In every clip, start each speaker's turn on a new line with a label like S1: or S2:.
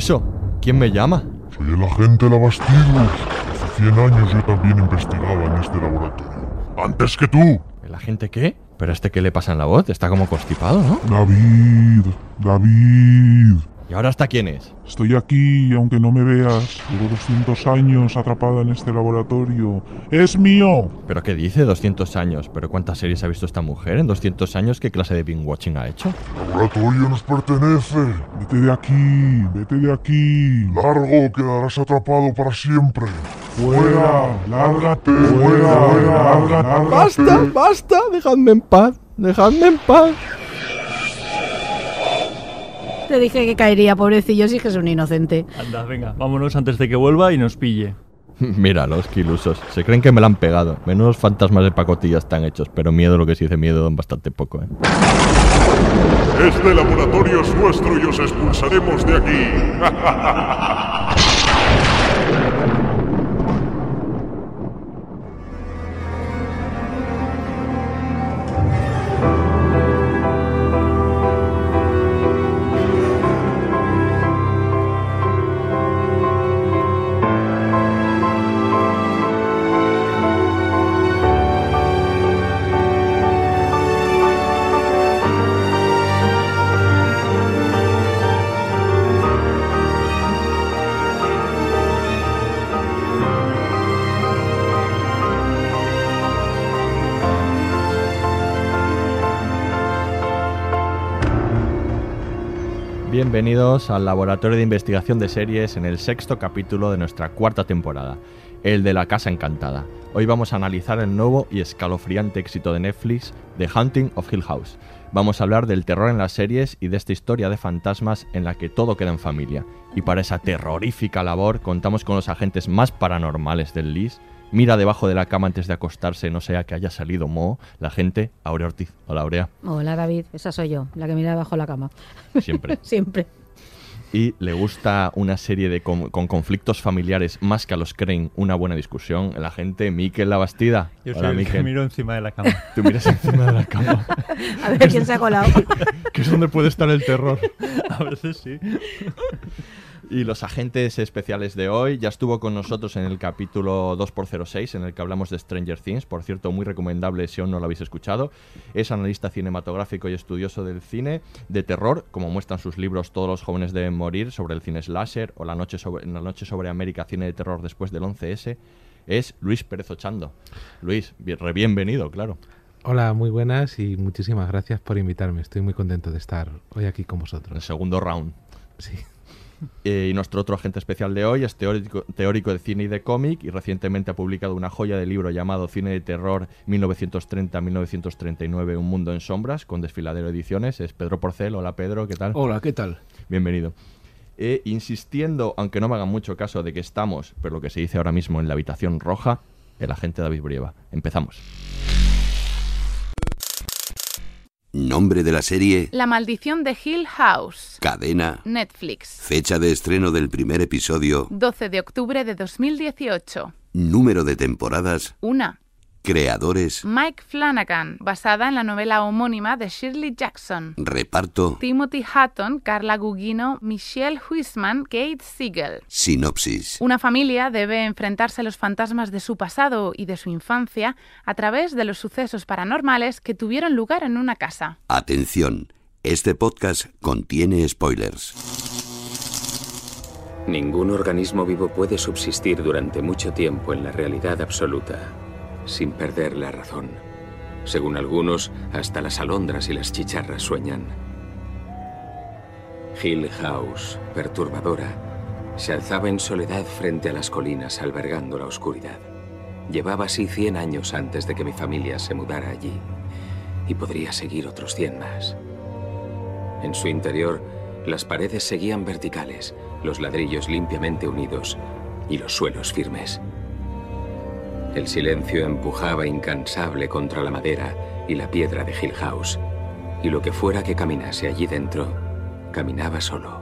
S1: Eso? ¿Quién me llama?
S2: Soy el agente Lavastidus. Hace 100 años yo también investigaba en este laboratorio. Antes que tú.
S1: ¿El agente qué? ¿Pero a este qué le pasa en la voz? Está como constipado, ¿no?
S2: David, David.
S1: ¿Y ahora hasta quién es?
S2: Estoy aquí, aunque no me veas. Llevo 200 años atrapada en este laboratorio. ¡Es mío!
S1: ¿Pero qué dice? 200 años. ¿Pero cuántas series ha visto esta mujer en 200 años? ¿Qué clase de binge watching ha hecho?
S2: El laboratorio nos pertenece. Vete de aquí, vete de aquí. Largo, quedarás atrapado para siempre. Fuera, lárgate, fuera, fuera, lárgate.
S1: ¡Basta! ¡Basta! ¡Dejadme en paz! ¡Dejadme en paz!
S3: Te dije que caería, pobrecillo, si es que es un inocente.
S4: Anda, venga, vámonos antes de que vuelva y nos pille.
S1: Míralos, qué ilusos. Se creen que me la han pegado. Menudos fantasmas de pacotilla están hechos, pero miedo lo que se dice miedo dan bastante poco, ¿eh?
S2: Este laboratorio es nuestro y os expulsaremos de aquí.
S1: Bienvenidos al Laboratorio de Investigación de Series en el sexto capítulo de nuestra cuarta temporada, el de la Casa Encantada. Hoy vamos a analizar el nuevo y escalofriante éxito de Netflix, The Hunting of Hill House. Vamos a hablar del terror en las series y de esta historia de fantasmas en la que todo queda en familia. Y para esa terrorífica labor contamos con los agentes más paranormales del LIS. Mira debajo de la cama antes de acostarse, no sea que haya salido Mo, la gente Aurea Ortiz. Hola Aurea,
S3: Hola, David. Esa soy yo, la que mira debajo la cama.
S1: siempre.
S3: Siempre.
S1: y le gusta una serie de con, con conflictos familiares más que a los creen una buena discusión. La gente, Miquel La Bastida.
S4: Yo
S1: Hola,
S4: soy el que
S1: Miquel.
S4: miro encima de la cama.
S1: Tú miras encima de la cama.
S3: A ver quién se ha colado.
S1: que es donde puede estar el terror.
S4: A veces sí.
S1: Y los agentes especiales de hoy ya estuvo con nosotros en el capítulo 2x06 en el que hablamos de Stranger Things, por cierto muy recomendable si aún no lo habéis escuchado. Es analista cinematográfico y estudioso del cine de terror, como muestran sus libros Todos los jóvenes deben morir sobre el cine slasher o La noche sobre, La noche sobre América, cine de terror después del 11S. Es Luis Pérez Ochando. Luis, bien- re bienvenido, claro.
S5: Hola, muy buenas y muchísimas gracias por invitarme. Estoy muy contento de estar hoy aquí con
S1: En el
S5: vosotros.
S1: segundo round.
S5: Sí.
S1: Eh, y nuestro otro agente especial de hoy es teórico, teórico de cine y de cómic y recientemente ha publicado una joya de libro llamado Cine de Terror 1930-1939, Un Mundo en Sombras, con Desfiladero Ediciones. Es Pedro Porcel. Hola Pedro, ¿qué tal?
S6: Hola, ¿qué tal?
S1: Bienvenido. Eh, insistiendo, aunque no me hagan mucho caso de que estamos, pero lo que se dice ahora mismo en la habitación roja, el agente David Brieva. Empezamos.
S7: Nombre de la serie,
S8: La maldición de Hill House.
S7: cadena,
S8: Netflix.
S7: fecha de estreno del primer episodio,
S8: 12 de octubre de 2018.
S7: número de temporadas.
S8: Una.
S7: Creadores,
S8: Mike Flanagan, basada en la novela homónima de Shirley Jackson.
S7: reparto,
S8: Timothy Hutton, Carla Gugino, Michelle Huisman, Kate Siegel.
S7: sinopsis.
S8: Una familia debe enfrentarse a los fantasmas de su pasado y de su infancia a través de los sucesos paranormales que tuvieron lugar en una casa.
S7: Atención, este podcast contiene spoilers.
S9: Ningún organismo vivo puede subsistir durante mucho tiempo en la realidad absoluta, sin perder la razón. Según algunos, hasta las alondras y las chicharras sueñan. Hill House, perturbadora, se alzaba en soledad frente a las colinas albergando la oscuridad. Llevaba así 100 años antes de que mi familia se mudara allí, y podría seguir otros 100 más. En su interior, las paredes seguían verticales, los ladrillos limpiamente unidos y los suelos firmes. El silencio empujaba incansable contra la madera y la piedra de Hill House, y lo que fuera que caminase allí dentro, caminaba solo.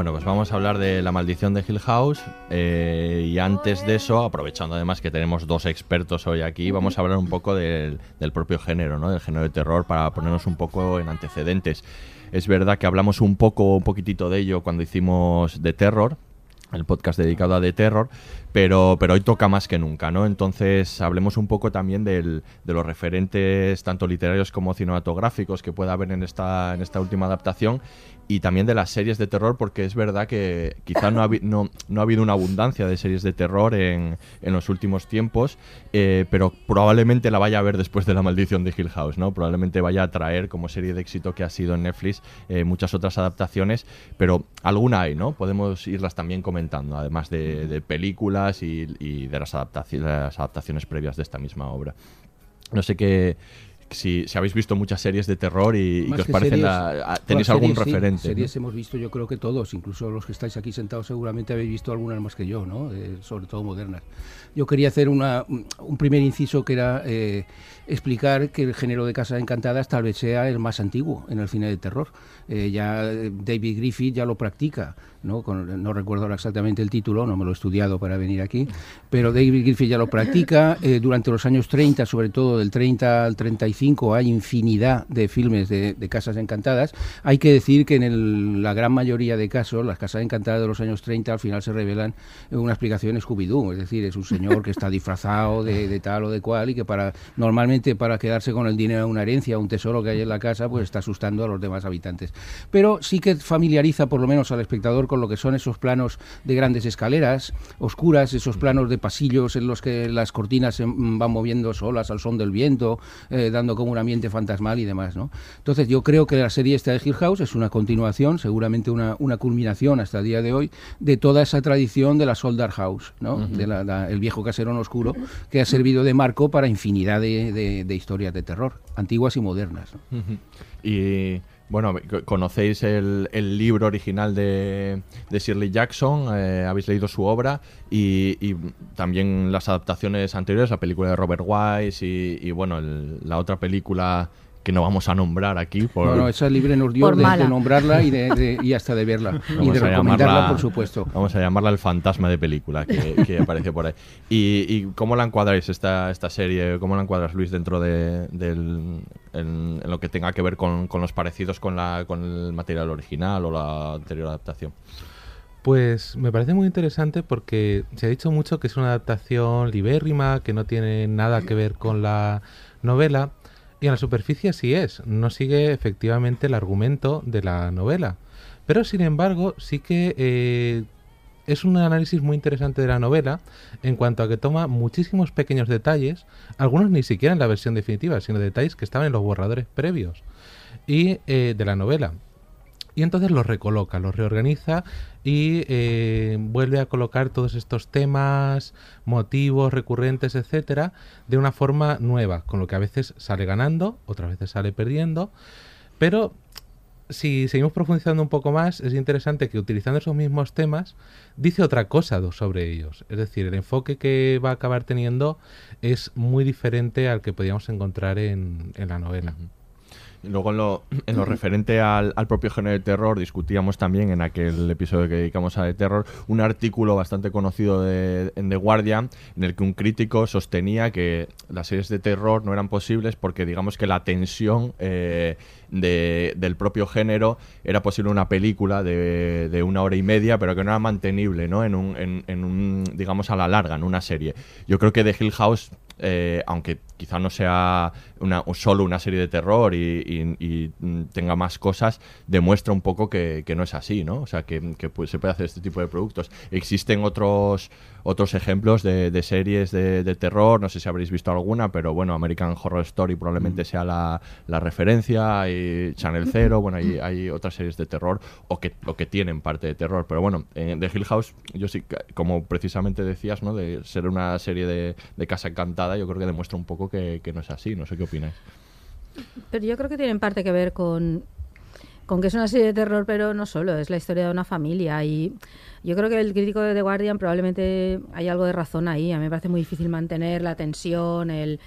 S1: Bueno, pues vamos a hablar de la maldición de Hill House eh, y antes de eso, aprovechando además que tenemos dos expertos hoy aquí, vamos a hablar un poco del, del propio género, ¿no? del género de terror, para ponernos un poco en antecedentes. Es verdad que hablamos un poco, un poquitito de ello cuando hicimos de terror, el podcast dedicado a The Terror, pero, pero hoy toca más que nunca, ¿no? Entonces hablemos un poco también del, de los referentes tanto literarios como cinematográficos que pueda haber en esta, en esta última adaptación y también de las series de terror, porque es verdad que quizá no ha, no, no ha habido una abundancia de series de terror en, en los últimos tiempos, eh, pero probablemente la vaya a ver después de La Maldición de Hill House, ¿no? Probablemente vaya a traer como serie de éxito que ha sido en Netflix eh, muchas otras adaptaciones, pero alguna hay, ¿no? Podemos irlas también comentando, además de, de películas y, y de las, adaptaci- las adaptaciones previas de esta misma obra. No sé qué. Si, si habéis visto muchas series de terror y, que os
S10: que
S1: parecen
S10: series,
S1: la- a- tenéis algún
S10: series, sí,
S1: referente. ¿no?
S10: series hemos visto yo creo que todos, incluso los que estáis aquí sentados seguramente habéis visto algunas más que yo, ¿no? Eh, sobre todo modernas. Yo quería hacer una, un primer inciso que era eh, explicar que el género de Casas Encantadas tal vez sea el más antiguo en el cine de terror. Eh, ya eh, David Griffith ya lo practica, ¿no? Con- no recuerdo exactamente el título, no me lo he estudiado para venir aquí, pero David Griffith ya lo practica. Durante los años 30, sobre todo del 30 al 35, hay infinidad de filmes de, de Casas Encantadas. Hay que decir que en el- la gran mayoría de casos, las Casas Encantadas de los años 30 al final se revelan una explicación Scooby-Doo, es decir, es un señor que está disfrazado de, de tal o de cual y que para normalmente para quedarse con el dinero de una herencia, un tesoro que hay en la casa, pues está asustando a los demás habitantes. Pero sí que familiariza por lo menos al espectador con lo que son esos planos de grandes escaleras oscuras, esos planos de pasillos en los que las cortinas se mm, van moviendo solas al son del viento, eh, dando como un ambiente fantasmal y demás, ¿no? Entonces yo creo que la serie esta de Hill House es una continuación, seguramente una, una culminación hasta el día de hoy, de toda esa tradición de la Soldar House, ¿no?
S1: Ujú.
S10: de la- la- el viejo caserón oscuro, que ha servido de marco para infinidad de, historias de terror, antiguas y modernas.
S1: Y bueno, co- conocéis el, libro original de, de Shirley Jackson, eh, habéis leído su obra y, y también las adaptaciones anteriores, la película de Robert Wise y, y, bueno, el- la otra película que no vamos a nombrar aquí. Por,
S10: No, no, esa libre nos dio de, de nombrarla y, de, de- y hasta de verla. y
S1: Vamos
S10: de
S1: a
S10: recomendarla,
S1: llamarla-
S10: por supuesto.
S1: Vamos a llamarla el fantasma de película que, que aparece por ahí. ¿Y, y cómo la encuadráis esta, esta serie? ¿Cómo la encuadras, Luis, dentro de, del, en, en lo que tenga que ver con, con los parecidos con, la, con el material original o la anterior adaptación?
S5: Pues me parece muy interesante porque se ha dicho mucho que es una adaptación libérrima, que no tiene nada que ver con la novela, y en la superficie sí es, no sigue efectivamente el argumento de la novela. Pero sin embargo, sí que eh, es un análisis muy interesante de la novela en cuanto a que toma muchísimos pequeños detalles, algunos ni siquiera en la versión definitiva, sino detalles que estaban en los borradores previos y eh, de la novela. Y entonces los recoloca, los reorganiza y eh, vuelve a colocar todos estos temas, motivos recurrentes, etcétera, de una forma nueva, con lo que a veces sale ganando, otras veces sale perdiendo, pero si seguimos profundizando un poco más, es interesante que utilizando esos mismos temas, dice otra cosa sobre ellos. Es decir, el enfoque que va a acabar teniendo es muy diferente al que podíamos encontrar en, la novela.
S1: Luego en lo, en lo referente al, propio género de terror, discutíamos también en aquel episodio que dedicamos a The Terror un artículo bastante conocido de, en The Guardian en el que un crítico sostenía que las series de terror no eran posibles porque digamos que la tensión eh, de- del propio género era posible una película de, de una hora y media pero que no era mantenible ¿no? En, un, en, en un, digamos a la larga, en una serie. Yo creo que The Hill House eh, aunque quizá no sea una, solo una serie de terror y, y- tenga más cosas, demuestra un poco que, que no es así, ¿no? O sea, que, que, se puede hacer este tipo de productos. Existen otros otros ejemplos de, de series de, de terror, no sé si habréis visto alguna, pero bueno, American Horror Story probablemente sea la, la referencia, y Channel Zero, bueno, hay, hay otras series de terror o que, o que tienen parte de terror, pero bueno, en The Hill House, yo sí, como precisamente decías, ¿no? De ser una serie de, de casa encantada, yo creo que demuestra un poco que, que no es así, no sé qué opináis.
S3: Pero yo creo que tiene en parte que ver con, con que es una serie de terror, pero no solo, es la historia de una familia. Y yo creo que el crítico de The Guardian probablemente hay algo de razón ahí. A mí me parece muy difícil mantener la tensión, el,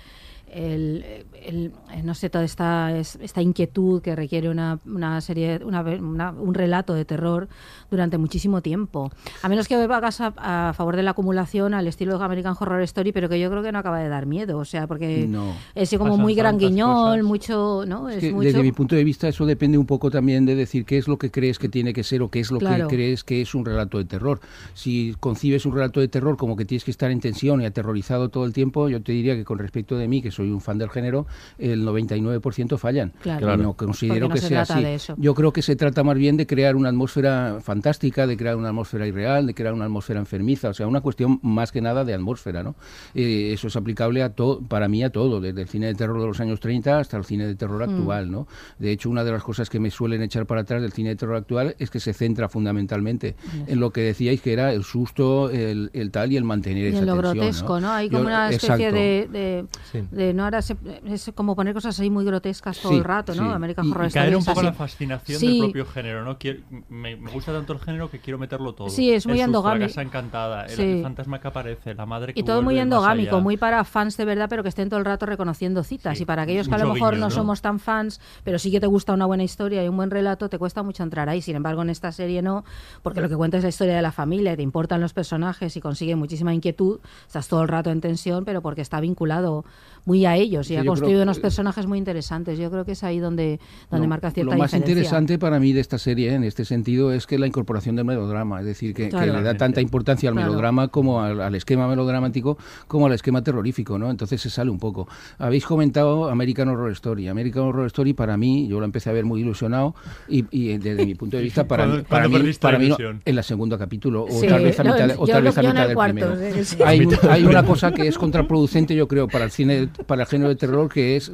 S3: el, el- el- no sé, toda esta, es- esta inquietud que requiere una, una serie, una, una- un relato de terror durante muchísimo tiempo. A menos que hagas a, a favor de la acumulación al estilo de American Horror Story, pero que yo creo que no acaba de dar miedo. O sea, porque
S10: No.
S3: es como muy granguiñón,
S10: cosas.
S3: mucho, ¿no?
S10: Es
S3: Es
S10: que
S3: mucho...
S10: desde mi punto de vista eso depende un poco también de decir qué es lo que crees que tiene que ser o qué es lo
S3: Claro.
S10: que crees que es un relato de terror. Si concibes un relato de terror como que tienes que estar en tensión y aterrorizado todo el tiempo, yo te diría que con respecto de mí, que soy un fan del género, el 99% fallan.
S3: Claro.
S10: No considero
S3: no
S10: que
S3: se
S10: sea así. Yo creo que se trata más bien de crear una atmósfera fantástica, de crear una atmósfera irreal, de crear una atmósfera enfermiza, o sea, una cuestión más que nada de atmósfera, ¿no? Eh, eso es aplicable a todo, para mí a todo, desde el cine de terror de los años 30 hasta el cine de terror
S3: Mm.
S10: actual, ¿no? De hecho, una de las cosas que me suelen echar para atrás del cine de terror actual es que se centra fundamentalmente en lo que decíais que era el susto, el, el tal y el mantener
S3: Y
S10: esa
S3: en lo
S10: tensión,
S3: grotesco, ¿no? Hay
S10: Yo-
S3: como una especie
S10: exacto.
S3: de, de,
S10: Sí.
S3: de- no ahora se- es como poner cosas ahí muy grotescas todo
S10: Sí,
S3: el rato, ¿no?
S10: sí.
S3: American
S10: Y-
S3: Horror
S4: Y
S3: Story
S4: caer un poco en la
S3: así.
S4: fascinación
S3: Sí.
S4: del propio género, ¿no? Quiero- me, me gusta tanto el género que quiero meterlo todo.
S3: Sí, es muy
S4: el
S3: endogámico.
S4: La casa encantada, el,
S3: Sí.
S4: el fantasma que aparece, la madre que
S3: Y todo muy endogámico, muy para fans de verdad, pero que estén todo el rato reconociendo citas.
S4: Sí,
S3: Y para aquellos que a lo mejor
S4: guiño,
S3: no,
S4: ¿no?
S3: somos tan fans, pero sí que te gusta una buena historia y un buen relato, te cuesta mucho entrar ahí. Sin embargo, en esta serie no, porque lo que cuenta es la historia de la familia, y te importan los personajes y consigue muchísima inquietud. Estás todo el rato en tensión, pero porque está vinculado muy a ellos y
S10: Sí,
S3: ha construido
S10: creo
S3: unos personajes muy interesantes. Yo creo que es ahí donde, donde
S10: Lo-
S3: marca cierta
S10: Lo más
S3: diferencia.
S10: interesante para mí de esta serie, en este sentido, es que la incorporación del melodrama, es decir, que, le da tanta importancia al
S3: Claro.
S10: melodrama como al, al esquema melodramático como al esquema terrorífico, ¿no? Entonces se sale un poco. Habéis comentado American Horror Story. American Horror Story para mí, yo la empecé a ver muy ilusionado y, y desde mi punto de vista, para
S4: ¿Cuándo-
S10: mí, para
S4: cuándo
S10: mí, para no- en la segunda capítulo o
S3: Sí,
S10: tal vez a
S3: no,
S10: mitad, o tal
S3: lo-
S10: vez a del
S3: cuarto,
S10: primero.
S3: sí, sí.
S10: Hay, una cosa que es contraproducente, yo creo, para el cine, para el género de terror, que es,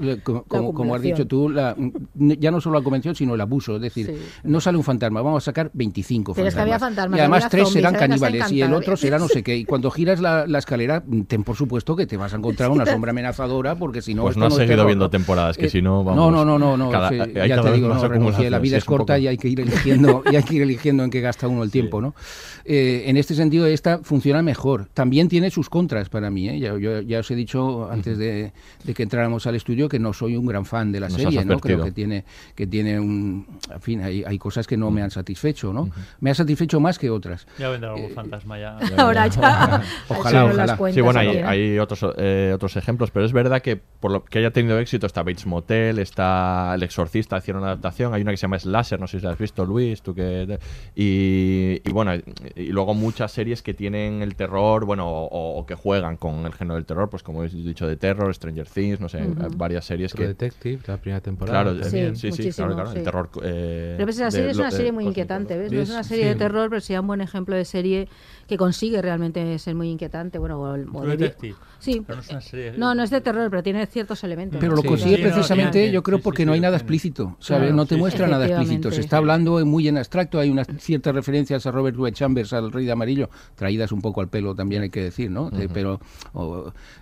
S10: como, has dicho tú, la, ya no solo la convención, sino el abuso. Es decir,
S3: Sí.
S10: no sale un fantasma, vamos a sacar 25
S3: Pero es que había
S10: fantasmas. Y además
S3: había
S10: tres
S3: zombies,
S10: serán caníbales y el otro será no sé qué. Y cuando giras la, la escalera, ten por supuesto que te vas a encontrar una sombra amenazadora, porque si no.
S1: Pues no has seguido
S10: terror,
S1: viendo
S10: ¿no?
S1: temporadas, que
S10: Eh,
S1: si no, vamos.
S10: No, no, no, no, no,
S1: cada-
S10: sí,
S1: hay
S10: ya
S1: cada
S10: te digo, no, renuncié, la vida
S1: sí,
S10: es
S1: poco-
S10: corta y hay que ir eligiendo, y hay que ir eligiendo en qué gasta uno el tiempo, ¿no? Eh, en este sentido, esta funciona mejor. También tiene sus contras para mí, ¿eh? Ya, yo- ya os he dicho antes de, de que entráramos al estudio que no soy un gran fan de la
S1: Nos
S10: serie, ¿no? Creo que tiene, que tiene un... En fin, hay, hay cosas que no me han satisfecho, ¿no? Me ha satisfecho más que otras.
S4: Ya vendrá algún fantasma ya.
S3: Ahora ya.
S10: Ojalá, ojalá.
S3: cuentas
S1: Sí, bueno, hay,
S3: ¿eh?
S1: hay otros, eh, otros ejemplos, pero es verdad que por lo que haya tenido éxito está Bates Motel, está El Exorcista, hicieron una adaptación, hay una que se llama Slasher, no sé si la has visto, Luis, tú que... Y, y bueno, y luego muchas series que tienen el terror, bueno, o, o que juegan con el género del terror, pues como he dicho, de Terror, Stranger Things, no sé,
S3: Ujú.
S1: hay varias series
S5: True
S1: que...
S5: Detective, la primera temporada.
S1: Claro,
S5: también.
S1: sí, sí, claro, claro, el
S3: sí.
S1: terror... eh,
S3: Pero esa
S1: de
S3: serie es
S1: lo-
S3: una
S1: de
S3: serie muy inquietante, ¿ves? No es
S5: Es-
S3: una serie
S5: sí.
S3: de terror, pero sí un buen ejemplo de serie que consigue realmente ser muy inquietante. Bueno, o el- o de-. Sí.
S4: Pero no es una serie-
S3: No, no es de terror, pero tiene ciertos elementos.
S10: Pero lo
S5: Sí.
S10: consigue
S4: Sí,
S10: precisamente, yo creo, porque
S4: sí,
S10: no hay nada explícito, ¿sabes?
S4: Claro,
S10: no te
S4: sí,
S10: muestra
S3: sí.
S10: nada explícito. Se está hablando muy en abstracto, hay unas ciertas referencias a Robert Louis Chambers, al Rey de Amarillo, traídas un poco al pelo también hay que decir, ¿no? Eh, Pero,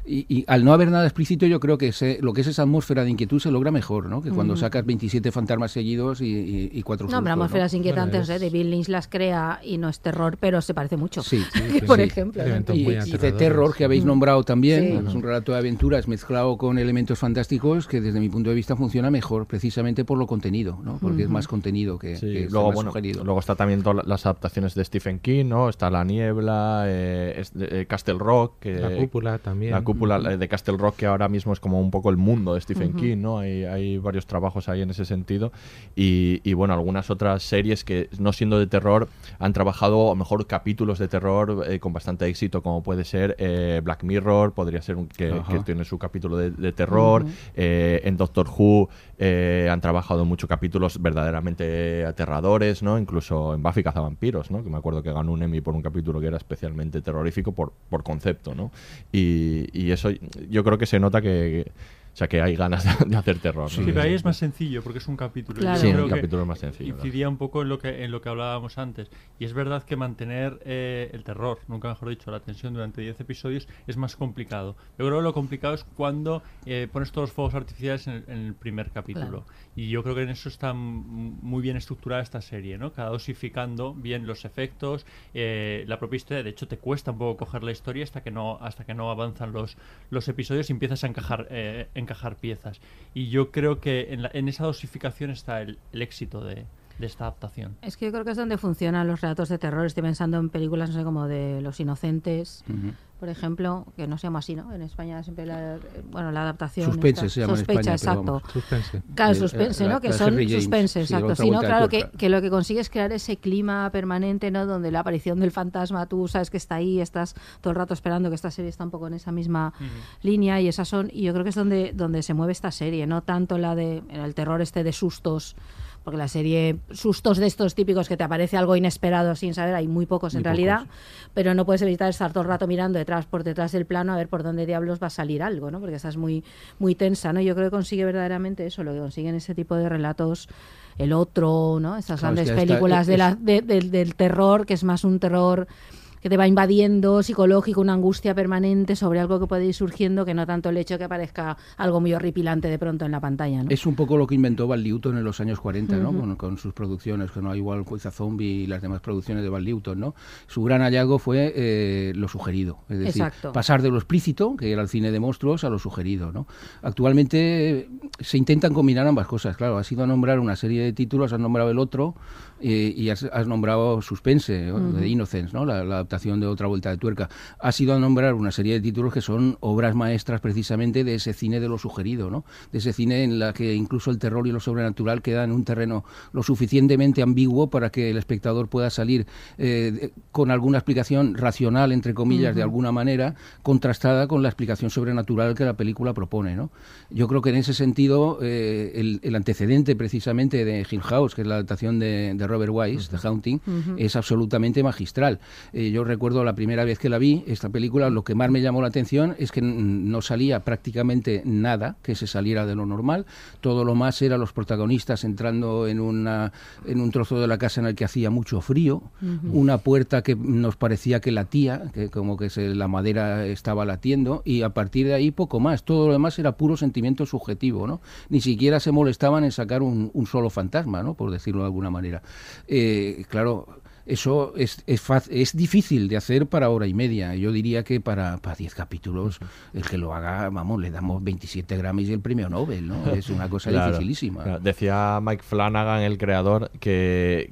S10: y, y al no haber nada explícito, yo creo que se- lo que es esa atmósfera de inquietud se logra mejor, ¿no? Que cuando sacas 27 fantasmas seguidos y, y, y cuatro
S3: No, pero
S10: ¿no?
S3: atmósferas inquietantes, ¿eh? David Lynch las crea y no es terror, pero se parece mucho.
S10: Sí,
S3: por
S10: sí.
S3: ejemplo.
S10: Y, y de terror que habéis
S3: Mm.
S10: nombrado también,
S3: Sí.
S10: es un relato de aventuras mezclado con elementos fantásticos que desde mi punto de vista funciona mejor, precisamente por lo contenido, ¿no? Porque es
S1: Ujú.
S10: más contenido que,
S1: Sí,
S10: que
S1: luego,
S10: más
S1: bueno,
S10: sugerido.
S1: luego está también todas las adaptaciones de Stephen King, ¿no? Está La Niebla, eh, es de- eh, Castle Rock. que-
S5: La Cúpula también.
S1: La cúpula
S5: Ujú.
S1: eh, de Castle Rock, que ahora mismo es como un poco el mundo de Stephen
S5: Ujú.
S1: King, ¿no? Hay, hay varios trabajos ahí en ese sentido. Y, y, bueno, algunas otras series que, no siendo de terror, han trabajado a lo mejor capítulos de terror eh, con bastante éxito, como puede ser eh, Black Mirror, podría ser un, que, tiene su capítulo de, de terror. Eh, en Doctor Who eh, han trabajado muchos capítulos verdaderamente aterradores, ¿no? Incluso en Buffy Cazavampiros, ¿no? Que me acuerdo que ganó un Emmy por un capítulo que era especialmente terrorífico por, por concepto, ¿no? Y, y eso yo creo que se nota que, o sea, que hay ganas de, de hacer terror.
S4: Sí,
S1: ¿no?
S4: pero ahí es más sencillo porque es un capítulo.
S3: Claro.
S1: Sí,
S4: creo
S1: un
S4: que
S1: capítulo es más sencillo.
S4: Incidía un poco en lo que en lo que hablábamos antes. Y es verdad que mantener eh, el terror, nunca mejor dicho, la tensión durante 10 episodios es más complicado. Yo creo que lo complicado es cuando eh, pones todos los fuegos artificiales en el, en el primer capítulo.
S3: Claro.
S4: Y yo creo que en eso está muy bien estructurada esta serie, ¿no? Cada dosificando bien los efectos, eh, la propia historia. De hecho, te cuesta un poco coger la historia hasta que no hasta que no avanzan los, los episodios y empiezas a encajar eh, encajar piezas. Y yo creo que en, la- en esa dosificación está el, el éxito de, de esta adaptación.
S3: Es que yo creo que es donde funcionan los relatos de terror. Estoy pensando en películas, no sé, como de Los Inocentes, por ejemplo, que no se llama así, ¿no? En España siempre la, bueno, la adaptación...
S10: Suspense se llama en
S3: Sospecha,
S10: España, pero
S3: exacto.
S10: vamos.
S5: Suspense.
S3: Claro,
S10: Eh,
S3: suspense,
S10: la-
S3: ¿no? Que
S10: la
S3: son suspense,
S10: sí,
S3: exacto.
S10: otra
S3: Sí, ¿no?
S10: vuelta de
S3: Claro, que, que lo que consigue es crear ese clima permanente, ¿no? Donde la aparición del fantasma, tú sabes que está ahí, estás todo el rato esperando que esta serie está un poco en esa misma línea y esas son, y yo creo que es donde, donde se mueve esta serie, no tanto la de en el terror este de sustos, porque la serie, sustos de estos típicos que te aparece algo inesperado sin saber, hay muy pocos en
S10: Muy
S3: realidad,
S10: pocos.
S3: pero no puedes evitar estar todo el rato mirando detrás por detrás del plano a ver por dónde diablos va a salir algo, ¿no? Porque estás muy muy tensa, ¿no? Yo creo que consigue verdaderamente eso, lo que consiguen ese tipo de relatos el otro, ¿no? Estas
S10: Claro,
S3: grandes películas de la, de- del- del terror, que es más un terror que te va invadiendo, psicológico, una angustia permanente sobre algo que puede ir surgiendo, que no tanto el hecho de que aparezca algo muy horripilante de pronto en la pantalla, ¿no?
S10: Es un poco lo que inventó Val Newton en los años 40, ¿no? Con, con sus producciones, que no igual Jueza Zombie y las demás producciones de Val Newton, ¿no? Su gran hallazgo fue eh, lo sugerido, es decir,
S3: Exacto.
S10: pasar de lo explícito, que era el cine de monstruos, a lo sugerido, ¿no? Actualmente eh, se intentan combinar ambas cosas, claro, has ido a nombrar una serie de títulos, has nombrado el otro eh, y has, has nombrado Suspense, ¿no?
S3: Ujú.
S10: de Innocence, ¿no? La, la adaptación de Otra Vuelta de Tuerca. Has ido a nombrar una serie de títulos que son obras maestras precisamente de ese cine de lo sugerido, ¿no? De ese cine en la que incluso el terror y lo sobrenatural quedan en un terreno lo suficientemente ambiguo para que el espectador pueda salir eh, con alguna explicación racional, entre comillas, de alguna manera, contrastada con la explicación sobrenatural que la película propone, ¿no? Yo creo que en ese sentido eh, el, el antecedente precisamente de Hill House, que es la adaptación de, de Robert Wise, The Haunting, es absolutamente magistral. Eh, yo recuerdo la primera vez que la vi, esta película, lo que más me llamó la atención es que no salía prácticamente nada que se saliera de lo normal. Todo lo más era los protagonistas entrando en, una, en un trozo de la casa en el que hacía mucho frío, una puerta que nos parecía que latía, que como que se- la madera estaba latiendo, y a partir de ahí poco más. Todo lo demás era puro sentimiento subjetivo, ¿no? Ni siquiera se molestaban en sacar un, un solo fantasma, ¿no? Por decirlo de alguna manera. Eh, claro. Eso es, es, es difícil de hacer para hora y media. Yo diría que para, para 10 capítulos, el que lo haga, vamos, le damos 27 Grammys y el premio Nobel, ¿no? Es una cosa
S1: Claro,
S10: dificilísima.
S1: claro. Decía Mike Flanagan, el creador, que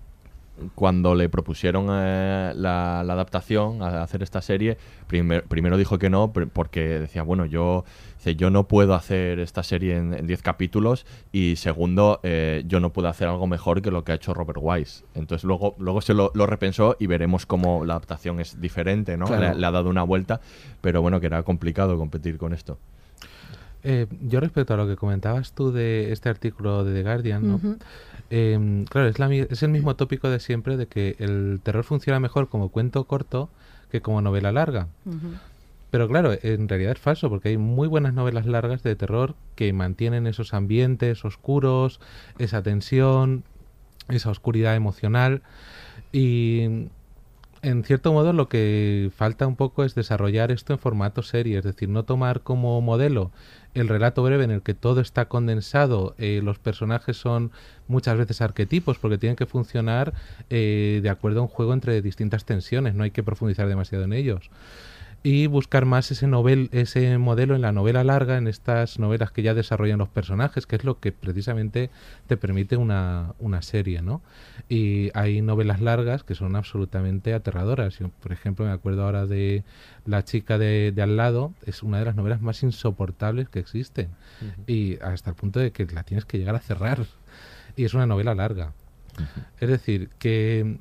S1: cuando le propusieron eh, la, la adaptación a hacer esta serie, primer- primero dijo que no, porque decía, bueno, yo, dice, yo no puedo hacer esta serie en en 10 capítulos y segundo, eh, yo no puedo hacer algo mejor que lo que ha hecho Robert Wise. Entonces luego, luego se lo, lo repensó y veremos cómo la adaptación es diferente, ¿no?
S10: Claro.
S1: Le, le ha dado una vuelta, pero bueno, que era complicado competir con esto.
S5: Eh, yo respecto a lo que comentabas tú de este artículo de The Guardian, ¿no? Eh, claro, es, la es el mismo tópico de siempre de que el terror funciona mejor como cuento corto que como novela larga. Pero claro, en realidad es falso porque hay muy buenas novelas largas de terror que mantienen esos ambientes oscuros, esa tensión, esa oscuridad emocional y en cierto modo lo que falta un poco es desarrollar esto en formato serie, es decir, no tomar como modelo el relato breve en el que todo está condensado, eh, los personajes son muchas veces arquetipos porque tienen que funcionar eh, de acuerdo a un juego entre distintas tensiones, no hay que profundizar demasiado en ellos y buscar más ese novel, ese modelo en la novela larga, en estas novelas que ya desarrollan los personajes, que es lo que precisamente te permite una, una serie, ¿no? Y hay novelas largas que son absolutamente aterradoras. Yo, por ejemplo, me acuerdo ahora de La chica de, de al lado, es una de las novelas más insoportables que existen. Y hasta el punto de que la tienes que llegar a cerrar. Y es una novela larga. Es decir, que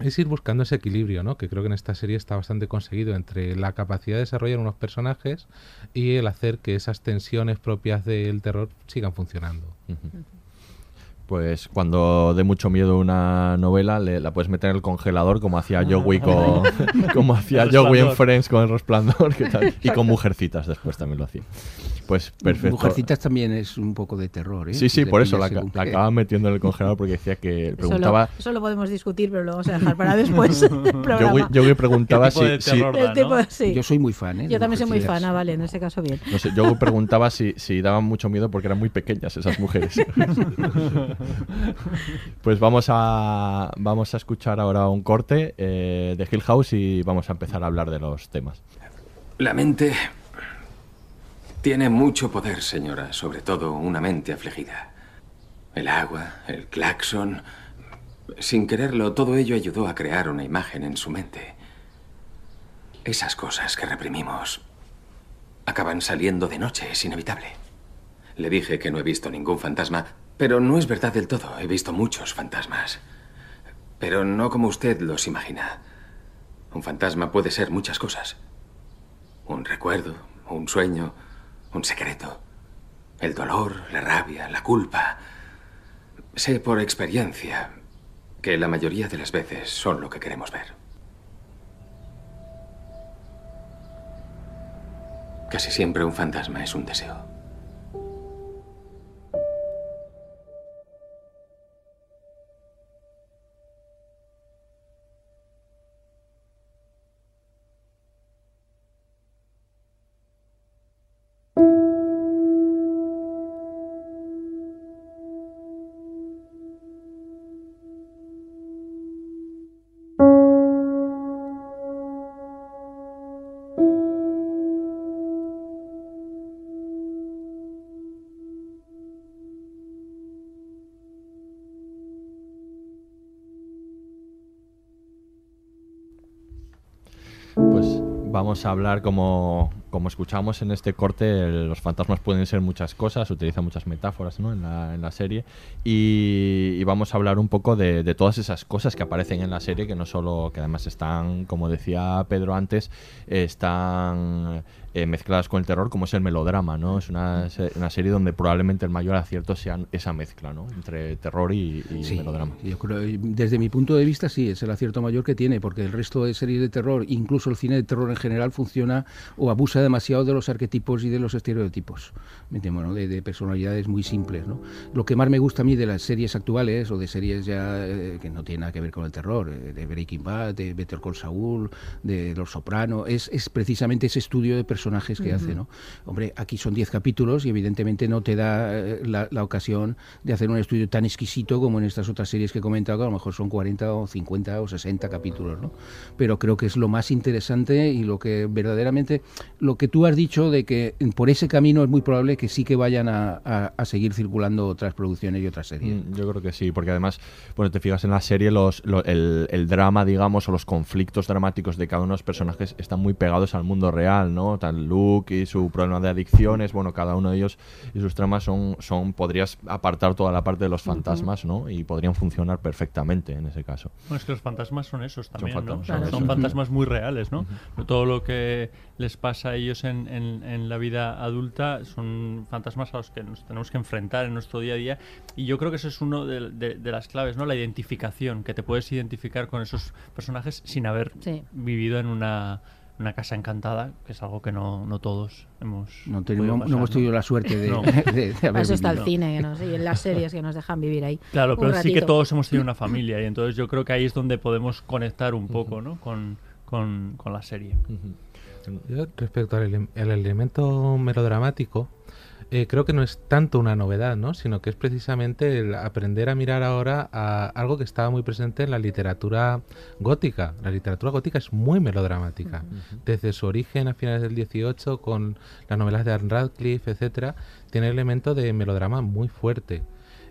S5: es ir buscando ese equilibrio, ¿no? Que creo que en esta serie está bastante conseguido entre la capacidad de desarrollar unos personajes y el hacer que esas tensiones propias del terror sigan funcionando.
S1: Pues cuando dé mucho miedo una novela, le, la puedes meter en el congelador como hacía Joey con, como hacía Joey en. Friends con el resplandor y con mujercitas después también lo hacía. Pues perfecto.
S10: Mujercitas también es un poco de terror, ¿eh?
S1: Sí, sí, por eso la,
S10: según
S1: la
S10: qué.
S1: acaban metiendo en el congelador porque decía que
S3: Eso lo,
S1: preguntaba
S3: eso lo podemos discutir, pero lo vamos a dejar para después.
S1: Joey, Joey preguntaba
S4: ¿Qué tipo
S1: si,
S4: de
S1: si-
S3: sí.
S10: Yo soy muy fan, ¿eh?
S3: Yo también soy muy fan, ah, vale, en ese caso bien.
S1: no sé, Joey preguntaba si, si daban mucho miedo porque eran muy pequeñas esas mujeres. pues vamos a vamos a escuchar ahora un corte eh, de Hill House y vamos a empezar a hablar de los temas.
S9: La mente tiene mucho poder, señora, sobre todo una mente afligida. El agua, el claxon. Sin quererlo, todo ello ayudó a crear una imagen en su mente. Esas cosas que reprimimos acaban saliendo de noche, es inevitable. Le dije que no he visto ningún fantasma, pero no es verdad del todo. He visto muchos fantasmas. Pero no como usted los imagina. Un fantasma puede ser muchas cosas. Un recuerdo, un sueño, un secreto. El dolor, la rabia, la culpa. Sé por experiencia que la mayoría de las veces son lo que queremos ver. Casi siempre un fantasma es un deseo.
S1: Vamos a hablar como, como escuchamos en este corte, el- los fantasmas pueden ser muchas cosas, utiliza muchas metáforas ¿no? en, la, en la serie y, y vamos a hablar un poco de, de todas esas cosas que aparecen en la serie, que no solo, que además están, como decía Pedro antes, están eh, mezcladas con el terror, como es el melodrama, ¿no? Es una, una serie donde probablemente el mayor acierto sea esa mezcla, ¿no? Entre terror y, y
S10: Sí,
S1: melodrama.
S10: yo creo, desde mi punto de vista sí, es el acierto mayor que tiene, porque el resto de series de terror, incluso el cine de terror en general, funciona o abusa demasiado de los arquetipos y de los estereotipos. Bueno, de, de personalidades muy simples. ¿no? Lo que más me gusta a mí de las series actuales o de series ya eh, que no tienen nada que ver con el terror, eh, de Breaking Bad, de Better Call Saul, de Los Soprano, es, es precisamente ese estudio de personajes que
S11: Ujú.
S10: hace. ¿no? Hombre, aquí son 10 capítulos y evidentemente no te da eh, la, la ocasión de hacer un estudio tan exquisito como en estas otras series que he comentado, que a lo mejor son 40 o 50 o 60 capítulos, ¿no? Pero creo que es lo más interesante y lo que verdaderamente, lo que tú has dicho de que por ese camino es muy probable que sí que vayan a, a- a seguir circulando otras producciones y otras series.
S1: Mm, Yo creo que sí, porque además, bueno, te fijas en la serie, los, lo- el, el drama, digamos, o los conflictos dramáticos de cada uno de los personajes están muy pegados al mundo real, ¿no? Tal Luke y su problema de adicciones, bueno, cada uno de ellos y sus tramas son, son podrías apartar toda la parte de los fantasmas, ¿no? Y podrían funcionar perfectamente en ese caso.
S4: Bueno, es que los fantasmas son esos también, ¿no?
S1: fantasmas,
S4: Son,
S1: son
S4: son fantasmas muy reales, ¿no? Todo lo que les pasa ellos en, en- en la vida adulta son fantasmas a los que nos tenemos que enfrentar en nuestro día a día. Y yo creo que eso es uno de, de- de las claves, ¿no? La identificación, que te puedes identificar con esos personajes sin haber
S3: Sí.
S4: vivido en una una casa encantada, que es algo que no, no todos hemos
S10: no, tenemos, no hemos tenido la suerte de,
S4: No.
S10: de- de haber
S3: Eso está el cine que nos- y en las series que nos dejan vivir ahí.
S4: Claro, pero sí que
S3: ratito.
S4: todos hemos tenido una familia y entonces yo creo que ahí es donde podemos conectar un poco ¿no? con, con, con la serie.
S5: Yo, respecto al, ele- al elemento melodramático, eh, creo que no es tanto una novedad, ¿no? sino que es precisamente el aprender a mirar ahora a algo que estaba muy presente en la literatura gótica. La literatura gótica es muy melodramática. Desde su origen a finales del 18, con las novelas de Anne Radcliffe, etcétera, tiene elemento de melodrama muy fuerte.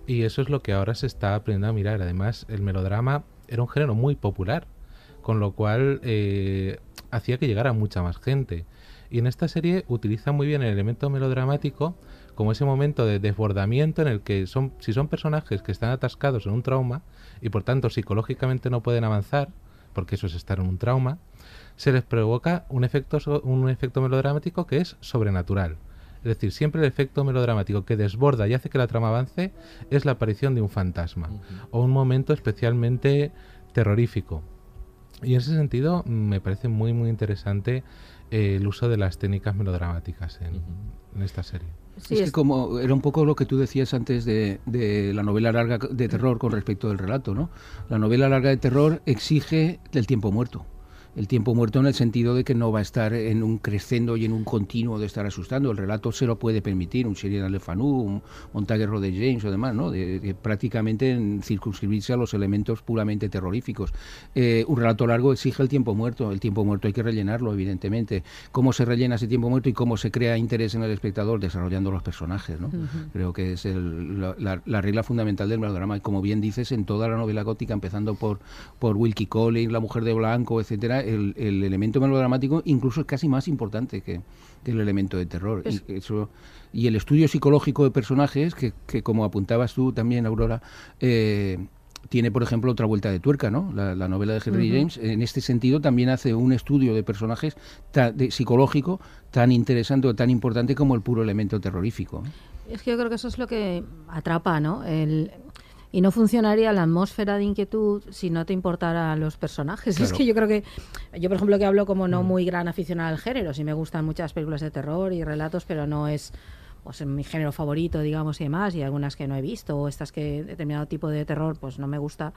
S5: Y eso es lo que ahora se está aprendiendo a mirar. Además, el melodrama era un género muy popular, con lo cual eh, hacía que llegara mucha más gente. Y en esta serie utiliza muy bien el elemento melodramático como ese momento de desbordamiento en el que son, si son personajes que están atascados en un trauma y por tanto psicológicamente no pueden avanzar, porque eso es estar en un trauma, se les provoca un efecto, un efecto melodramático que es sobrenatural. Es decir, siempre el efecto melodramático que desborda y hace que la trama avance es la aparición de un fantasma o un momento especialmente terrorífico. Y en ese sentido me parece muy muy interesante eh, el uso de las técnicas melodramáticas en, en esta serie.
S10: es que como era un poco lo que tú decías antes de, de la novela larga de terror con respecto del relato, ¿no? La novela larga de terror exige el tiempo muerto. El tiempo muerto en el sentido de que no va a estar en un crescendo y en un continuo de estar asustando. El relato se lo puede permitir, un Sheridan Le Fanu, un Montague de James o demás, ¿no? De, de prácticamente en circunscribirse a los elementos puramente terroríficos. Eh, un relato largo exige el tiempo muerto. El tiempo muerto hay que rellenarlo, evidentemente. ¿Cómo se rellena ese tiempo muerto y cómo se crea interés en el espectador? Desarrollando los personajes, ¿no? Creo que es el- la, la- la regla fundamental del melodrama. Y como bien dices, en toda la novela gótica, empezando por, por Wilkie Collins, La Mujer de Blanco, etcétera, el, el elemento melodramático incluso es casi más importante que, que el elemento de terror.
S3: Es-
S10: Y, eso, y el estudio psicológico de personajes, que, que como apuntabas tú también, Aurora, eh, tiene, por ejemplo, otra vuelta de tuerca, ¿no? La, la novela de Henry. James, en este sentido, también hace un estudio de personajes ta- de, psicológico tan interesante o tan importante como el puro elemento terrorífico.
S3: Es que yo creo que eso es lo que atrapa, ¿no? El, y no funcionaría la atmósfera de inquietud si no te importaran los personajes. Es que yo creo que, yo por ejemplo que hablo como no muy gran aficionada al género, sí me gustan muchas películas de terror y relatos, pero no es pues, mi género favorito, digamos, y demás, y algunas que no he visto, o estas que determinado tipo de terror pues no me gusta.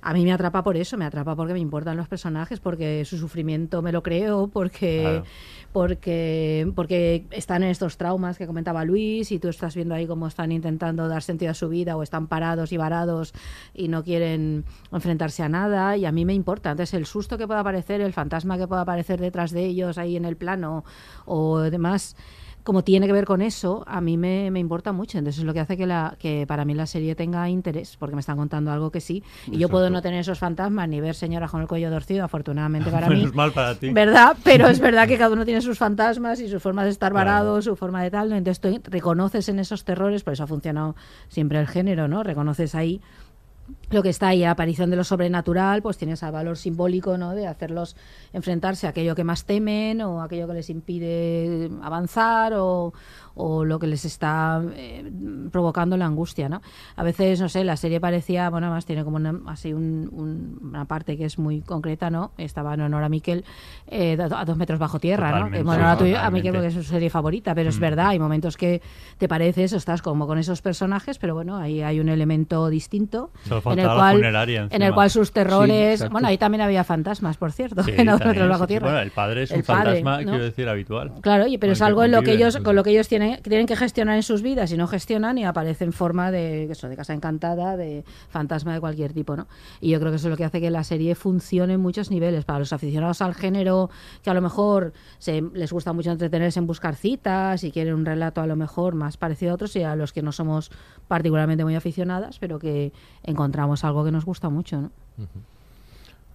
S3: A mí me atrapa por eso, me atrapa porque me importan los personajes, porque su sufrimiento me lo creo, porque
S11: Claro.
S3: porque porque están en estos traumas que comentaba Luis y tú estás viendo ahí cómo están intentando dar sentido a su vida o están parados y varados y no quieren enfrentarse a nada y a mí me importa. Entonces el susto que pueda aparecer, el fantasma que pueda aparecer detrás de ellos ahí en el plano o demás como tiene que ver con eso, a mí me, me importa mucho. Entonces es lo que hace que, la, que para mí la serie tenga interés, porque me están contando algo que sí. Y yo puedo no tener esos fantasmas ni ver señoras con el cuello torcido, afortunadamente para mí.
S4: Menos mal para ti.
S3: ¿Verdad? Pero es verdad que cada uno tiene sus fantasmas y su forma de estar varado, su forma de tal. ¿no? Entonces tú reconoces en esos terrores, por eso ha funcionado siempre el género, ¿no? Reconoces ahí lo que está ahí, la aparición de lo sobrenatural, pues tiene ese valor simbólico, ¿no? De hacerlos enfrentarse a aquello que más temen o aquello que les impide avanzar o, o lo que les está eh, provocando la angustia, ¿no? A veces, no sé, la serie parecía, bueno, además tiene como una, así un- un- una parte que es muy concreta, ¿no? Estaba en honor a Miquel eh, a dos metros bajo tierra, ¿no?
S11: Totalmente,
S3: En honor a, tu- a. Miquel porque es su serie favorita, pero es
S11: Mm.
S3: verdad, hay momentos que te parece eso, estás como con esos personajes, pero bueno, ahí hay un elemento distinto en el cual en el cual sus
S4: Sí,
S3: terrores,
S4: exacto.
S3: bueno, ahí también había fantasmas, por cierto,
S4: Sí,
S3: en a dos metros bajo
S4: sí,
S3: tierra.
S4: bueno, el padre es un
S3: El padre,
S4: fantasma,
S3: ¿no?
S4: quiero decir, habitual.
S3: Claro, pero es algo en lo que ellos,
S4: sí.
S3: con lo que ellos tienen, tienen que gestionar en sus vidas y no gestionan y aparece en forma de eso, de casa encantada, de fantasma de cualquier tipo, ¿no? Y yo creo que eso es lo que hace que la serie funcione en muchos niveles. Para los aficionados al género, que a lo mejor se, les gusta mucho entretenerse en buscar citas y quieren un relato a lo mejor más parecido a otros, y a los que no somos particularmente muy aficionadas, pero que encontramos algo que nos gusta mucho, ¿no?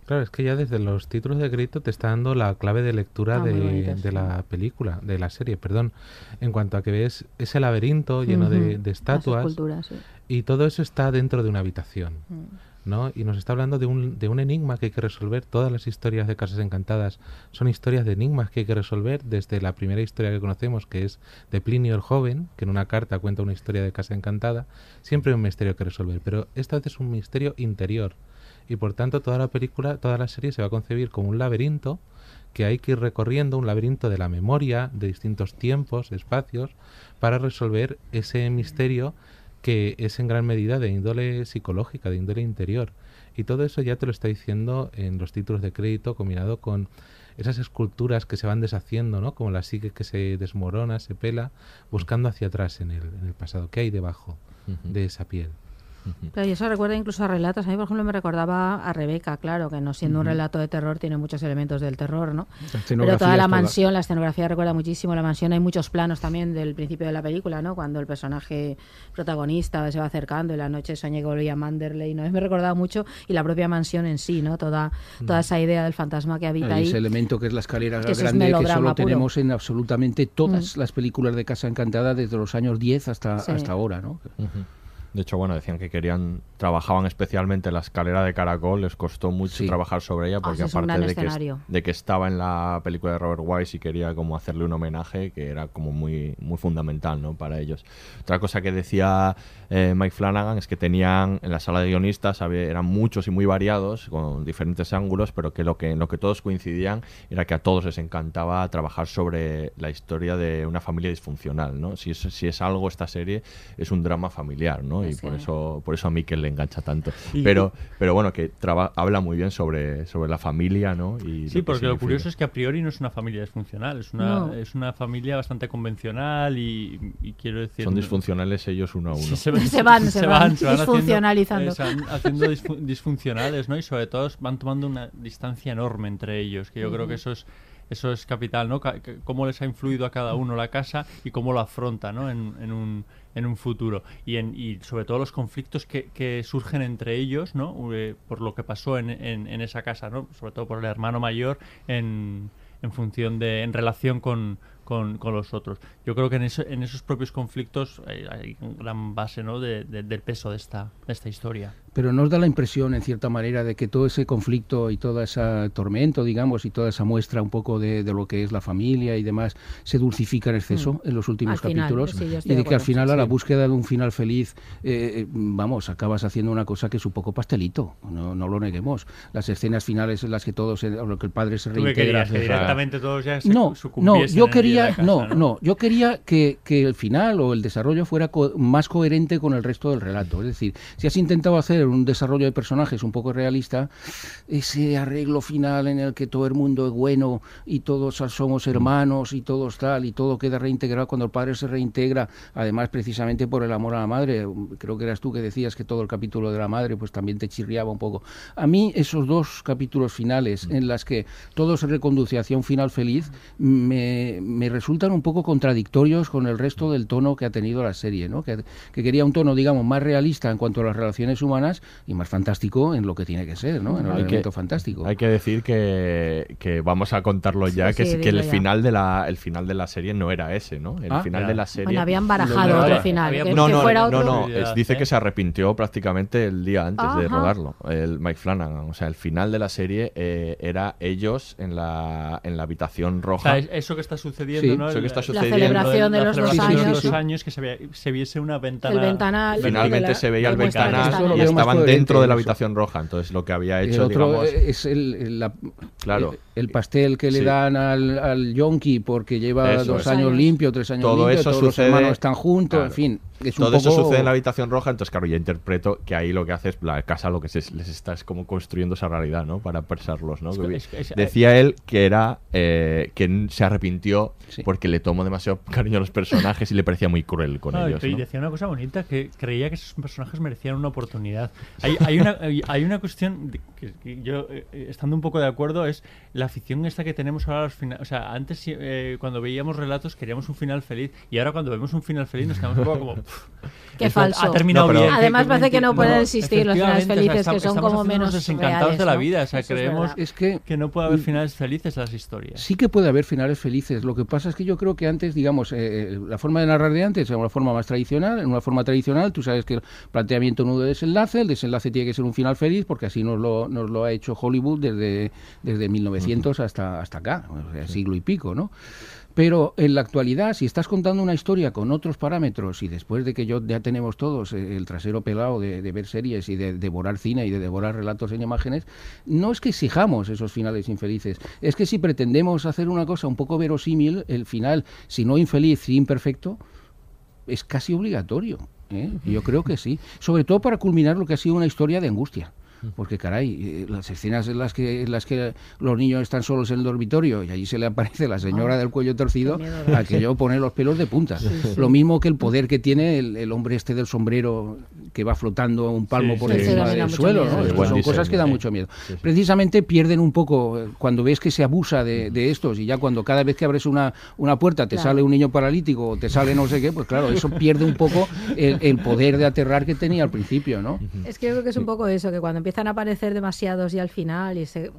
S5: Claro, es que ya desde los títulos de crédito te está dando la clave de lectura
S3: Ah,
S5: de,
S3: bonitos,
S5: de
S3: sí.
S5: la película, de la serie, perdón. En cuanto a que ves ese laberinto lleno de, estatuas
S3: sí.
S5: y todo eso está dentro de una habitación.
S3: Mm.
S5: ¿no? Y nos está hablando de un, de un enigma que hay que resolver. Todas las historias de Casas Encantadas son historias de enigmas que hay que resolver, desde la primera historia que conocemos, que es de Plinio el Joven, que en una carta cuenta una historia de Casa Encantada. Siempre hay un misterio que resolver, pero esta vez es un misterio interior. Y por tanto toda la película, toda la serie se va a concebir como un laberinto que hay que ir recorriendo, un laberinto de la memoria, de distintos tiempos, espacios, para resolver ese misterio que es en gran medida de índole psicológica, de índole interior. Y todo eso ya te lo está diciendo en los títulos de crédito combinado con esas esculturas que se van deshaciendo, ¿no? Como la psique que se desmorona, se pela, buscando hacia atrás en el, en el pasado. ¿Qué hay debajo de esa piel?
S3: Y eso recuerda incluso a relatos. A mí, por ejemplo, me recordaba a Rebeca, claro, que no siendo un relato de terror tiene muchos elementos del terror, ¿no? Pero toda la mansión, la escenografía recuerda muchísimo la mansión. Hay muchos planos también del principio de la película, ¿no? Cuando el personaje protagonista se va acercando y la noche soñé que volvía a Manderley, ¿no? Me recordaba mucho y la propia mansión en sí, ¿no? Toda, toda esa idea del fantasma que habita ahí.
S10: Ese elemento que es la escalera grande que solo tenemos en absolutamente todas las películas de Casa Encantada desde los años 10 hasta, hasta ahora, ¿no?
S1: De hecho, bueno, decían que querían, trabajaban especialmente la escalera de caracol, les costó mucho trabajar sobre ella, porque aparte de que, de que, estaba en la película de Robert Wise y quería como hacerle un homenaje, que era como muy, muy fundamental, ¿no? Para ellos. Otra cosa que decía eh, Mike Flanagan es que tenían, en la sala de guionistas, eran muchos y muy variados, con diferentes ángulos, pero que lo que, en lo que todos coincidían era que a todos les encantaba trabajar sobre la historia de una familia disfuncional, ¿no? Si es, si es algo esta serie, es un drama familiar, ¿no? y por eso por eso a Mikel le engancha tanto. pero pero bueno, que habla muy bien sobre, sobre la familia, ¿no? Y
S4: sí, porque lo curioso es que a priori no es una familia disfuncional, es una, es una familia bastante convencional y, quiero decir...
S1: Son disfuncionales ellos uno a uno.
S3: se, van, se, van, disfuncionalizando.
S4: Haciendo, haciendo disfuncionales, ¿no? Y sobre todo van tomando una distancia enorme entre ellos, que yo creo que eso es eso es capital, ¿no? Cómo les ha influido a cada uno la casa y cómo lo afronta, ¿no? En, en, un, en un futuro. Y, en, y sobre todo los conflictos que, que surgen entre ellos, ¿no? Eh, por lo que pasó en, en, en, esa casa, ¿no? Sobre todo por el hermano mayor en, en función de... en relación con con, con los otros. Yo creo que en, en esos propios conflictos hay, hay gran base ¿no? de, del peso de esta, de esta historia.
S10: Pero nos da la impresión, en cierta manera, de que todo ese conflicto y todo ese tormento, digamos, y toda esa muestra un poco de, de lo que es la familia y demás, se dulcifica en exceso mm. en los últimos capítulos. y de, que al final, a la búsqueda de un final feliz, eh, eh, vamos, acabas haciendo una cosa que es un poco pastelito, no, no lo neguemos. Las escenas finales en las que todos, lo que el padre se reintegra.
S4: Que directamente todos ya se
S10: no, no, yo quería no, no, yo quería que, el final o el desarrollo fuera más coherente con el resto del relato. Es decir, si has intentado hacer un desarrollo de personajes un poco realista, ese arreglo final en el que todo el mundo es bueno y todos somos hermanos y todos tal y todo queda reintegrado cuando el padre se reintegra, además precisamente por el amor a la madre. Creo que eras tú que decías que todo el capítulo de la madre pues también te chirriaba un poco. A mí esos dos capítulos finales en las que todo se reconduce hacia un final feliz me, me resultan un poco contradictorios con el resto del tono que ha tenido la serie, ¿no? que, quería un tono, digamos, más realista en cuanto a las relaciones humanas y más fantástico en lo que tiene que ser, ¿no? en el elemento fantástico.
S1: Hay que decir que, que vamos a contarlo ya, que, que el, final de la, el final de la serie no era ese, ¿no? El
S10: ah,
S1: final de la serie...
S3: Bueno, habían barajado otro final.
S1: no, no, no, no, dice que se arrepintió prácticamente el día antes de rodarlo, el Mike Flanagan. O sea, el final de la serie eh, era ellos en la, en la habitación roja.
S4: eso que está sucediendo
S1: está
S3: La celebración de los dos años.
S4: años que se, viese una ventana.
S3: El ventanal.
S1: Finalmente se veía el ventanal y estaban dentro de la habitación roja. Entonces lo que había hecho,
S10: digamos... es el,
S1: claro.
S10: el, pastel que le dan al, al yonki porque lleva dos años limpio, tres años Todo limpio, eso todos los hermanos están juntos, en fin.
S1: Todo eso sucede en la habitación roja, entonces claro, yo interpreto que ahí lo que hace es la casa lo que les está es como construyendo esa realidad, ¿no? Para persarlos, ¿no? Decía él que era eh, que se arrepintió porque le tomó demasiado cariño a los personajes y le parecía muy cruel con ellos.
S4: Y decía una cosa bonita que creía que esos personajes merecían una oportunidad. Hay, hay una, hay una cuestión que, yo eh, estando un poco de acuerdo es la afición esta que tenemos ahora los finales. O sea, antes eh, cuando veíamos relatos queríamos un final feliz y ahora cuando vemos un final feliz nos quedamos un poco como
S3: Qué falso.
S4: Ha terminado bien.
S3: Además parece que no pueden existir los finales felices, que son como menos
S4: desencantados de la vida. O sea, creemos
S10: es que,
S4: que no puede haber finales felices en las historias.
S10: Sí que puede haber finales felices. Lo que pasa es que yo creo que antes, digamos, eh, eh, la forma de narrar de antes era una forma más tradicional. En una forma tradicional, tú sabes que el planteamiento nudo de desenlace, el desenlace tiene que ser un final feliz, porque así nos lo, nos lo ha hecho Hollywood desde, desde 1900 hasta, hasta acá, siglo y pico, ¿no? Pero en la actualidad, si estás contando una historia con otros parámetros y después de que yo ya tenemos todos eh, el trasero pelado de, ver series y de devorar cine y de devorar relatos en imágenes, no es que exijamos esos finales infelices, es que si pretendemos hacer una cosa un poco verosímil, el final, si no infeliz, si imperfecto, es casi obligatorio. ¿eh? Yo creo que sí. Sobre todo para culminar lo que ha sido una historia de angustia. Porque, caray, eh, las escenas en las, que, en las que los niños están solos en el dormitorio y allí se le aparece la señora
S3: Ah,
S10: del cuello torcido,
S3: qué miedo,
S10: aquello pone los pelos de punta.
S3: Sí, sí.
S10: Lo mismo que el poder que tiene el, el hombre este del sombrero que va flotando un palmo
S4: Sí,
S10: por
S4: sí.
S10: encima del suelo. ¿no? Son
S1: diseño,
S10: cosas que dan mucho miedo.
S1: Sí, sí.
S10: Precisamente pierden un poco eh, cuando ves que se abusa de, de estos y ya cuando cada vez que abres una, una puerta te
S3: Claro.
S10: sale un niño paralítico o te sale no sé qué, pues claro, eso pierde un poco el, el poder de aterrar que tenía al principio, ¿no?
S3: Es que yo creo que es un poco eso, que cuando empiezan a aparecer demasiados y al final, y se-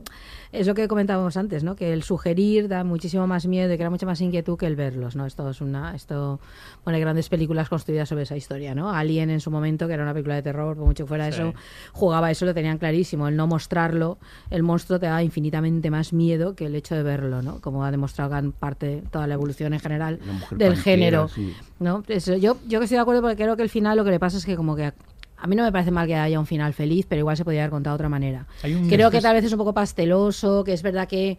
S3: es lo que comentábamos antes, ¿no? Que el sugerir da muchísimo más miedo y crea mucha más inquietud que el verlos, ¿no? Esto es una, esto pone grandes películas construidas sobre esa historia, ¿no? Alien en su momento, que era una película de terror, por mucho que fuera
S4: Sí.
S3: eso, jugaba eso, lo tenían clarísimo. El no mostrarlo, el monstruo te da infinitamente más miedo que el hecho de verlo, ¿no? Como ha demostrado gran parte, toda la evolución en general del
S10: pantera,
S3: género.
S10: sí.
S3: ¿no? Eso, yo, yo que estoy de acuerdo porque creo que el final lo que le pasa es que como que a, mí no me parece mal que haya un final feliz, pero igual se podría haber contado de otra manera. Creo que tal vez es un poco pasteloso, que es verdad que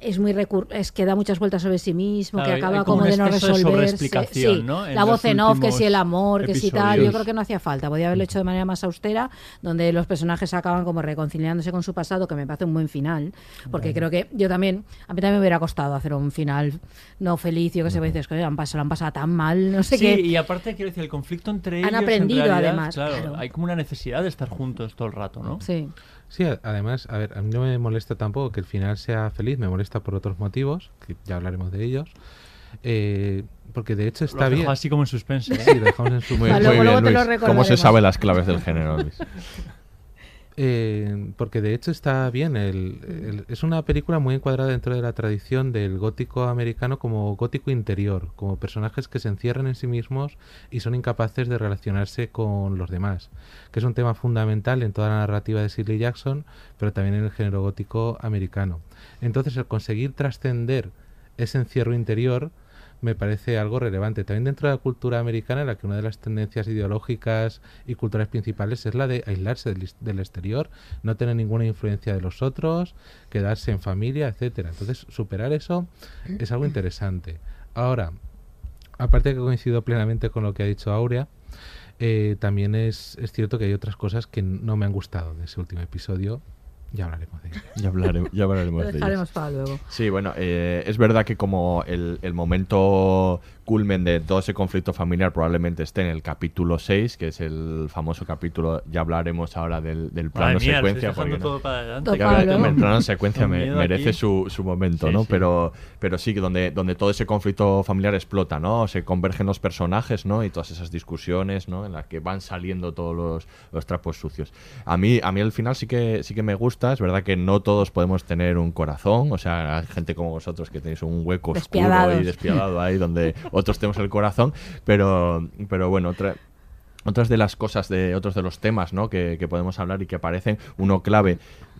S3: es muy recur es que da muchas vueltas sobre sí mismo,
S4: Claro,
S3: que acaba
S4: como
S3: como de no
S4: de
S3: resolverse.
S4: sobreexplicación,
S3: Sí,
S4: ¿no? En
S3: la voz en off, que si el amor, que si tal, yo creo que no hacía falta. Podía haberlo hecho de manera más austera, donde los personajes acaban como reconciliándose con su pasado, que me parece un buen final, porque creo que yo también, a mí también me hubiera costado hacer un final no feliz, yo que sé, dices, que han pasado, lo han pasado tan mal, no sé
S4: Sí,
S3: qué.
S4: y aparte quiero decir, el conflicto entre
S3: Han
S4: ellos en
S3: aprendido,
S4: realidad,
S3: además,
S4: claro,
S3: claro.
S4: hay como una necesidad de estar juntos todo el rato, ¿no?
S3: Sí.
S5: Sí, a- además, a ver, a mí no me molesta tampoco que el final sea feliz, me molesta por otros motivos, que ya hablaremos de ellos. Eh, porque de hecho
S4: Lo
S5: está
S4: has
S5: bien.
S4: así como en suspense. ¿eh?
S5: Sí, lo dejamos en su
S1: Muy, muy
S3: luego-
S1: bien,
S3: luego te lo
S1: Luis. ¿Cómo se sabe las claves del género, Luis?
S5: Eh, porque de hecho está bien. El, es una película muy encuadrada dentro de la tradición del gótico americano como gótico interior, como personajes que se encierran en sí mismos y son incapaces de relacionarse con los demás, que es un tema fundamental en toda la narrativa de Shirley Jackson, pero también en el género gótico americano. Entonces, el conseguir trascender ese encierro interior me parece algo relevante. También dentro de la cultura americana, en la que una de las tendencias ideológicas y culturales principales es la de aislarse del, del exterior, no tener ninguna influencia de los otros, quedarse en familia, etcétera. Entonces, superar eso es algo interesante. Ahora, aparte que coincido plenamente con lo que ha dicho Aurea, eh, también es, es cierto que hay otras cosas que no me han gustado de ese último episodio. Ya hablaremos de ello.
S1: Ya hablaremos, ya hablaremos
S3: Lo
S1: de
S3: dejaremos para luego.
S1: Sí, bueno, eh, es verdad que como el, el momento culmen de todo ese conflicto familiar probablemente esté en el capítulo 6, que es el famoso capítulo, ya hablaremos ahora del, del plano
S4: mía,
S1: secuencia. porque no-
S4: todo para adelante.
S3: Todo
S1: que
S3: para luego.
S1: el plano secuencia me- merece su, su momento,
S4: Sí,
S1: ¿no?
S4: sí.
S1: Pero, pero sí, que donde, donde todo ese conflicto familiar explota, ¿no? Se convergen los personajes, ¿no? Y todas esas discusiones, ¿no? En las que van saliendo todos los, los trapos sucios. A mí, a mí el final sí que, sí que me gusta. Es verdad que no todos podemos tener un corazón. O sea, hay gente como vosotros que tenéis un hueco oscuro y despiadado ahí donde otros tenemos el corazón. Pero, pero bueno, otra, otras de las cosas, de otros de los temas ¿no? que, que podemos hablar y que aparecen, uno clave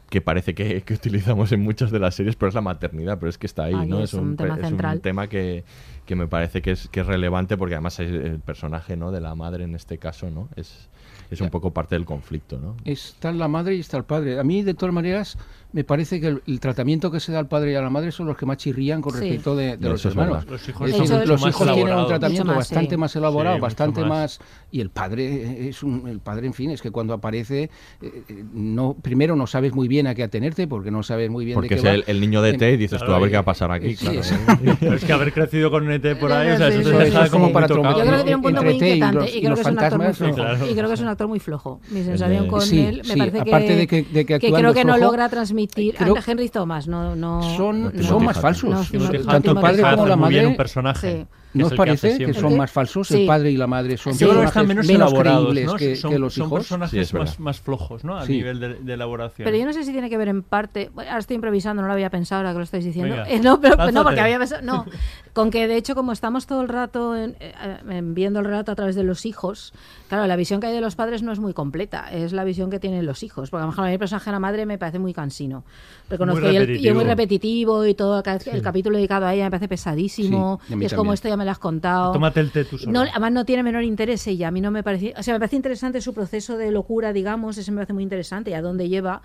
S1: que parece que, que utilizamos en muchas de las series, pero es la maternidad, pero es que está ahí, ¿no?
S3: es un tema
S1: es un tema que, que me parece que es, que es relevante porque además es el personaje ¿no? de la madre en este caso, ¿no? Es, es un poco parte del conflicto, ¿no?
S10: Está la madre y está el padre. A mí, de todas maneras, me parece que el, el tratamiento que se da al padre y a la madre son los que más chirrían con
S3: Sí.
S10: respecto de, de los
S1: Eso es
S10: hermanos.
S1: verdad.
S4: Los hijos
S10: Es decir, los hijos tienen un tratamiento
S3: más,
S10: bastante
S3: sí.
S10: más elaborado,
S4: Sí,
S10: bastante
S4: más.
S10: más. Y el padre es un. El padre, en fin, es que cuando aparece, eh, no primero no sabes muy bien a qué atenerte porque no sabes muy bien
S1: Porque
S10: de
S1: es
S10: qué va.
S1: el, el niño de
S10: En-
S1: T y dices tú, a ver
S4: Claro,
S1: qué va a pasar aquí,
S10: sí,
S1: claro.
S10: eso.
S4: Pero es que haber crecido con un ET por ahí, o sea,
S3: Sí,
S4: eso
S3: sí, sí,
S4: deja
S3: sí,
S4: como
S10: sí. para
S4: tocado.
S3: Yo creo que tiene un punto muy inquietante y creo que es un actor muy flojo.
S4: claro.
S3: Y creo que es un actor muy flojo. Mi sensación con
S10: Sí,
S3: él me
S10: sí,
S3: parece
S10: aparte
S3: que, creo que no logra transmitir
S10: creo-
S3: a Henry Thomas, no, no
S10: son,
S3: no-
S10: son más falsos.
S3: No,
S10: Tanto el padre como la madre.
S4: un personaje.
S3: Sí.
S10: ¿No os
S4: el que
S10: parece que,
S4: siempre.
S10: son más falsos?
S3: Sí.
S10: El padre y la madre son
S4: Yo creo que están
S10: personajes
S4: menos,
S10: menos
S4: elaborados,
S10: creíbles
S4: ¿no?
S10: que,
S4: son,
S10: que los
S4: son
S10: hijos.
S4: personajes más, más flojos, ¿no? A
S10: Sí.
S4: nivel de, de elaboración.
S3: Pero yo no sé si tiene que ver en parte, bueno, ahora estoy improvisando, no lo había pensado ahora que lo estáis diciendo.
S4: Venga,
S3: Eh, no, pero, no, porque había pensado, no, con que de hecho como estamos todo el rato en- eh, en viendo el relato a través de los hijos, claro, la visión que hay de los padres no es muy completa, es la visión que tienen los hijos, porque a lo mejor a mí el personaje de la madre me parece muy cansino. Reconozco
S4: Muy
S3: y, el- y es muy repetitivo y todo vez- el capítulo dedicado a ella me parece pesadísimo,
S10: Sí,
S3: y es como esto ya me lo has contado.
S4: Tómate el té tú solo.
S3: No, además no tiene menor interés ella. A mí no me parece, o sea, me parece interesante su proceso de locura, digamos, ese me parece muy interesante y a dónde lleva.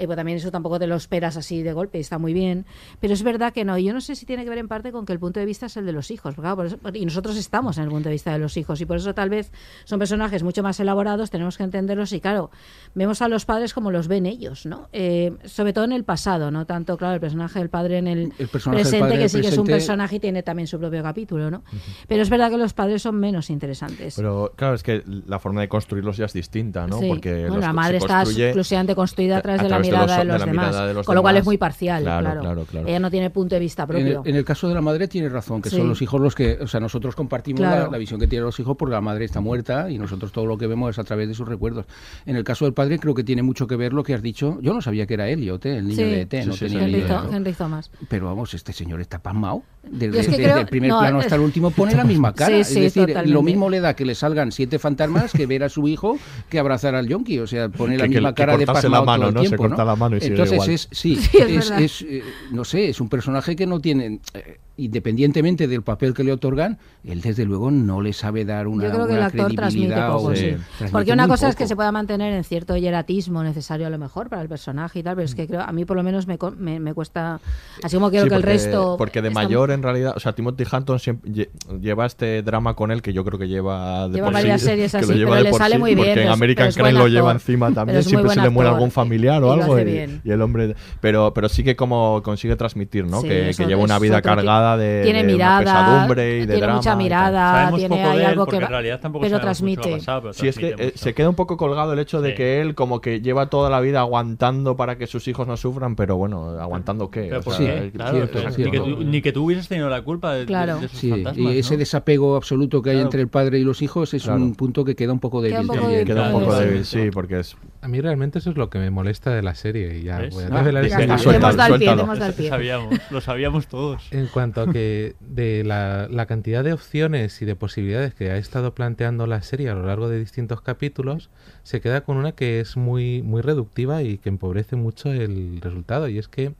S3: Eh, pues también eso tampoco te lo esperas así de golpe, está muy bien. Pero es verdad que no. y Yo no sé si tiene que ver en parte con que el punto de vista es el de los hijos. porque, claro, por eso- y nosotros estamos en el punto de vista de los hijos. Y por eso tal vez son personajes mucho más elaborados, tenemos que entenderlos. Y claro, vemos a los padres como los ven ellos, ¿no? Eh, sobre todo en el pasado, no tanto, claro, el personaje del padre en el, presente, que
S10: el
S3: sí que es un personaje y tiene también su propio capítulo, ¿no? Pero es verdad que los padres son menos interesantes.
S1: Pero claro, es que la forma de construirlos ya es distinta, ¿no?
S3: Sí.
S1: Porque
S3: Bueno,
S1: los-
S3: la madre está exclusivamente construida a través de la mirada de
S1: de
S3: los, demás,
S1: mirada de los
S3: con lo cual es muy parcial,
S1: Claro,
S3: claro.
S1: claro, claro.
S3: Ella no tiene punto de vista
S10: En el,
S3: propio.
S10: en el caso de la madre tiene razón, que
S3: Sí.
S10: son los hijos los que, o sea, nosotros compartimos
S3: Claro.
S10: la, la visión que tienen los hijos porque la madre está muerta y nosotros todo lo que vemos es a través de sus recuerdos. En el caso del padre creo que tiene mucho que ver lo que has dicho. Yo no sabía que era Elliot, ¿eh? el niño
S3: Sí.
S10: de ET, no
S1: Sí,
S10: tenía
S3: Henry,
S10: idea.
S3: Tho- Henry Thomas.
S10: Pero vamos, este señor está pasmado. Desde,
S3: Yo es que
S10: desde
S3: creo-
S10: el primer
S3: no,
S10: plano hasta el último pone la misma cara.
S3: Sí,
S10: es decir,
S3: totalmente.
S10: lo mismo le da que le salgan siete fantasmas que ver a su hijo que abrazar al yonki. O sea, pone la misma
S1: que
S10: cara de pasmado
S1: la mano,
S10: todo el tiempo.
S1: Corta la mano y sigue
S10: Entonces
S1: igual.
S10: es, sí,
S3: Sí, es
S10: es,
S3: verdad.
S10: es, eh, no sé, es un personaje que no tiene, eh, independientemente del papel que le otorgan, él desde luego no le sabe dar una,
S3: Yo creo que el actor transmite
S10: credibilidad
S3: poco, sí.
S10: transmite
S3: Porque una cosa es que se pueda mantener en cierto hieratismo necesario a lo mejor para el personaje y tal, pero es que creo, a mí por lo menos me, co- me, me cuesta, así como creo
S1: Sí,
S3: que el resto...
S1: Porque de
S3: está-
S1: mayor, en realidad, o sea, Timothy Hunton siempre lle- lleva este drama con él que yo creo que lleva de
S3: Lleva
S1: por
S3: varias
S1: sí,
S3: series
S1: que
S3: así,
S1: lo lleva
S3: pero le sale
S1: sí,
S3: muy bien,
S1: Porque en American Crime lo lleva encima también, siempre se le muere algún familiar o algo. Y, el hombre. Pero, pero sí que como consigue transmitir, ¿no?
S3: Sí,
S1: que, lleva una vida
S3: otro
S1: de,
S3: tiene
S1: de una
S3: mirada,
S1: pesadumbre y de
S3: tiene
S1: drama.
S3: mucha mirada,
S4: Sabemos
S3: tiene
S4: poco
S3: hay
S4: de él,
S3: algo que
S4: en realidad tampoco
S3: pero
S4: sabemos mucho
S3: transmite.
S4: lo pasado, pero
S1: Sí, es que eh,
S4: mucho.
S1: se queda un poco colgado el hecho de
S4: Sí.
S1: que él como que lleva toda la vida aguantando para que sus hijos no sufran, pero bueno, ¿aguantando qué? Eh,
S4: Claro,
S10: cierto, cierto.
S4: Ni, que tú, ni que tú hubieses tenido la culpa de,
S3: Claro.
S4: de esos
S10: Sí,
S4: fantasmas.
S10: y ese
S4: ¿no?
S10: desapego absoluto que hay
S4: Claro.
S10: entre el padre y los hijos es
S1: Claro.
S10: un punto que queda un poco débil
S1: queda un
S3: Claro,
S1: poco
S3: sí.
S1: débil, sí, porque es...
S5: A mí realmente eso es lo que me molesta de la serie. Y ya
S4: ¿Ves?
S5: voy a
S10: Ah,
S5: revelar
S1: suéltalo,
S3: pie, el
S4: Lo
S3: pie.
S4: sabíamos, lo sabíamos todos.
S5: En cuanto a que de la, la cantidad de opciones y de posibilidades que ha estado planteando la serie a lo largo de distintos capítulos, se queda con una que es muy, muy reductiva y que empobrece mucho el resultado. Y es que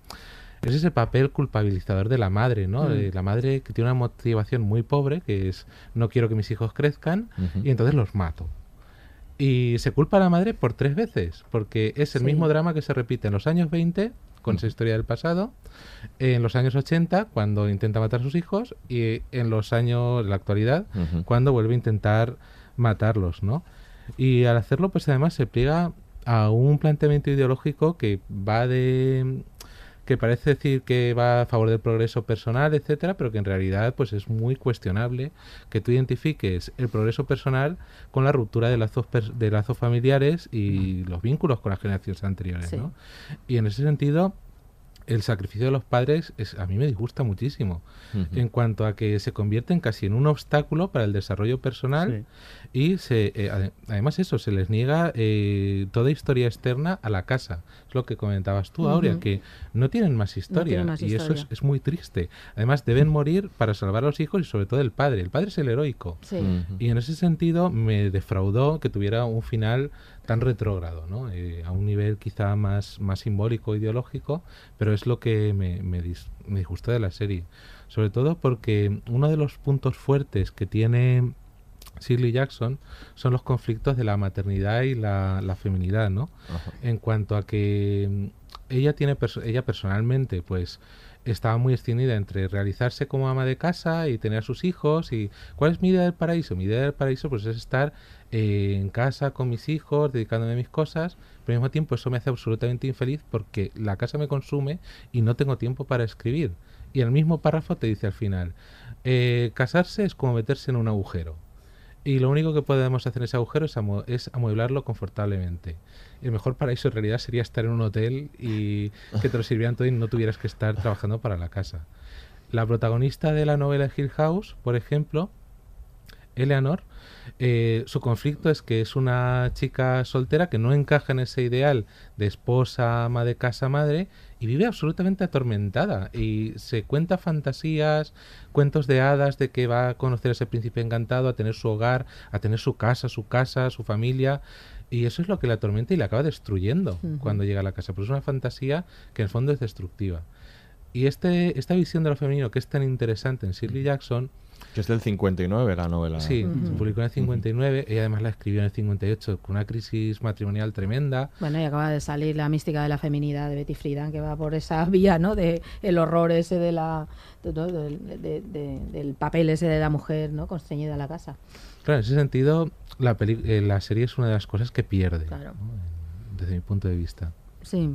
S5: es ese papel culpabilizador de la madre, ¿no?
S3: Mm.
S5: La madre que tiene una motivación muy pobre, que es no quiero que mis hijos crezcan y entonces los mato. Y se culpa a la madre por tres veces, porque es el
S3: Sí.
S5: mismo drama que se repite en los años 20, con esa historia del pasado, en los años 80, cuando intenta matar a sus hijos, y en los años de la actualidad, cuando vuelve a intentar matarlos, ¿no? Y al hacerlo, pues además se pliega a un planteamiento ideológico que va de que parece decir que va a favor del progreso personal, etcétera, pero que en realidad pues es muy cuestionable que tú identifiques el progreso personal con la ruptura de lazos de lazos familiares y los vínculos con las generaciones anteriores,
S3: Sí.
S5: ¿no? Y en ese sentido el sacrificio de los padres es, a mí me disgusta muchísimo en cuanto a que se convierten casi en un obstáculo para el desarrollo personal y se eh, ade- además eso se les niega eh, toda historia externa a la casa. Es lo que comentabas tú Aurea que no tienen más historia
S3: tienen más
S5: y eso es, es muy triste. Además deben morir para salvar a los hijos y sobre todo el padre. El padre es el heroico.
S3: Sí.
S5: Y en ese sentido me defraudó que tuviera un final tan retrógrado, ¿no? Eh, a un nivel quizá más, más simbólico, ideológico, pero es lo que me, me, dis- me disgustó de la serie. Sobre todo porque uno de los puntos fuertes que tiene Shirley Jackson son los conflictos de la maternidad y la, la feminidad, ¿no?
S1: Ajá.
S5: en cuanto a que mm, ella tiene perso- ella personalmente pues estaba muy extendida entre realizarse como ama de casa y tener a sus hijos y cuál es mi idea del paraíso mi idea del paraíso pues es estar eh, en casa con mis hijos dedicándome a mis cosas pero al mismo tiempo eso me hace absolutamente infeliz porque la casa me consume y no tengo tiempo para escribir y el mismo párrafo te dice al final eh, casarse es como meterse en un agujero y lo único que podemos hacer en ese agujero es, amo- es amueblarlo confortablemente. El mejor paraíso en realidad sería estar en un hotel y que te lo sirvieran todo y no tuvieras que estar trabajando para la casa. la protagonista de la novela Hill House, por ejemplo, Eleanor, eh, su conflicto es que es una chica soltera que no encaja en ese ideal de esposa, ama de casa, madre, y vive absolutamente atormentada. Y se cuenta fantasías, cuentos de hadas de que va a conocer a ese príncipe encantado, a tener su hogar, a tener su casa, su casa, su familia. Y eso es lo que la atormenta y la acaba destruyendo cuando llega a la casa. Pero es una fantasía que en el fondo es destructiva. Y este, esta visión de lo femenino que es tan interesante en Shirley Jackson,
S1: Que es del 59 la novela.
S5: Sí, se publicó en el 59 y además la escribió en el 58 con una crisis matrimonial tremenda.
S3: Bueno, y acaba de salir la mística de la feminidad de Betty Friedan, que va por esa vía, ¿no? De el horror ese de la, del- de- de- del papel ese de la mujer, ¿no? Constreñida a la casa.
S5: Claro, en ese sentido, la, peli- eh, la serie es una de las cosas que pierde,
S3: Claro.
S5: ¿no? desde mi punto de vista.
S3: Sí.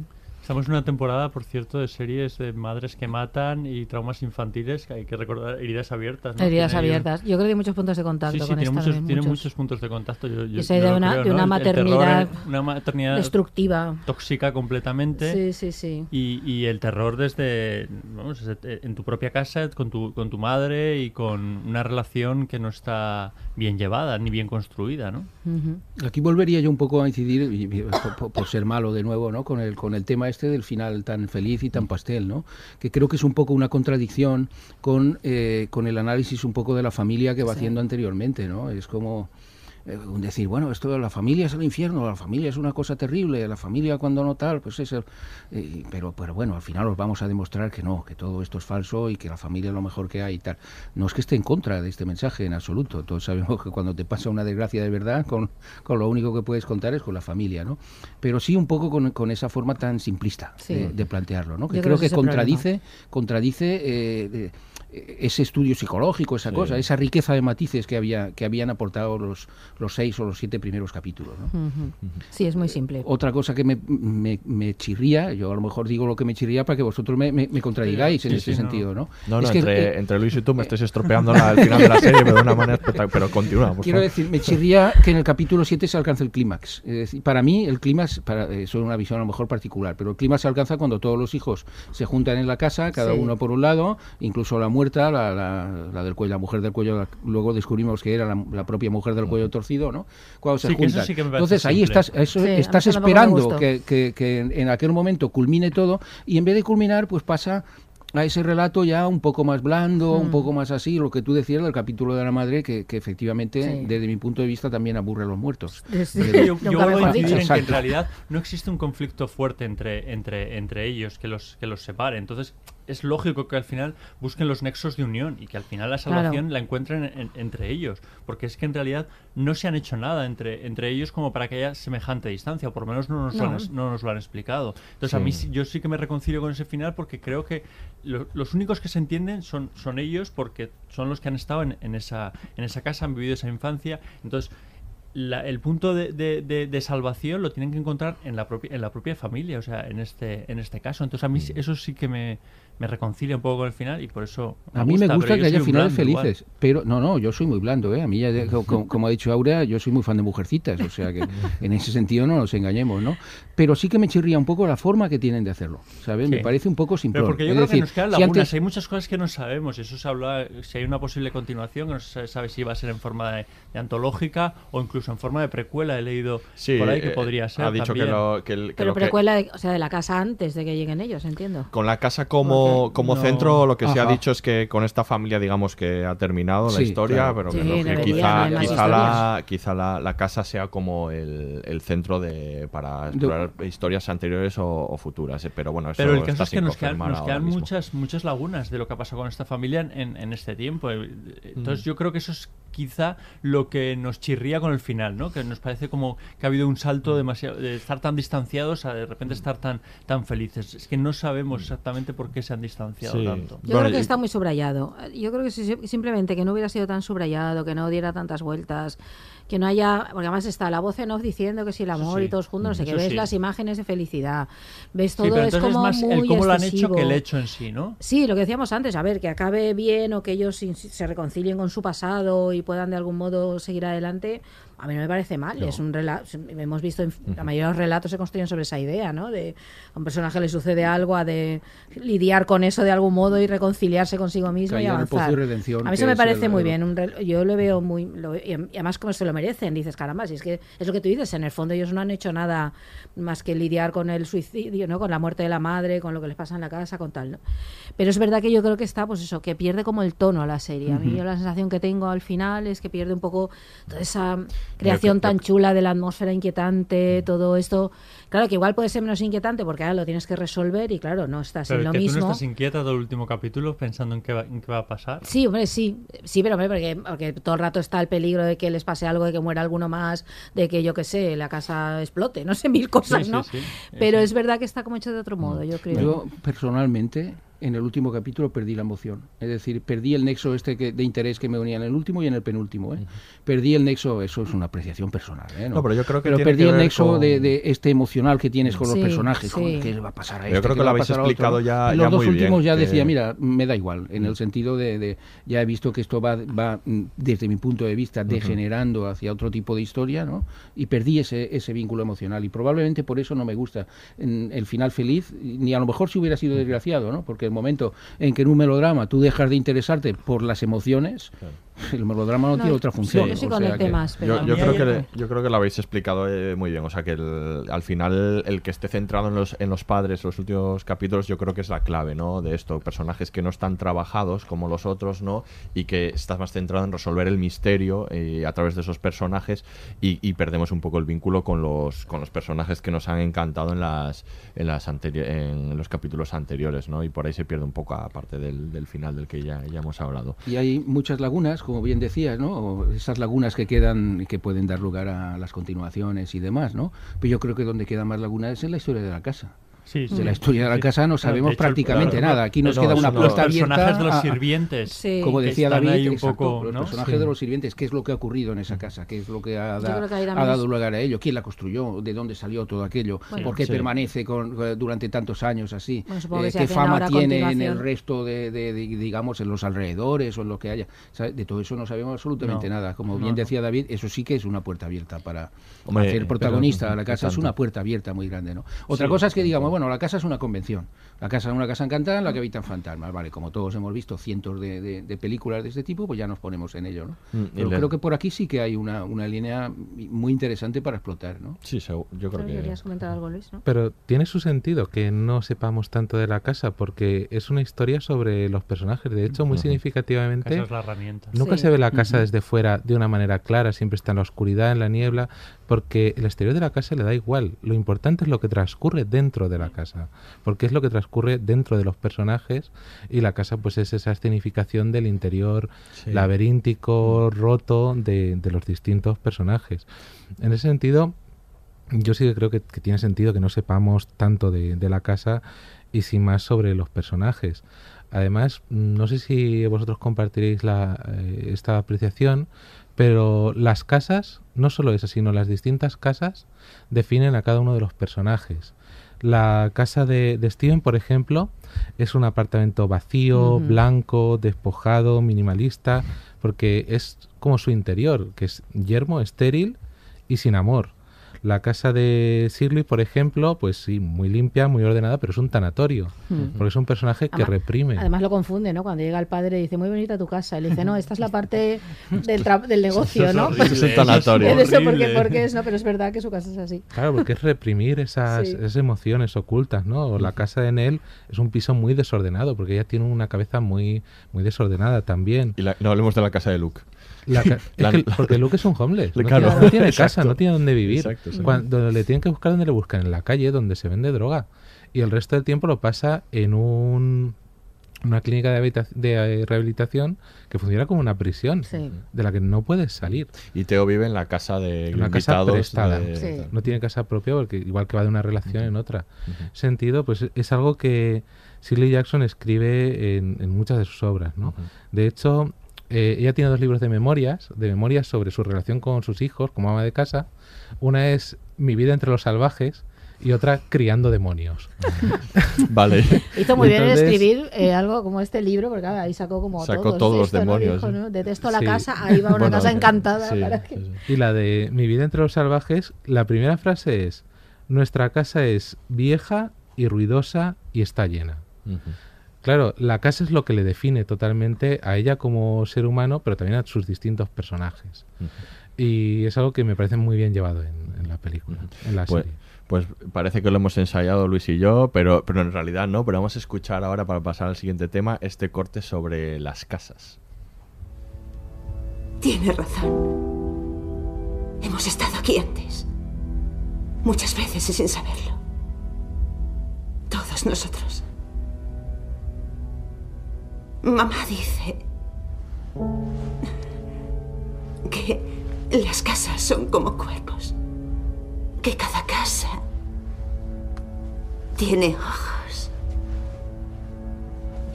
S4: Estamos en una temporada, por cierto, de series de madres que matan y traumas infantiles, que hay que recordar, heridas abiertas. ¿no?
S3: Heridas
S4: Tiene ahí un-
S3: abiertas. Yo creo que hay muchos puntos de contacto
S4: Sí, sí,
S3: con
S4: tiene,
S3: esta
S4: muchos,
S3: también,
S4: tiene
S3: muchos.
S4: muchos puntos de contacto. Yo, yo-
S3: Esa
S4: yo
S3: de una-
S4: creo,
S3: de
S4: ¿no?
S3: una
S4: El- el terror
S3: maternidad
S4: es una maternidad
S3: destructiva.
S4: tóxica completamente.
S3: Sí, sí, sí.
S4: Y, y el terror desde, vamos, desde- en tu propia casa, con tu, con tu madre y con una relación que no está bien llevada ni bien construida, ¿no?
S10: Aquí volvería yo un poco a incidir, y- y- por, por- por ser malo de nuevo, ¿no? con, el, con el tema este del final tan feliz y tan pastel, ¿no? que creo que es un poco una contradicción con, eh, con el análisis un poco de la familia que va
S3: Sí.
S10: haciendo anteriormente. ¿no? Es como un decir, bueno, esto de la familia es el infierno, la familia es una cosa terrible, la familia cuando no tal, pues es el... eh, pero, pero bueno, al final os vamos a demostrar que no, que todo esto es falso y que la familia es lo mejor que hay y tal. No es que esté en contra de este mensaje en absoluto, todos sabemos que cuando te pasa una desgracia de verdad, con, con lo único que puedes contar es con la familia, ¿no? Pero sí un poco con, con esa forma tan simplista
S3: Sí.
S10: de, de plantearlo, ¿no? Que
S3: Yo
S10: creo
S3: creo que
S10: que
S3: ese problema.
S10: contradice, contradice eh, eh, ese estudio psicológico, esa
S1: Sí.
S10: cosa, esa riqueza de matices que había que habían aportado los, los seis o los siete primeros capítulos. ¿no?
S3: Sí, es muy simple.
S10: Otra cosa que me, me, me chirría, yo a lo mejor digo lo que me chirría para que vosotros me, me, me contradigáis en
S1: Sí,
S10: este
S1: sí, no,
S10: sentido, ¿no?
S1: No, no,
S10: Es que,
S1: entre,
S10: eh,
S1: entre Luis y tú me estáis estropeando la- al final de la serie pero de una manera espectacular. Pero continúa, por
S10: Quiero
S1: favor.
S10: decir, me chirría que en el capítulo 7 se alcance el clímax. Es decir, para mí, el clímax, para, eh, eso es una visión a lo mejor particular, pero el clímax se alcanza cuando todos los hijos se juntan en la casa, cada
S3: Sí.
S10: uno por un lado, incluso la muerta, la, la, la del cuello, la mujer del cuello, la- luego descubrimos que era la, la propia mujer del cuello torcido, ¿no? Cuando se
S4: Sí,
S10: juntan.
S4: sí que me parece
S10: Entonces ahí
S4: simple.
S10: estás, eso-
S3: Sí,
S10: estás esperando que, que- que en, en aquel momento culmine todo y en vez de culminar, pues pasa a ese relato ya un poco más blando, un
S3: Mm.
S10: poco más así, lo que tú decías del capítulo de la madre, que, que efectivamente,
S3: Sí.
S10: desde mi punto de vista, también aburre a los muertos.
S3: Sí,
S4: Yo, yo
S3: mejor
S4: a incidir en que en realidad no existe un conflicto fuerte entre, entre, entre ellos que los, que los separe. Entonces es lógico que al final busquen los nexos de unión y que al final la
S3: Claro.
S4: salvación la encuentren en- entre ellos. Porque es que en realidad no se han hecho nada entre, entre ellos como para que haya semejante distancia, o por lo menos no nos, Lo,
S3: No.
S4: han, no nos lo han explicado. Entonces a mí sí- yo sí que me reconcilio con ese final porque creo que lo- los únicos que se entienden son, son ellos porque son los que han estado en, en esa, en esa casa, han vivido esa infancia. Entonces la- el punto de, de- de- de salvación lo tienen que encontrar en la propia en la propia familia o sea en este en este caso entonces a mí sí- eso sí que me, me reconcilia un poco con el final y por eso
S10: A mí me gusta que haya finales
S4: blando igual.
S10: felices, pero no, no, yo soy muy blando, ¿eh? A mí, ya de- como, como ha dicho Aurea, yo soy muy fan de Mujercitas, o sea que en ese sentido no nos engañemos, ¿no? Pero sí que me chirría un poco la forma que tienen de hacerlo, ¿sabes? Me parece un poco simple.
S4: Pero porque yo
S10: es
S4: creo
S10: decir,
S4: que nos quedan
S10: si
S4: lagunas,
S10: antes-
S4: hay muchas cosas que no sabemos, eso se habla, si hay una posible continuación, que no se sabe si va a ser en forma de, de antológica o incluso en forma de precuela, he leído
S1: Sí,
S4: por ahí que
S1: eh,
S4: podría ser
S1: Ha dicho que lo que, el- que
S3: Pero
S1: lo que-
S3: precuela, de- o sea, de la casa antes de que lleguen ellos, entiendo.
S1: Con la casa como, como
S4: no.
S1: centro, lo que se ha dicho es que con esta familia, digamos que ha terminado la historia,
S10: claro.
S1: pero
S3: Sí,
S1: que, quizá, quizá, la, quizá la, la casa sea como el, el centro de para explorar historias anteriores o, o futuras. eh, Pero bueno, eso
S4: Pero el caso
S1: está
S4: es que nos quedan, nos quedan muchas, muchas lagunas de lo que ha pasado con esta familia en, en este tiempo. Eh, Entonces
S1: Mm.
S4: yo creo que eso es quizá lo que nos chirría con el final, ¿no? Que nos parece como que ha habido un salto demasiado de estar tan distanciados a de repente estar tan tan felices. Es que no sabemos exactamente por qué se han distanciado
S1: Sí.
S4: tanto.
S3: Yo
S1: Bueno,
S3: creo que
S1: y-
S3: está muy subrayado. Yo creo que si- simplemente que no hubiera sido tan subrayado, que no diera tantas vueltas, que no haya, porque además está la voz en off diciendo que si el amor
S4: sí.
S3: y todos juntos, no sé qué, ves
S4: sí.
S3: las imágenes de felicidad, ves
S4: Sí,
S3: todo
S4: pero
S3: es como
S4: es más
S3: muy
S4: el cómo lo han hecho que el hecho en sí, ¿no?
S3: Sí, lo que decíamos antes, a ver, que acabe bien o que ellos se reconcilien con su pasado y puedan de algún modo seguir adelante, a mí no me parece mal. Es un relato, hemos visto, en, la mayoría de los relatos se construyen sobre esa idea, ¿no? De a un personaje le sucede algo, a de lidiar con eso de algún modo y reconciliarse consigo mismo y avanzar. a mí eso me parece muy bien. Un yo lo veo muy, y además como se lo merecen. Dices, caramba, si es que es lo que tú dices. En el fondo ellos no han hecho nada más que lidiar con el suicidio, ¿no? Con la muerte de la madre, con lo que les pasa en la casa, con tal, ¿no? Pero es verdad que yo creo que está, pues eso, que pierde como el tono a la serie. A mí la sensación que tengo al final es que pierde un poco toda esa creación tan chula de la atmósfera inquietante, todo esto. Claro que igual puede ser menos inquietante porque ahora lo tienes que resolver y claro, no estás
S4: en
S3: lo
S4: que
S3: mismo.
S4: ¿Tú no estás inquieta todo el último capítulo pensando en qué, va, en qué va a pasar?
S3: Sí, hombre, sí. Sí, pero hombre, porque, porque, todo el rato está el peligro de que les pase algo, de que muera alguno más, de que yo qué sé, la casa explote, no sé, mil cosas, ¿no? pero es verdad que está como hecho de otro modo, yo creo.
S10: Yo personalmente en el último capítulo perdí la emoción. Es decir, perdí el nexo este que, de interés que me unía en el último y en el penúltimo. ¿eh? Perdí el nexo, eso es una apreciación personal. ¿eh?
S1: No, pero yo creo que
S10: pero perdí
S1: que
S10: el nexo
S1: con...
S10: de, de, este emocional que tienes con
S3: sí,
S10: los personajes.
S3: Sí.
S10: ¿Qué le va a pasar a este?
S1: Yo creo que lo habéis explicado ya.
S10: En los
S1: ya
S10: dos
S1: muy
S10: últimos
S1: bien,
S10: ya
S1: que...
S10: decía, mira, me da igual, en el sentido de, de ya he visto que esto va, va, desde mi punto de vista, degenerando uh -huh. hacia otro tipo de historia, ¿no? Y perdí ese, ese vínculo emocional. Y probablemente por eso no me gusta el final feliz, ni a lo mejor si hubiera sido desgraciado, ¿no? Porque el momento en que en un melodrama tú dejas de interesarte por las emociones. el melodrama no, no, tiene otra función.
S3: Yo, sí
S10: o sea
S3: que...
S10: más,
S1: yo, yo creo que yo creo que lo habéis explicado eh, muy bien. O sea que el, al final el que esté centrado en los, en los padres, los últimos capítulos, yo creo que es la clave, ¿no? De esto, personajes que no están trabajados como los otros, ¿no? Y que estás más centrado en resolver el misterio eh, a través de esos personajes y, y, perdemos un poco el vínculo con los con los personajes que nos han encantado en las en las en los capítulos anteriores, ¿no? Y por ahí se pierde un poco aparte del, del final del que ya, ya hemos hablado.
S10: Y hay muchas lagunas como bien decías, ¿no? Esas lagunas que quedan y que pueden dar lugar a las continuaciones y demás, ¿no? Pero yo creo que donde queda más lagunas es en la historia de la casa.
S4: Sí, sí,
S10: de la historia de la casa no sabemos
S4: hecho,
S10: prácticamente
S4: claro,
S10: nada. Aquí nos
S4: no,
S10: queda una
S4: no,
S10: puerta
S4: los
S10: abierta.
S4: personajes de los
S10: a-
S4: sirvientes.
S3: Sí.
S10: Como
S4: que
S10: decía David,
S4: ahí un
S10: exacto,
S4: poco,
S10: los
S4: ¿no?
S10: personajes de los sirvientes, qué es lo que ha ocurrido en esa casa, qué es lo que ha, da-
S3: que
S10: ha dado lugar a ello, quién la construyó, de dónde salió todo aquello,
S3: Bueno.
S10: por qué
S1: Sí.
S10: permanece con, eh, durante tantos años así,
S3: Bueno,
S10: eh, qué fama
S3: a
S10: tiene en el resto de, de- de, digamos, en los alrededores o en lo que haya. ¿Sabes? De todo eso no sabemos absolutamente
S4: No.
S10: nada. Como
S4: No,
S10: bien decía David, eso sí que es una puerta abierta para hacer protagonista a la casa. Es una puerta abierta muy grande, ¿no? Otra cosa es que digamos, bueno, la casa es una convención. La casa es una casa encantada en la que habitan fantasmas, ¿vale? Como todos hemos visto cientos de, de- de películas de este tipo, pues ya nos ponemos en ello, ¿no?
S1: Mm,
S10: Pero creo que por aquí sí que hay una, una línea muy interesante para explotar, ¿no?
S1: Sí, yo creo que...
S3: Querías comentar algo, Luis, ¿no?
S5: Pero tiene su sentido que no sepamos tanto de la casa porque es una historia sobre los personajes. De hecho, muy significativamente,
S4: Esa es la herramienta.
S5: nunca
S3: Sí.
S5: se ve la casa desde fuera de una manera clara, siempre está en la oscuridad, en la niebla, porque el exterior de la casa le da igual. Lo importante es lo que transcurre dentro de la casa, porque es lo que transcurre dentro de los personajes y la casa pues es esa escenificación del interior
S1: Sí.
S5: laberíntico, roto de, de los distintos personajes. En ese sentido, yo sí que creo que, que tiene sentido que no sepamos tanto de, de la casa y sin más sobre los personajes. Además, no sé si vosotros compartiréis la, eh, esta apreciación, pero las casas, no solo esas, sino las distintas casas, definen a cada uno de los personajes. La casa de, de Steven, por ejemplo, es un apartamento vacío, blanco, despojado, minimalista, porque es como su interior, que es yermo, estéril y sin amor. La casa de Shirley, por ejemplo, pues sí, muy limpia, muy ordenada, pero es un tanatorio,
S3: Mm.
S5: porque es un personaje que
S3: Además-
S5: reprime.
S3: Además lo confunde, ¿no? Cuando llega el padre y dice, muy bonita tu casa. Y le dice, no, esta es la parte del, del negocio, ¿no?
S4: horrible,
S1: Es un tanatorio.
S3: Es eso, porque, porque es, no, pero es verdad que su casa es así.
S5: Claro, porque es reprimir esas,
S3: Sí.
S5: esas emociones ocultas, ¿no? O La casa de Nell es un piso muy desordenado, porque ella tiene una cabeza muy, muy desordenada también.
S1: Y la- no hablemos de la casa de Luke.
S5: La es
S1: La-
S5: que- porque Luke es un homeless, no,
S1: Claro.
S5: tiene, no tiene casa,
S1: Exacto.
S5: no tiene dónde vivir.
S1: Exacto, exacto.
S5: Cuando le tienen que buscar donde le buscan, en la calle donde se vende droga. Y el resto del tiempo lo pasa en un, una clínica de, de eh, rehabilitación que funciona como una prisión,
S3: Sí.
S5: de la que no puedes salir.
S1: Y Teo vive en la casa de
S5: En una casa prestada.
S1: de-
S3: Sí.
S5: No tiene casa propia porque igual que va de una relación en otra.
S1: Ujú.
S5: Sentido, pues es algo que Shirley Jackson escribe en, en muchas de sus obras, ¿no?
S1: Ujú.
S5: De hecho, eh, ella tiene dos libros de memorias, de memorias sobre su relación con sus hijos como ama de casa. Una es Mi vida entre los salvajes, y otra criando demonios.
S1: vale.
S3: Hizo muy bien en escribir eh, algo como este libro, porque claro, ahí sacó como
S1: Sacó todos los demonios,
S3: Dijo,
S1: ¿eh?
S3: ¿no? Detesto la
S5: Sí.
S3: casa, ahí va una
S1: Bueno,
S3: casa encantada.
S1: Sí,
S3: para
S1: sí,
S3: que-
S1: sí.
S5: Y la de Mi vida entre los salvajes, la primera frase es, nuestra casa es vieja y ruidosa y está llena. Claro, la casa es lo que le define totalmente a ella como ser humano, pero también a sus distintos personajes. Y es algo que me parece muy bien llevado en, en la película, en la
S1: Pues,
S5: serie.
S1: pues parece que lo hemos ensayado Luis y yo, pero, pero en realidad no. Pero vamos a escuchar ahora, para pasar al siguiente tema, este corte sobre las casas.
S11: Tiene razón. Hemos estado aquí antes. Muchas veces y sin saberlo. Todos nosotros. Mamá dice que las casas son como cuerpos. Que cada casa tiene ojos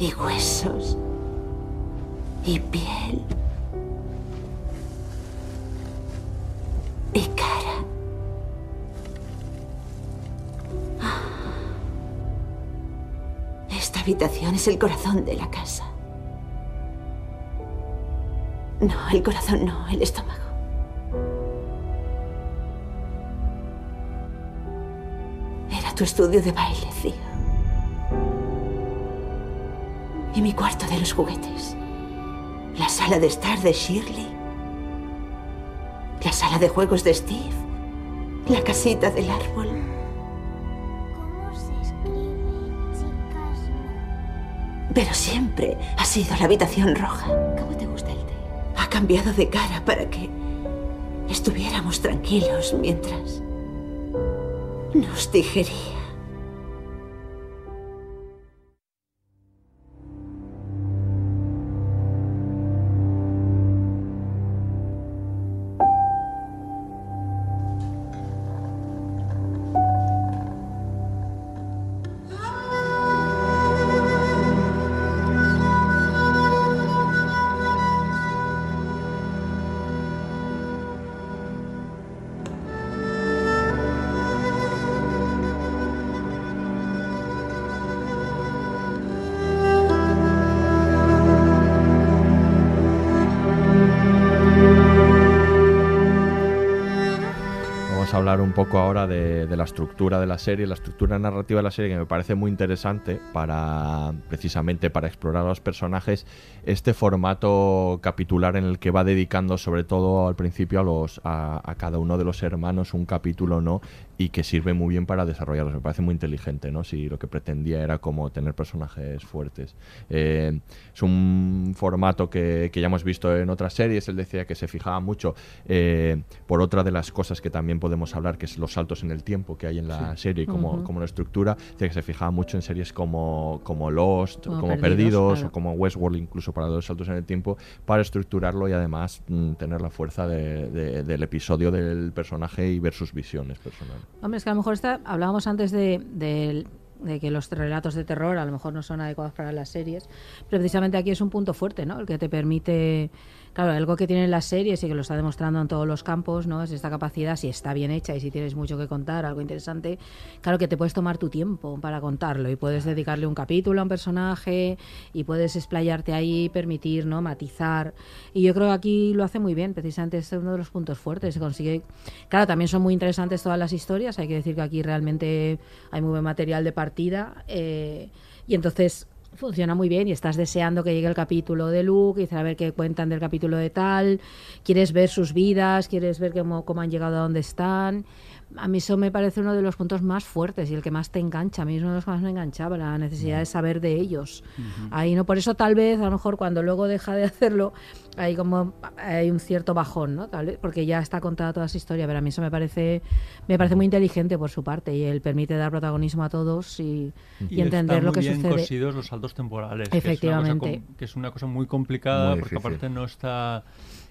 S11: y huesos y piel y cara. Esta habitación es el corazón de la casa. No, el corazón no, el estómago. Era tu estudio de baile, Cía. Y mi cuarto de los juguetes. La sala de estar de Shirley. La sala de juegos de Steve. La casita del árbol.
S12: ¿Cómo se escribe?
S11: Pero siempre ha sido la habitación roja. ¿Cómo te gusta el cambiado de cara para que estuviéramos tranquilos mientras nos digería.
S1: De la serie, la estructura narrativa de la serie que me parece muy interesante para precisamente para explorar a los personajes, este formato capitular en el que va dedicando sobre todo al principio a los a cada uno de los hermanos un capítulo, ¿no? Y que sirve muy bien para desarrollarlos. Me parece muy inteligente, ¿no? Si lo que pretendía era como tener personajes fuertes. Eh, es un formato que, que ya hemos visto en otras series. Él decía que se fijaba mucho eh, por otra de las cosas que también podemos hablar, que es los saltos en el tiempo que hay en la
S5: Sí.
S1: serie y cómo,
S5: Ujú.
S1: cómo la estructura. Dice que se fijaba mucho en series como, como Lost,
S5: Como
S1: como,
S5: Perdidos,
S1: Perdidos,
S5: claro.
S1: o como Westworld, incluso para los saltos en el tiempo, para estructurarlo y además mm, tener la fuerza de- de- del episodio del personaje y ver sus visiones personales.
S3: Hombre, es que a lo mejor está, hablábamos antes de, de- de que los relatos de terror a lo mejor no son adecuados para las series, pero precisamente aquí es un punto fuerte, ¿no? El que te permite, claro, algo que tienen las series y que lo está demostrando en todos los campos, ¿no? Es esta capacidad, si está bien hecha y si tienes mucho que contar, algo interesante, claro que te puedes tomar tu tiempo para contarlo y puedes dedicarle un capítulo a un personaje y puedes explayarte ahí, permitir, ¿no? Matizar. Y yo creo que aquí lo hace muy bien, precisamente este es uno de los puntos fuertes. Se consigue. Claro, también son muy interesantes todas las historias. Hay que decir que aquí realmente hay muy buen material de partida. eh, y entonces funciona muy bien y estás deseando que llegue el capítulo de Luke y ver qué cuentan del capítulo de tal, quieres ver sus vidas, quieres ver cómo, cómo han llegado a donde están. A mí eso me parece uno de los puntos más fuertes y el que más te engancha. A mí es uno de los que más me enganchaba, la necesidad de saber de ellos. Ahí no, por eso tal vez, a lo mejor cuando luego deja de hacerlo, hay como hay un cierto bajón, ¿no? Tal vez, porque ya está contada toda esa historia, pero a mí eso me parece me parece muy inteligente por su parte y él permite dar protagonismo a todos y, y entender
S4: están
S3: lo
S4: muy
S3: que
S4: bien
S3: sucede.
S4: cosidos los saltos temporales.
S3: Efectivamente.
S4: Que es una cosa, que es una cosa muy complicada
S1: Muy
S4: porque aparte no está...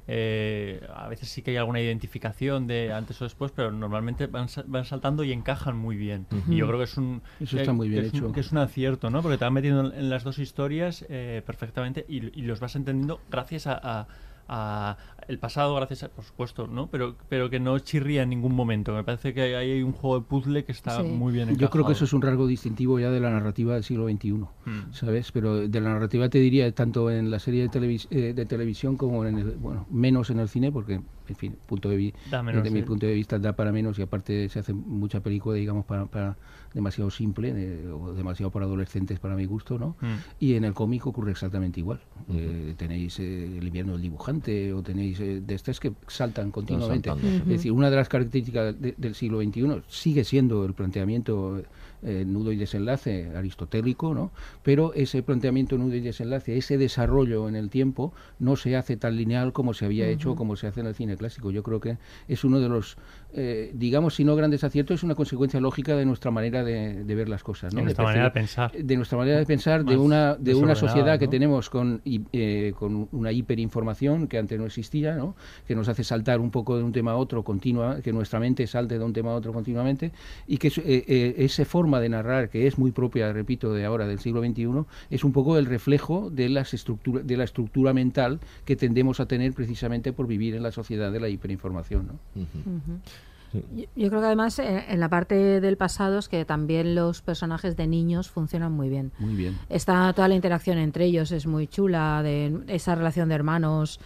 S4: eh, a veces sí que hay alguna identificación de antes o después, pero normalmente van, sa- van saltando y encajan muy bien. Y yo creo que es un
S10: Eso
S4: que-
S10: está muy bien
S4: que es un-
S10: hecho.
S4: que es un acierto, ¿no? Porque te van metiendo en, en las dos historias eh, perfectamente y, y los vas entendiendo gracias a, a- a- el pasado, gracias a, por supuesto, ¿no? Pero, pero que no chirría en ningún momento. Me parece que ahí hay un juego de puzzle que está
S10: Sí.
S4: muy bien
S10: Yo
S4: encajado.
S10: creo que eso es un rasgo distintivo ya de la narrativa del siglo XXI,
S4: Mm.
S10: ¿sabes? Pero de la narrativa te diría tanto en la serie de, televis- eh, de televisión como en el, bueno, menos en el cine porque, en fin, punto de vi-
S4: Da menos,
S10: desde mi
S4: sí.
S10: punto de vista da para menos y aparte se hace mucha película, digamos, para, para demasiado simple eh, o demasiado para adolescentes para mi gusto, ¿no?
S4: Mm.
S10: Y en el cómic ocurre exactamente igual. Eh, tenéis eh, el invierno del dibujante o tenéis de estas que saltan continuamente.
S1: saltando.
S10: Es decir, una de las características de- del siglo XXI sigue siendo el planteamiento eh, nudo y desenlace aristotélico, ¿no? Pero ese planteamiento nudo y desenlace, ese desarrollo en el tiempo, no se hace tan lineal como se había hecho,
S4: Ujú.
S10: como se hace en el cine clásico. Yo creo que es uno de los, eh, digamos, si no grandes aciertos, es una consecuencia lógica de nuestra manera de, de ver las cosas, ¿no?
S4: De nuestra manera de pensar.
S10: De nuestra manera de pensar, de una, de una sociedad que tenemos con, eh, con una hiperinformación que antes no existía, ¿no? que nos hace saltar un poco de un tema a otro continua, que nuestra mente salte de un tema a otro continuamente, y que eh, eh, esa forma de narrar, que es muy propia, repito, de ahora, del siglo XXI, es un poco el reflejo de, las estructura, de la estructura mental que tendemos a tener precisamente por vivir en la sociedad de la hiperinformación. ¿no?
S3: Yo, yo creo que además eh, en la parte del pasado es que también los personajes de niños funcionan muy bien.
S10: Muy bien.
S3: Está toda la interacción entre ellos, es muy chula, de esa relación de hermanos.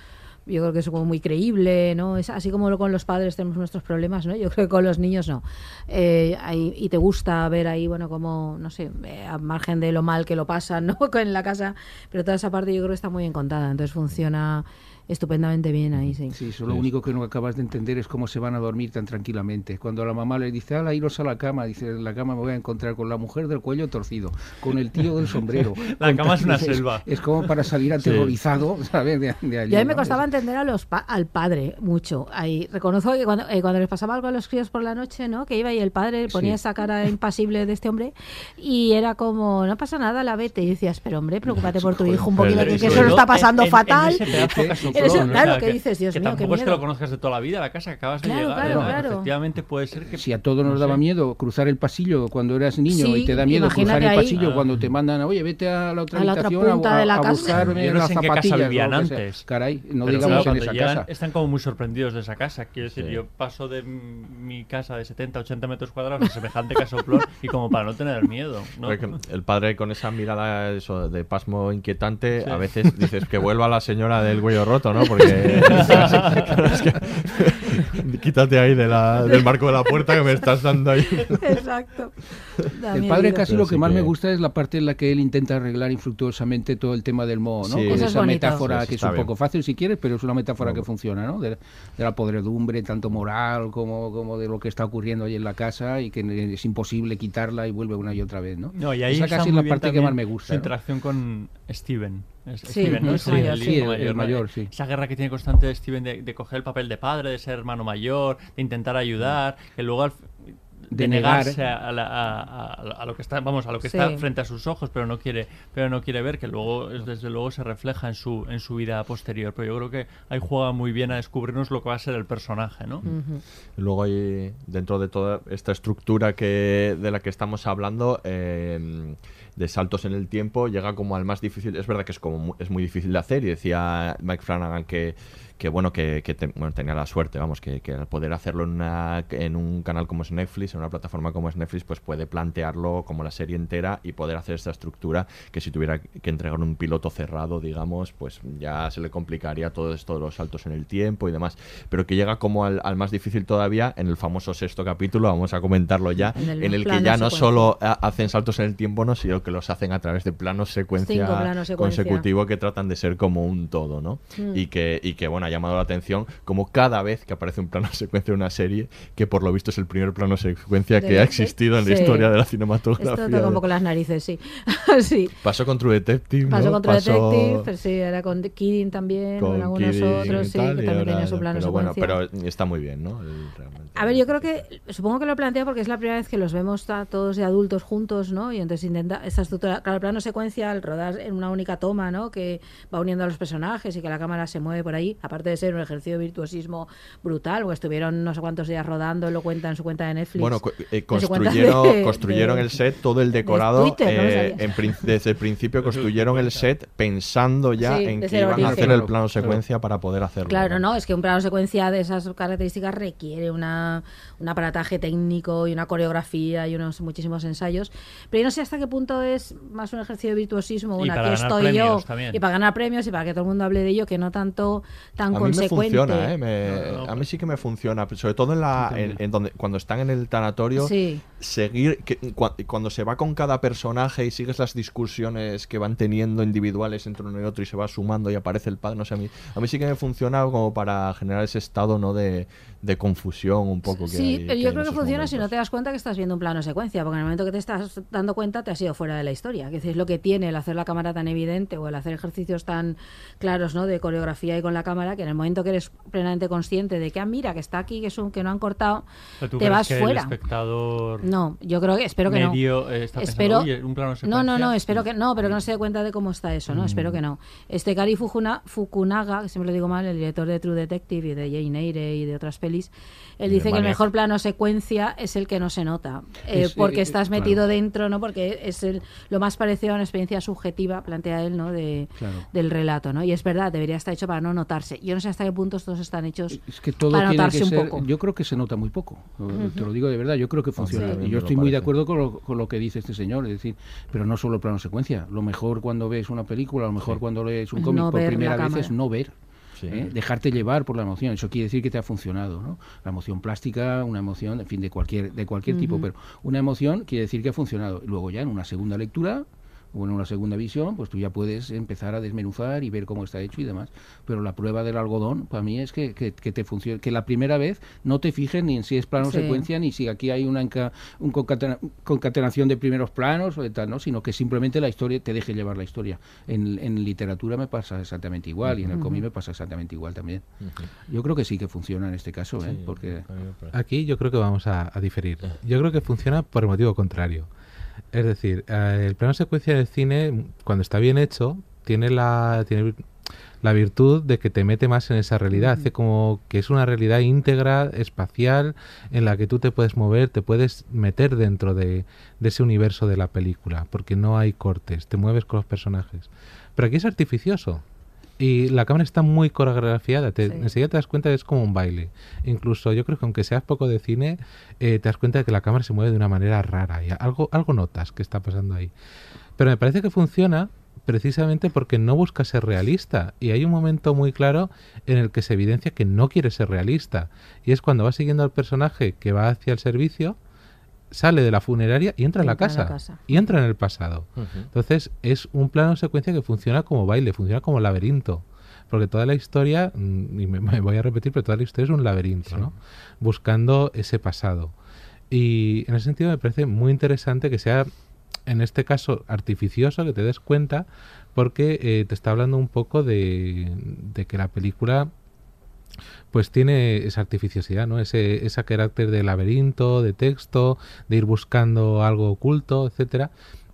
S3: Yo creo que es como muy creíble, ¿no? Es así como con los padres tenemos nuestros problemas, ¿no? Yo creo que con los niños no. Eh, ahí- y te gusta ver ahí, bueno, como, no sé, eh, a margen de lo mal que lo pasan, ¿no? En la casa, pero toda esa parte yo creo que está muy bien contada, entonces funciona estupendamente bien ahí, sí.
S10: Sí, eso lo único que no acabas de entender es cómo se van a dormir tan tranquilamente. Cuando la mamá le dice, ala, iros a la cama, dice, en la cama me voy a encontrar con la mujer del cuello torcido, con el tío del sombrero.
S4: La cama es una selva.
S10: Es como para salir aterrorizado, ¿sabes? De, de allí,
S3: Yo a mí me
S10: ¿no?
S3: costaba entender a los pa- al padre mucho. Ahí reconozco que cuando, eh, cuando les pasaba algo a los críos por la noche, ¿no? Que iba y el padre ponía
S10: Sí.
S3: esa cara impasible de este hombre y era como, no pasa nada, la vete. Y decías, pero hombre, preocúpate por tu hijo un poquito, que, eso lo está pasando
S4: en- en-
S3: fatal.
S4: En ese o
S3: claro,
S4: sea,
S3: que dices, Dios
S4: que
S3: mío, qué
S4: tampoco es que lo conozcas de toda la vida, la casa que acabas
S3: Claro,
S4: de llegar.
S3: claro,
S4: ¿no?
S3: claro.
S4: Efectivamente puede ser que...
S10: Si a todos nos
S4: no
S10: daba
S4: sé.
S10: miedo cruzar el pasillo cuando eras niño
S3: Sí,
S10: y te da miedo cruzar el
S3: ahí.
S10: pasillo
S4: Ah.
S10: cuando te mandan, oye, vete a la otra
S3: A la otra
S10: habitación a-
S3: punta
S10: a,
S3: de la
S10: a
S4: Yo no
S10: las
S4: en qué casa
S10: zapatillas.
S4: antes.
S10: Caray, no
S4: Pero
S10: digamos
S4: claro,
S10: en esa
S4: llegan,
S10: casa.
S4: Están como muy sorprendidos de esa casa. Quiero decir,
S1: Sí.
S4: yo paso de mi casa de 70, 80 metros cuadrados a semejante casoplón y como para no tener miedo.
S1: el padre con esa mirada eso, de pasmo inquietante, a veces dices que vuelva la señora del cuello roto, ¿no? Porque claro, es que- quítate ahí de la- del marco de la puerta que me estás dando ahí.
S3: Exacto. Da
S10: El padre casi lo que más
S1: que-
S10: me gusta es la parte en la que él intenta arreglar infructuosamente todo el tema del moho, ¿no?
S1: Sí.
S10: Con
S3: es
S10: esa metáfora
S1: Sí,
S10: que es un
S1: bien.
S10: poco fácil si quieres, pero es una metáfora que funciona, ¿no? De, de la podredumbre, tanto moral como, como de lo que está ocurriendo ahí en la casa y que es imposible quitarla y vuelve una y otra vez, ¿no?
S4: No, y ahí
S10: Esa casi es la parte que más me gusta.
S4: Su
S10: ¿no?
S4: interacción con Steven. Es-
S3: Sí,
S4: Steven, ¿no?
S3: el
S4: Es
S3: mayor,
S4: hijo
S3: sí,
S10: el- el
S4: ¿no?
S10: mayor, sí.
S4: Esa guerra que tiene constante Steven de, de coger el papel de padre, de ser hermano mayor, de intentar ayudar, que luego al de,
S10: De negar.
S4: negarse a, la- a- a- a lo que está vamos a lo que
S3: Sí.
S4: está frente a sus ojos pero no quiere pero no quiere ver que luego es- desde luego se refleja en su en su vida posterior pero yo creo que ahí juega muy bien a descubrirnos lo que va a ser el personaje no.
S1: Luego hay, dentro de toda esta estructura que de la que estamos hablando, eh, de saltos en el tiempo, llega como al más difícil. Es verdad que es como es muy difícil de hacer y decía Mike Flanagan que, que bueno, que, que te- bueno, tenía la suerte, vamos, que, que al poder hacerlo en, una, en un canal como es Netflix, en una plataforma como es Netflix, pues puede plantearlo como la serie entera y poder hacer esta estructura que si tuviera que entregar un piloto cerrado, digamos, pues ya se le complicaría todo esto de los saltos en el tiempo y demás. Pero que llega como al, al más difícil todavía en el famoso sexto capítulo, vamos a comentarlo ya,
S3: En el
S1: en el que ya no
S3: secuencia.
S1: solo ha- hacen saltos en el tiempo, no, sino que los hacen a través de planos secuencia
S3: Cinco planos secuencia.
S1: consecutivo que tratan de ser como un todo, ¿no?
S3: Mm.
S1: Y que y que bueno, llamado la atención como cada vez que aparece un plano secuencia en una serie, que por lo visto es el primer plano secuencia
S3: De
S1: que ha existido en la historia de la
S3: Esto
S1: cinematografía.
S3: un
S1: de-
S3: poco las narices, sí. sí.
S1: Pasó con True Detective,
S3: Pasó
S1: ¿no?
S3: con True
S1: Pasó
S3: Detective, pero sí, era con Kidding también, con,
S1: con
S3: algunos
S1: Kidding
S3: otros, sí,
S1: tal,
S3: que también tenía su plano
S1: pero bueno,
S3: secuencia.
S1: pero está muy bien, ¿no? El- realmente.
S3: A ver, yo creo que, supongo que lo plantea porque es la primera vez que los vemos todos de adultos juntos, ¿no? Y entonces intenta, esta estructura, claro, el plano secuencia, al rodar en una única toma, ¿no? Que va uniendo a los personajes y que la cámara se mueve por ahí, aparte de ser un ejercicio de virtuosismo brutal, porque estuvieron no sé cuántos días rodando, lo cuenta en su cuenta de Netflix.
S1: Bueno, eh, construyeron,
S3: de-
S1: construyeron
S3: de-
S1: el set, todo el decorado.
S3: Twitter, no me
S1: eh,
S3: salía.
S1: en desde el principio construyeron el set pensando ya
S3: Sí,
S1: en que iban a
S3: origen.
S1: hacer el
S3: Claro,
S1: plano
S3: claro.
S1: secuencia para poder hacerlo.
S3: Claro, no, es que un plano secuencia de esas características requiere una, un aparataje técnico y una coreografía y unos muchísimos ensayos. Pero yo no sé hasta qué punto es más un ejercicio de virtuosismo,
S4: Y
S3: una
S4: para
S3: que
S4: ganar
S3: estoy yo,
S4: premios también.
S3: y para ganar premios y para que todo el mundo hable de ello, que no tanto tan
S1: a mí me funciona, ¿eh? Me- a mí sí que me funciona, sobre todo en la en, en donde cuando están en el tanatorio,
S3: Sí.
S1: seguir que, cua- cuando se va con cada personaje y sigues las discusiones que van teniendo individuales entre uno y otro y se va sumando y aparece el padre, no sé, a mí, a mí sí que me funciona como para generar ese estado no de, de confusión un poco que
S3: Sí,
S1: hay-
S3: pero yo creo que funciona si
S1: momentos.
S3: no te das cuenta que estás viendo un plano secuencia, porque en el momento que te estás dando cuenta te has ido fuera de la historia. Que es lo que tiene el hacer la cámara tan evidente o el hacer ejercicios tan claros ¿no? de coreografía y con la cámara, que en el momento que eres plenamente consciente de que, ah, mira, que está aquí, que, es un, que no han cortado,
S4: ¿tú
S3: te
S4: crees
S3: vas
S4: que
S3: fuera.
S4: El espectador
S3: No, yo creo que, espero que
S4: medio,
S3: no.
S4: eh, está
S3: espero,
S4: pensando, "Oye, un plano
S3: no, no,
S4: secuencia".
S3: no, espero que no, pero que no se dé cuenta de cómo está eso, ¿no?
S4: Mm.
S3: Espero que no. Este Kari Fukuna- Fukunaga, que siempre lo digo mal, el director de True Detective y de Jane Eyre y de otras él
S1: de
S3: dice que el mejor plano secuencia es el que no se nota, eh,
S10: Es,
S3: porque
S10: eh,
S3: estás
S10: claro.
S3: metido dentro, ¿no? Porque es el, lo más parecido a una experiencia subjetiva, plantea él, ¿no? De,
S10: Claro.
S3: del relato, ¿no? Y es verdad, debería estar hecho para no notarse. Yo no sé hasta qué punto estos están hechos
S10: Es que todo
S3: para
S10: tiene
S3: notarse
S10: que
S3: un poco.
S10: Yo creo que se nota muy poco. Te lo digo de verdad. Yo creo que funciona.
S3: Sí.
S10: Y yo estoy muy de acuerdo con lo, con lo que dice este señor. Es decir, pero no solo plano secuencia. Lo mejor cuando ves una película, lo mejor cuando lees un cómic
S3: no
S10: por primera vez
S3: cámara.
S10: es no ver.
S1: Sí.
S10: ¿eh? Dejarte llevar por la emoción. Eso quiere decir que te ha funcionado. ¿no? La emoción plástica, una emoción, en fin, de cualquier, de cualquier tipo. Pero una emoción quiere decir que ha funcionado. Luego ya en una segunda lectura o en una segunda visión, pues tú ya puedes empezar a desmenuzar y ver cómo está hecho y demás. Pero la prueba del algodón, para mí, es que, que, que te funcione, que la primera vez no te fijes ni en si es plano
S3: Sí.
S10: secuencia, ni si aquí hay una enca- un concatena- concatenación de primeros planos o de tal, ¿no? sino que simplemente la historia te deje llevar la historia. En, en literatura me pasa exactamente igual y en el cómic me pasa exactamente igual también. Yo creo que sí que funciona en este caso, ¿eh? porque
S5: Aquí yo creo que vamos a, a diferir. Yo creo que funciona por el motivo contrario. Es decir, eh, el plano secuencia del cine, cuando está bien hecho, tiene la, tiene la virtud de que te mete más en esa realidad. Hace como que es una realidad íntegra, espacial, en la que tú te puedes mover, te puedes meter dentro de, de ese universo de la película, porque no hay cortes, te mueves con los personajes. Pero aquí es artificioso. Y la cámara está muy coreografiada. Te,
S3: Sí.
S5: Enseguida te das cuenta que es como un baile. Incluso yo creo que aunque seas poco de cine, eh, te das cuenta de que la cámara se mueve de una manera rara. Y algo, algo notas que está pasando ahí. Pero me parece que funciona precisamente porque no busca ser realista. Y hay un momento muy claro en el que se evidencia que no quiere ser realista. Y es cuando va siguiendo al personaje que va hacia el servicio, sale de la funeraria y entra en la
S3: Entra en la
S5: casa.
S3: casa.
S5: Y entra en el pasado. Entonces es un plano secuencia que funciona como baile, funciona como laberinto. Porque toda la historia, mm, y me, me voy a repetir, pero toda la historia es un laberinto, ¿no? Buscando ese pasado. Y en ese sentido me parece muy interesante que sea, en este caso, artificioso, que te des cuenta, porque eh, te está hablando un poco de, de que la película pues tiene esa artificiosidad, ¿no? Ese, ese carácter de laberinto, de texto, de ir buscando algo oculto, etcétera.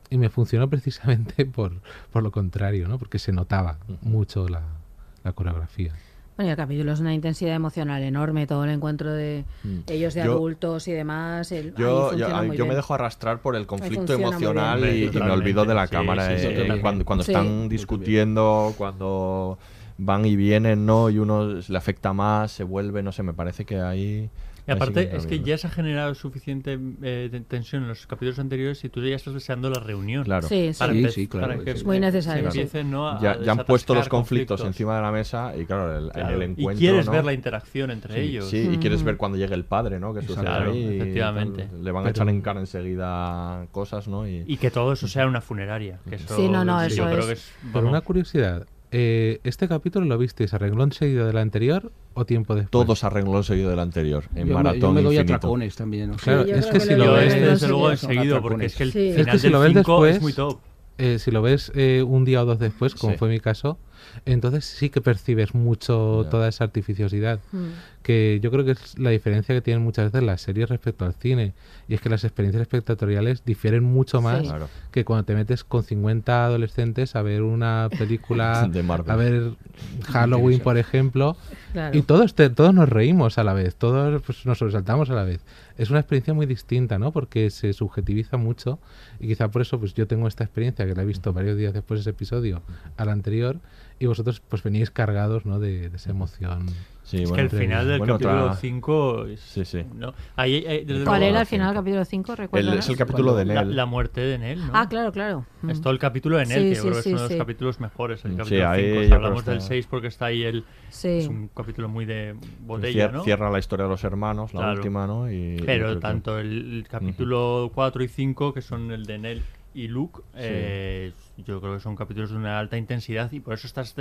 S5: Y me funcionó precisamente por, por lo contrario, ¿no? Porque se notaba mucho la, la coreografía.
S3: Bueno, y el capítulo es una intensidad emocional enorme, todo el encuentro de
S1: Mm.
S3: ellos de
S1: Yo-
S3: adultos y demás. el-
S1: Yo, yo,
S3: funciona muy
S1: yo me
S3: bien.
S1: dejo arrastrar por el conflicto emocional y, y me olvido de la
S4: Sí,
S1: cámara
S4: sí, sí,
S1: eh,
S4: totalmente.
S1: cuando, cuando
S3: Sí.
S1: están discutiendo, cuando van y vienen, ¿no? Y uno le afecta más, se vuelve, no sé, me parece que ahí...
S4: Y aparte, es que ya se ha generado suficiente eh, tensión en los capítulos anteriores y tú ya estás deseando la reunión.
S1: Claro.
S3: Sí, sí.
S4: Para
S10: Sí, sí, claro,
S4: para que
S10: es
S3: muy necesario,
S4: ¿no? a
S1: ya, ya han puesto los conflictos,
S4: conflictos.
S1: encima de la mesa y claro, el,
S4: Claro,
S1: el
S4: y
S1: encuentro...
S4: quieres
S1: ¿no?
S4: ver la interacción entre
S1: Sí,
S4: ellos.
S1: Sí, y quieres
S3: Mm.
S1: ver cuando llegue el padre, ¿no? Que sucede
S4: Claro,
S1: ahí y
S4: efectivamente.
S1: tal. Le van a
S5: Pero-
S1: echar en cara enseguida cosas, ¿no? Y,
S4: Y que todo eso sea una funeraria. Que eso,
S3: Sí, no, no,
S4: yo
S3: eso
S4: creo
S3: es.
S4: que es.
S5: Una curiosidad, eh, ¿este capítulo lo visteis arreglón seguido del anterior o tiempo después?
S1: todos arregló seguido del anterior, en
S10: yo, me,
S1: maratón
S10: yo me doy
S1: infinito.
S10: atracones también.
S5: Claro, es que
S3: que
S5: si lo ves...
S4: este, desde luego,
S10: son
S4: enseguido, porque es que el
S3: Sí. Es
S4: final
S5: que si
S4: del
S5: lo ves
S4: 5 es
S5: después,
S4: muy top.
S5: eh, si lo ves eh, un día o dos después, como
S1: Sí.
S5: fue mi caso, Entonces sí que percibes mucho toda esa artificiosidad.
S3: Mm.
S5: Que yo creo que es la diferencia que tienen muchas veces las series respecto al cine. Y es que las experiencias espectatoriales difieren mucho más
S1: Sí. Claro.
S5: que cuando te metes con 50 adolescentes a ver una película,
S1: De Marvel.
S5: a ver Halloween, por ejemplo,
S3: Claro.
S5: y todos, te- todos nos reímos a la vez, todos pues, nos sobresaltamos a la vez. Es una experiencia muy distinta, ¿no? Porque se subjetiviza mucho y quizá por eso pues yo tengo esta experiencia que la he visto varios días después de ese episodio al anterior y vosotros pues veníais cargados, ¿no? De, de esa emoción.
S1: Sí,
S4: es
S1: bueno,
S4: que el
S1: entre-
S4: final del
S1: bueno,
S4: capítulo
S1: otra-
S4: 5 es,
S1: Sí, sí.
S4: ¿no? Ahí- ahí, desde
S3: ¿Cuál era el final, capítulo 5? ¿Recuerdas?
S1: es el capítulo de
S4: la,
S1: Nell.
S4: la muerte de Nell, ¿no?
S3: Ah, claro, claro.
S4: Es
S3: Mm.
S4: todo el capítulo de Nell,
S3: Sí,
S4: que yo
S3: sí,
S4: creo que
S3: sí,
S4: es uno de los capítulos mejores. El
S1: Sí,
S4: capítulo
S1: ahí
S4: 5.
S1: yo
S4: Si
S1: creo
S4: hablamos del
S1: está-
S4: 6 porque está ahí el.
S3: Sí.
S4: Es un capítulo muy de botella,
S1: Cier-
S4: ¿no?
S1: Cierra la historia de los hermanos, la
S4: Claro.
S1: última, ¿no? Y,
S4: Pero
S1: que-
S4: tanto el, el capítulo 4 y 5, que son el de Nell y Luke, eh, yo creo que son capítulos de una alta intensidad y por eso estás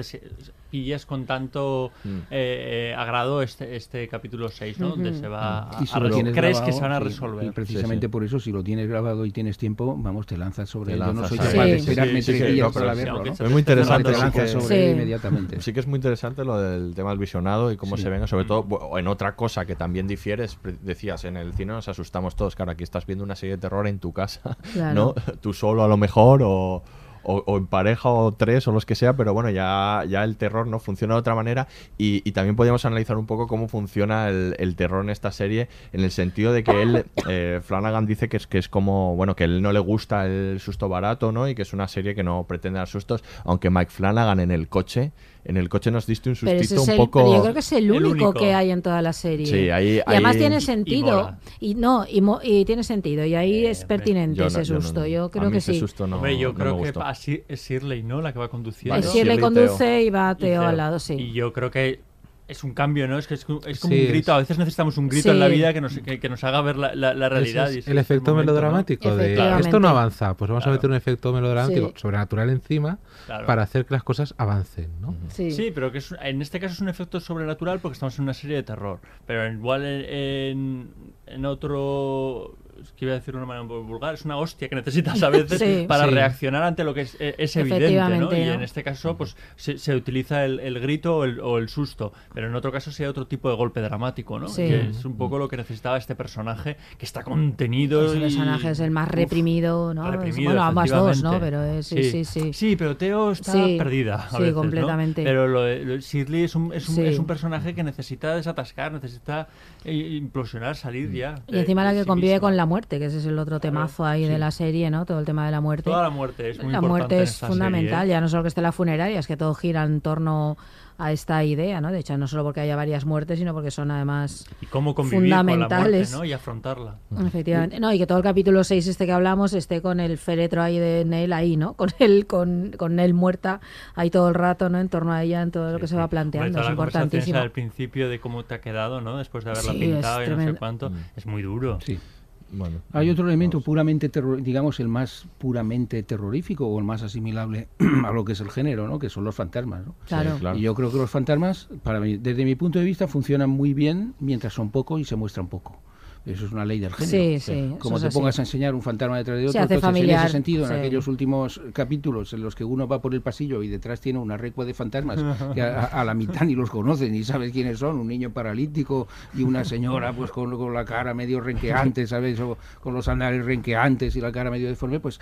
S4: pillas con tanto
S1: Mm.
S4: eh, eh, agrado este, este capítulo 6, ¿no? Donde se va a,
S10: Y si
S4: a
S10: lo
S4: crees que se van a
S10: sí,
S4: resolver.
S10: Y precisamente
S1: Sí, sí.
S10: por eso, si lo tienes grabado y tienes tiempo, vamos, te lanzas sobre él. Yo no soy capaz de esperarme tres días
S1: no,
S10: para verlo,
S1: Es muy
S4: te- te
S1: interesante,
S10: Te lanzas
S1: que-
S10: sobre él inmediatamente.
S1: Sí que es muy interesante lo del tema del visionado y cómo
S10: Sí.
S1: se venga, sobre todo bu- en otra cosa que también difiere, es decías, en el cine nos asustamos todos, claro, aquí estás viendo una serie de terror en tu casa,
S3: Claro.
S1: ¿no? Tú solo a lo mejor o, o- o en pareja o tres o los que sea, pero bueno, ya, ya el terror no funciona de otra manera y, y también podríamos analizar un poco cómo funciona el, terror en esta serie en el sentido de que él, eh, Flanagan dice que es, que es como, bueno, que él no le gusta el susto barato, ¿no? Y que es una serie que no pretende dar sustos, aunque Mike Flanagan en el coche, en el coche nos diste un sustito un
S3: el-
S1: poco...
S3: yo creo que es el
S4: El
S3: único,
S4: único.
S3: que hay en toda la serie.
S1: Sí, ahí-
S3: y además
S1: ahí-
S3: tiene
S1: y- y
S3: sentido.
S4: mola.
S3: Y, no, y, mo- y tiene sentido. Y ahí
S4: Eh,
S3: es
S4: hombre.
S3: pertinente
S1: Yo no-
S3: ese
S1: yo no-
S3: susto.
S1: a
S3: Yo
S1: mí
S3: creo que
S1: ese
S3: sí.
S1: susto no-
S4: Hombre, yo
S1: no
S4: creo
S1: me
S4: que a es Shirley, ¿no? La que va conduciendo.
S1: Vale,
S3: Shirley
S1: Shirley
S3: conduce y va
S4: Y
S3: Teo
S4: Teo.
S3: al lado, sí.
S4: Y yo creo que es un cambio, ¿no? Es que es, como- es como
S5: Sí,
S4: un
S5: es-
S4: grito. A veces necesitamos un grito
S3: Sí.
S4: en la vida que nos, que, que nos haga ver la, la- la realidad.
S5: Es el efecto
S4: momento, ¿no?
S5: melodramático de esto no avanza, pues vamos
S4: Claro.
S5: a meter un efecto melodramático
S3: Sí.
S5: sobrenatural encima
S4: Claro.
S5: para hacer que las cosas avancen, ¿no?
S3: Sí.
S4: Sí, pero que es, en este caso es un efecto sobrenatural porque estamos en una serie de terror. Pero igual en, en, en otro. Es que iba a decir de una manera un poco vulgar, es una hostia que necesitas a veces
S3: Sí.
S4: para
S5: Sí.
S4: reaccionar ante lo que es, eh, es evidente, ¿no? Y
S3: ¿no?
S4: en este caso, pues se, se utiliza el, el grito o el, o el susto, pero en otro caso sería otro tipo de golpe dramático, ¿no?
S3: Sí.
S4: Que es un poco lo que necesitaba este personaje que está contenido.
S3: Ese
S4: y-
S3: personaje es el más
S4: Uf,
S3: reprimido, ¿no?
S4: reprimido,
S3: bueno, ambas dos, ¿no? Pero es- sí, sí, sí.
S4: pero Teo está
S3: Sí,
S4: perdida. a
S3: sí,
S4: veces, ¿no?
S3: completamente.
S4: Pero lo, lo Shirley es un, es, un,
S3: Sí.
S4: es un personaje que necesita desatascar, necesita eh, implosionar, salir ya.
S3: Y
S4: de-
S3: encima la que
S4: sí
S3: convive
S4: misma.
S3: con la muerte, que ese es el otro temazo ahí de la serie, ¿no? Todo el tema de la muerte.
S4: Toda la muerte es muy
S3: la
S4: importante
S3: muerte es fundamental,
S4: serie, ¿eh?
S3: ya no solo que esté la funeraria, es que todo gira en torno a esta idea, ¿no? De hecho, no solo porque haya varias muertes, sino porque son además
S4: Y cómo convivir con la muerte,
S3: fundamentales.
S4: ¿no? Y afrontarla.
S3: Efectivamente. No, y que todo el capítulo 6 este que hablamos esté con el féretro ahí de Nell ahí, ¿no? Con él, con, con Nell muerta ahí todo el rato, ¿no? En torno a ella, en todo lo que se va planteando.
S4: toda
S3: Es
S4: la
S3: importantísimo.
S4: al principio de cómo te ha quedado, ¿no? Después de haberla
S3: Sí,
S4: pintado y no sé cuánto. Es muy duro.
S10: Sí.
S1: Bueno,
S10: Hay otro elemento
S1: vamos.
S10: puramente, terror, digamos, el más puramente terrorífico o el más asimilable a lo que es el género, ¿no? Que son los fantasmas, ¿no?
S3: Claro.
S1: Sí, claro.
S10: Y yo creo que los fantasmas, para mí, desde mi punto de vista, funcionan muy bien mientras son pocos y se muestran poco. Eso es una ley del género.
S3: Sí, sí,
S10: Como te
S3: así.
S10: pongas a enseñar un fantasma detrás de
S3: Se
S10: otro,
S3: hace
S10: entonces en
S3: familiar,
S10: ese sentido,
S3: sí.
S10: en aquellos últimos capítulos en los que uno va por el pasillo y detrás tiene una recua de fantasmas que a, a la mitad ni los conocen ni sabes quiénes son, un niño paralítico y una señora pues con, con la cara medio renqueante, ¿sabes? O con los andales renqueantes y la cara medio deforme, pues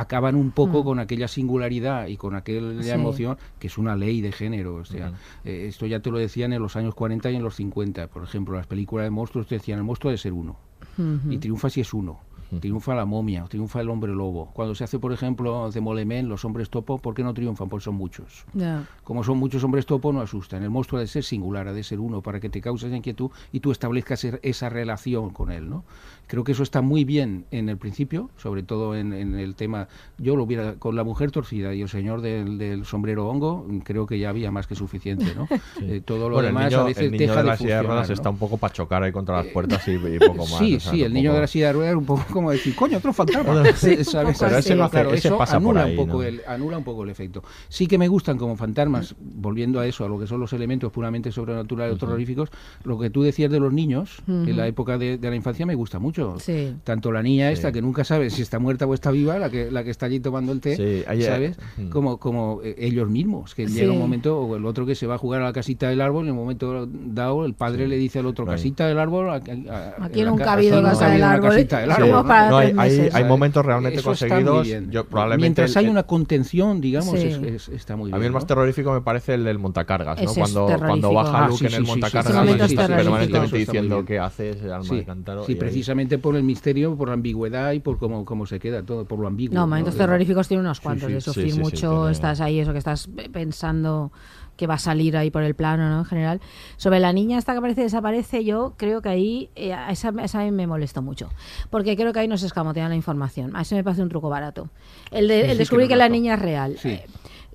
S10: acaban un poco
S3: Mm.
S10: con aquella singularidad y con aquella
S3: Sí.
S10: emoción que es una ley de género. O sea, eh, esto ya te lo decían en los años 40 y en los 50. Por ejemplo, las películas de monstruos te decían el monstruo de ser uno y triunfa si es uno. Triunfa la momia, triunfa el hombre lobo. Cuando se hace, por ejemplo, de Molemen, los hombres topo, ¿por qué no triunfan? Porque son muchos. Como son muchos hombres topo, no asustan. El monstruo ha de ser singular, ha de ser uno, para que te causes inquietud y tú establezcas er- esa relación con él, ¿no? Creo que eso está muy bien en el principio, sobre todo en, en el tema. Yo lo hubiera con la mujer torcida y el señor del, del sombrero hongo, creo que ya había más que suficiente, ¿no? Eh, todo lo
S1: Bueno,
S10: demás
S1: el niño,
S10: a veces
S1: el niño
S10: deja
S1: de
S10: de
S1: la silla de ruedas está un poco para chocar ahí contra las puertas y, y poco más.
S10: Sí,
S1: o sea,
S10: sí, el niño de la silla de ruedas un poco como decir, coño, otro fantasma.
S1: Pero ese hace-
S10: claro,
S1: ese
S10: eso
S1: pasa por
S10: anula,
S1: ahí,
S10: un poco
S1: ¿no?
S10: el, anula un poco el efecto. Sí que me gustan como fantasmas, volviendo a eso, a lo que son los elementos puramente sobrenaturales o terroríficos, lo que tú decías de los niños, en la época de, de la infancia, me gusta mucho.
S3: Sí.
S10: Tanto la niña esta, que nunca sabe si está muerta o está viva, la que, la que está allí tomando el té, ¿sabes?
S1: Ujú.
S10: Como, como eh, ellos mismos, que
S3: Sí.
S10: llega un momento, o el otro que se va a jugar a la casita del árbol, en el momento dado, el padre le dice al otro,
S1: Right.
S10: casita del árbol, a- a-
S3: Aquí nunca
S10: ca-
S3: ha habido casa del árbol.
S10: casita del árbol.
S1: No, hay, hay, momentos realmente
S10: Eso
S1: conseguidos. Yo, probablemente
S10: Mientras
S1: el-
S10: hay una contención, digamos,
S3: Sí.
S10: es- es- está muy bien.
S1: A mí el más terrorífico me parece el del montacargas, Cuando, baja
S10: Ah,
S1: Luke
S10: sí,
S1: en el montacargas permanentemente diciendo qué hace ese alma de cántaro.
S10: sí,
S1: y
S10: precisamente por el misterio, por la ambigüedad y por cómo, cómo se queda todo, por lo ambiguo.
S3: No, momentos
S10: De-
S3: terroríficos tiene unos cuantos,
S10: sí,
S3: de
S10: sí,
S3: sufrir
S1: sí, sí,
S3: mucho, estás ahí, eso que estás pensando que va a salir ahí por el plano, ¿no? En general. Sobre la niña esta que aparece y desaparece, yo creo que ahí, eh, a esa, a esa me molestó mucho, porque creo que ahí nos escamotean la información. A eso me parece un truco barato. El, de,
S10: Sí,
S3: el
S10: sí,
S3: descubrir
S10: que
S3: que,
S10: no
S3: la niña es real.
S10: Sí.
S3: Eh,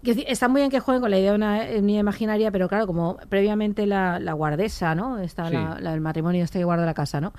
S3: decir, está muy bien que jueguen con la idea de una eh, niña imaginaria, pero claro, como previamente la, la guardesa, ¿no? Está
S10: Sí.
S3: la, la- el matrimonio este que guarda la casa, ¿no?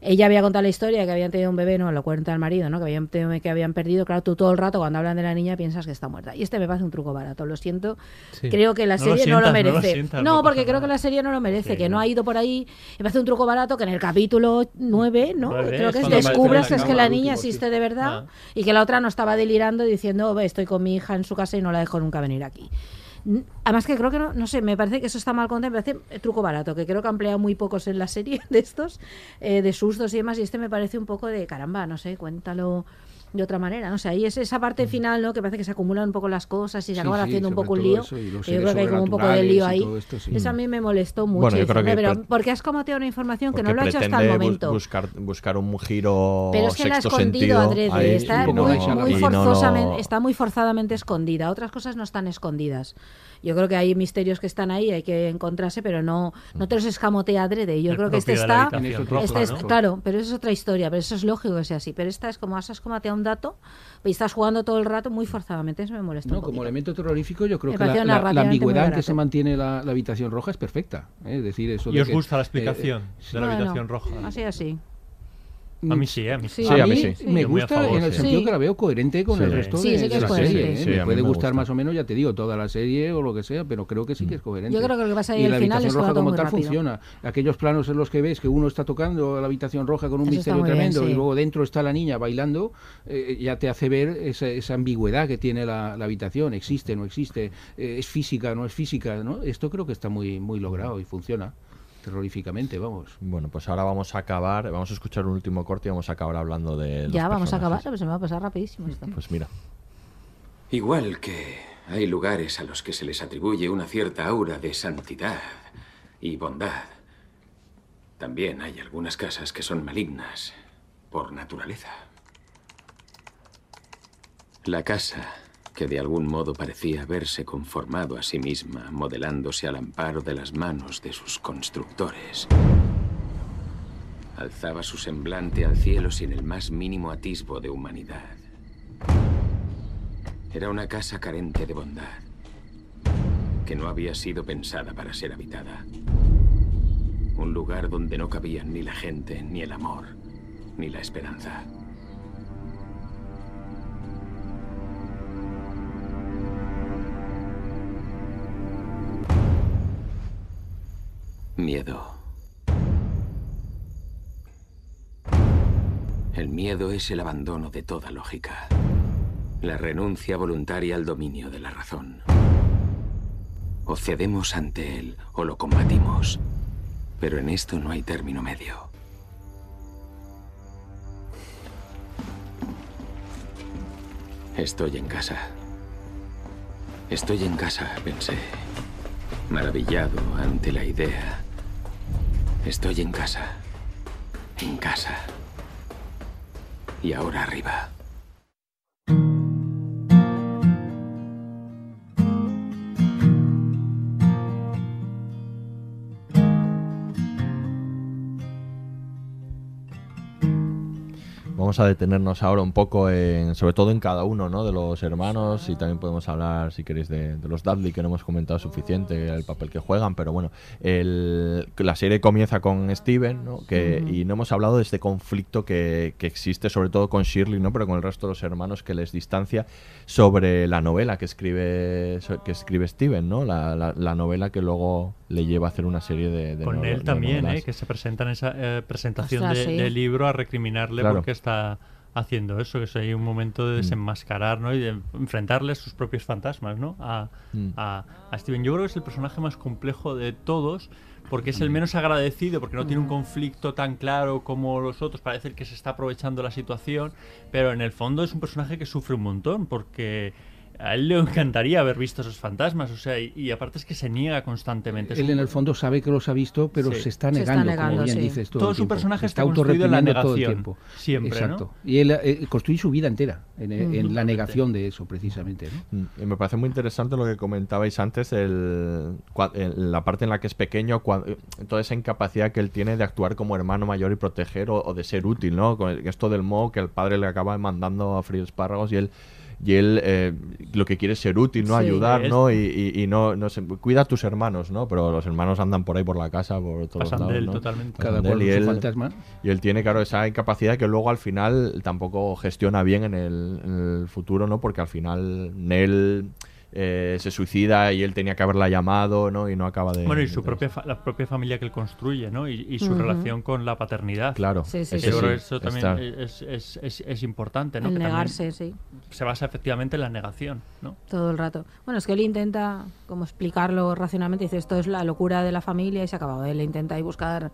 S3: Ella había contado la historia de que habían tenido un bebé, no, lo cuenta el marido, ¿no? Que habían tenido que habían perdido. Claro, tú todo el rato cuando hablan de la niña piensas que está muerta. Y este me parece un truco barato, lo siento.
S5: Sí.
S3: Creo que la
S4: No lo
S3: serie no lo
S4: sientas, no lo
S3: merece.
S4: sientas,
S3: no, porque creo
S4: nada.
S3: que la serie no lo merece,
S4: Sí,
S3: que no ha ido por ahí. Me parece un truco barato que en el capítulo 9, ¿no?
S4: Nueve,
S3: creo que es descubras que es que la niña
S4: último, sí.
S3: existe de verdad
S4: Ah.
S3: y que la otra no estaba delirando diciendo, "Ve, estoy con mi hija en su casa y no la dejo nunca venir aquí. Además que creo que no, no sé, me parece que eso está mal contado, me parece eh, truco barato, que creo que han empleado muy pocos en la serie de estos, eh, de sustos y demás, y este me parece un poco de caramba, no sé, cuéntalo de otra manera, no sé, ahí es esa parte final, ¿no? Que parece que se acumulan un poco las cosas y se
S10: Sí,
S3: acaban
S10: sí,
S3: haciendo un poco un lío.
S10: eso, y
S3: yo creo que hay como un poco de lío
S10: y
S3: ahí.
S10: todo esto, sí.
S3: Eso a mí me molestó mucho.
S1: Bueno, yo
S3: Dices,
S1: creo que
S3: "Hombre, pero porque has comoteado una información que no lo ha hecho hasta el momento.
S1: buscar, buscar un giro
S3: Pero es que la ha escondido adrede,
S1: ahí
S3: está,
S1: y no-
S3: muy,
S10: no-
S1: y
S3: está muy forzadamente escondida. Otras cosas no están escondidas. Yo creo que hay misterios que están ahí, hay que encontrarse, pero no, no te los escamotea adrede. Yo
S4: El
S3: creo que este está,
S10: este
S3: es-
S4: ¿no?
S3: claro, pero eso es otra historia, pero eso es lógico que sea así. Pero esta es como has escomoteado un dato y estás jugando todo el rato muy forzadamente, eso me molesta
S10: No,
S3: un
S10: como elemento terrorífico, yo creo
S3: Me
S10: que la, la- la ambigüedad en que se mantiene la, la habitación roja es perfecta. ¿eh? Es decir, eso
S4: ¿Y
S10: de
S4: os
S10: que,
S4: gusta la
S10: eh,
S4: explicación de la
S3: Bueno,
S4: habitación roja?
S3: Así, así.
S4: A mí sí, a mí
S3: Sí,
S4: sí.
S1: Sí,
S10: a
S1: a mí
S10: mí
S1: sí.
S10: me gusta
S4: favor,
S10: en el sentido
S3: Sí.
S10: que la veo coherente con
S1: Sí.
S10: el resto
S3: Sí,
S10: de, la serie. ¿eh? Me puede
S1: me
S10: gustar
S1: gusta.
S10: más o menos, ya te digo, toda la serie o lo que sea, pero creo que sí que es coherente.
S3: Yo creo que lo que pasa ahí
S10: y
S3: al
S10: la
S3: final
S10: habitación
S3: es
S10: roja como tal
S3: rápido.
S10: funciona. Aquellos planos en los que ves que uno está tocando la habitación roja con un
S3: Eso
S10: misterio
S3: bien,
S10: tremendo
S3: sí.
S10: y luego dentro está la niña bailando, eh, ya te hace ver esa, esa ambigüedad que tiene la, la habitación. Existe, no existe, eh, es física, no es física. ¿no? Esto creo que está muy, muy logrado y funciona terroríficamente, vamos.
S1: Bueno, pues ahora vamos a acabar, vamos a escuchar un último corte y vamos a acabar hablando de
S3: Ya vamos a acabar, pero se me va a pasar rapidísimo esto.
S1: Pues mira,
S9: Igual que hay lugares a los que se les atribuye una cierta aura de santidad y bondad, también hay algunas casas que son malignas por naturaleza. La casa, que de algún modo parecía haberse conformado a sí misma, modelándose al amparo de las manos de sus constructores, alzaba su semblante al cielo sin el más mínimo atisbo de humanidad. Era una casa carente de bondad, que no había sido pensada para ser habitada. Un lugar donde no cabían ni la gente, ni el amor, ni la esperanza. Miedo. El miedo es el abandono de toda lógica. La renuncia voluntaria al dominio de la razón. O cedemos ante él o lo combatimos. Pero en esto no hay término medio. Estoy en casa. Estoy en casa, pensé. Maravillado ante la idea. Estoy en casa. En casa. Y ahora arriba.
S1: Vamos a detenernos ahora un poco en, sobre todo en cada uno, ¿no? De los hermanos y también podemos hablar, si queréis, de, de los Dudley que no hemos comentado suficiente el papel que juegan, pero bueno, el, la serie comienza con Steven, ¿no? Que, y no hemos hablado de este conflicto que, que existe sobre todo con Shirley, ¿no? Pero con el resto de los hermanos que les distancia sobre la novela que escribe que escribe Steven, ¿no? La, la- la novela que luego le lleva a hacer una serie de, de
S4: Con
S1: nove-
S4: él
S1: de
S4: también. ¿eh? que se presenta en esa eh, presentación
S3: Ostras,
S4: de-
S3: sí.
S4: del libro a recriminarle
S1: Claro.
S4: porque está haciendo eso, que es ahí un momento
S1: Mm.
S4: de desenmascarar ¿no? y de enfrentarle a sus propios fantasmas ¿no? a,
S1: Mm.
S4: a, a Steven. Yo creo que es el personaje más complejo de todos porque
S1: Mm.
S4: es el menos agradecido, porque no tiene un conflicto tan claro como los otros, parece que se está aprovechando la situación, pero en el fondo es un personaje que sufre un montón porque... A él le encantaría haber visto esos fantasmas, o sea, y, y aparte es que se niega constantemente.
S10: Él en el fondo sabe que los ha visto, pero
S4: Sí.
S10: se está
S3: Se está
S10: negando,
S3: negando,
S10: como bien
S3: sí.
S10: dices todo,
S4: Todo
S10: el
S4: su
S10: tiempo.
S4: personaje
S10: Se
S4: está construido en la
S10: autorreprimiendo todo el
S4: negación,
S10: tiempo.
S4: siempre, ¿no?
S10: Exacto. Y él eh, construye su vida entera en, en
S4: Ujú.
S10: la negación de eso, precisamente. ¿no?
S1: Mm, Y me parece muy interesante lo que comentabais antes, el, el- la parte en la que es pequeño, cua- eh, toda esa incapacidad que él tiene de actuar como hermano mayor y proteger o, o de ser útil, ¿no? Con esto del modo que el padre le acaba mandando a fríos espárragos y él y él eh, lo que quiere es ser útil, ¿no?
S3: Sí.
S1: Ayudar,
S4: Es-
S1: ¿no? Y, y- y no, no sé, cuida a tus hermanos, ¿no? Pero los hermanos andan por ahí por la casa, por todos
S4: Pasan
S1: lados,
S4: de él
S1: ¿no?
S4: totalmente.
S1: Pasan
S10: Cada
S1: de
S10: cual
S1: él y él-
S10: fantasma.
S1: y él tiene, claro, esa incapacidad que luego al final tampoco gestiona bien en el, en el futuro, ¿no? Porque al final Nell eh, se suicida y él tenía que haberla llamado, ¿no? Y no acaba de...
S4: Bueno, y
S1: de-
S4: su propia fa- la propia familia que él construye, ¿no? Y, y su
S3: Ujú.
S4: relación con la paternidad.
S1: Claro,
S3: Sí, sí,
S1: ese
S4: Yo
S3: sí.
S4: creo que
S1: sí,
S4: eso también es, es, es, es importante, ¿no?
S3: El
S4: Que
S3: negarse, sí.
S4: Se basa efectivamente en la negación, ¿no?
S3: Todo el rato. Bueno, es que él intenta como explicarlo racionalmente. Dice, esto es la locura de la familia y se ha acabado. Él intenta ahí buscar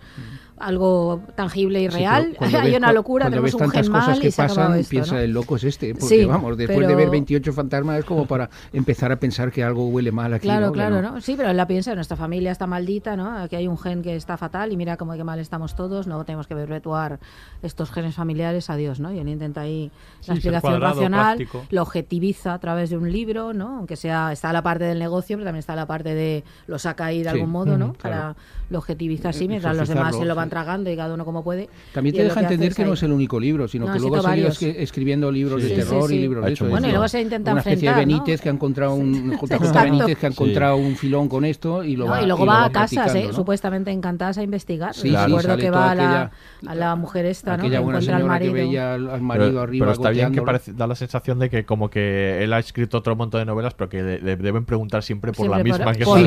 S3: algo tangible y
S10: Sí,
S3: real. Hay
S10: ves-
S3: una locura,
S10: cuando
S3: tenemos
S10: ves
S3: un
S10: tantas
S3: gen
S10: cosas
S3: mal
S10: que
S3: y se ha acabado
S10: pasan,
S3: esto,
S10: piensa
S3: ¿no?
S10: el loco es este. Porque
S3: Sí,
S10: vamos, después de
S3: pero-
S10: ver 28 fantasmas es como para empezar a pensar que algo huele mal aquí.
S3: Claro,
S10: ¿no? Que
S3: claro,
S10: no.
S3: ¿no? Sí, pero él la piensa, nuestra familia está maldita, ¿no? Aquí hay un gen que está fatal y mira cómo de qué mal estamos todos, no tenemos que perpetuar estos genes familiares, adiós, ¿no? Y él intenta ahí
S4: Sí,
S3: la explicación
S4: cuadrado,
S3: racional,
S4: práctico.
S3: lo objetiviza a través de un libro, ¿no? Aunque sea, está la parte del negocio, pero también está la parte de lo saca ahí de
S10: Sí,
S3: algún modo, ¿no?
S10: ujú, claro.
S3: Para lo objetiviza así,
S10: Eh,
S3: mientras los demás se lo van tragando y cada uno como puede.
S10: También te deja
S3: que
S10: entender que no es el único libro, sino
S3: No,
S10: que luego ha escri- escribiendo libros
S1: Sí,
S10: de
S1: sí,
S10: terror
S3: sí,
S10: y libros
S1: Ha
S10: de
S1: hecho
S10: eso.
S1: Bueno, y luego
S3: se intenta
S10: Una especie de
S3: enfrentar, ¿no?
S10: Benítez que ha encontrado un JJ
S3: Exacto.
S10: Benítez que ha
S1: Sí.
S10: encontrado un filón con esto y lo
S3: No,
S10: va
S3: y luego va
S10: va
S3: a casas, ¿eh? supuestamente encantadas a investigar.
S10: Sí,
S3: Recuerdo que va a la,
S10: aquella-
S3: a la mujer esta, ¿no?
S10: Aquella
S3: que encuentra al
S10: señora que
S3: marido.
S10: veía al, al marido
S1: pero,
S10: arriba
S1: pero está bien que parece, da la sensación de que como que él ha escrito otro montón de novelas, pero que le, le deben preguntar siempre por
S3: Siempre
S1: la
S3: por-
S1: misma que es
S3: por
S10: su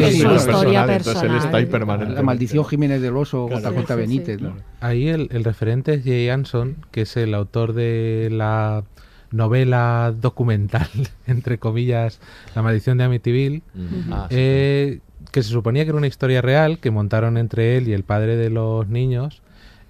S1: Entonces él está ahí permanente.
S10: La maldición Jiménez del Oso,
S1: Claro.
S3: Sí.
S10: Benítez.
S5: Ahí el, el referente es Jay Anson, que es el autor de la novela documental, entre comillas, La maldición de Amityville.
S1: Ah,
S5: eh, que se suponía que era una historia real que montaron entre él y el padre de los niños.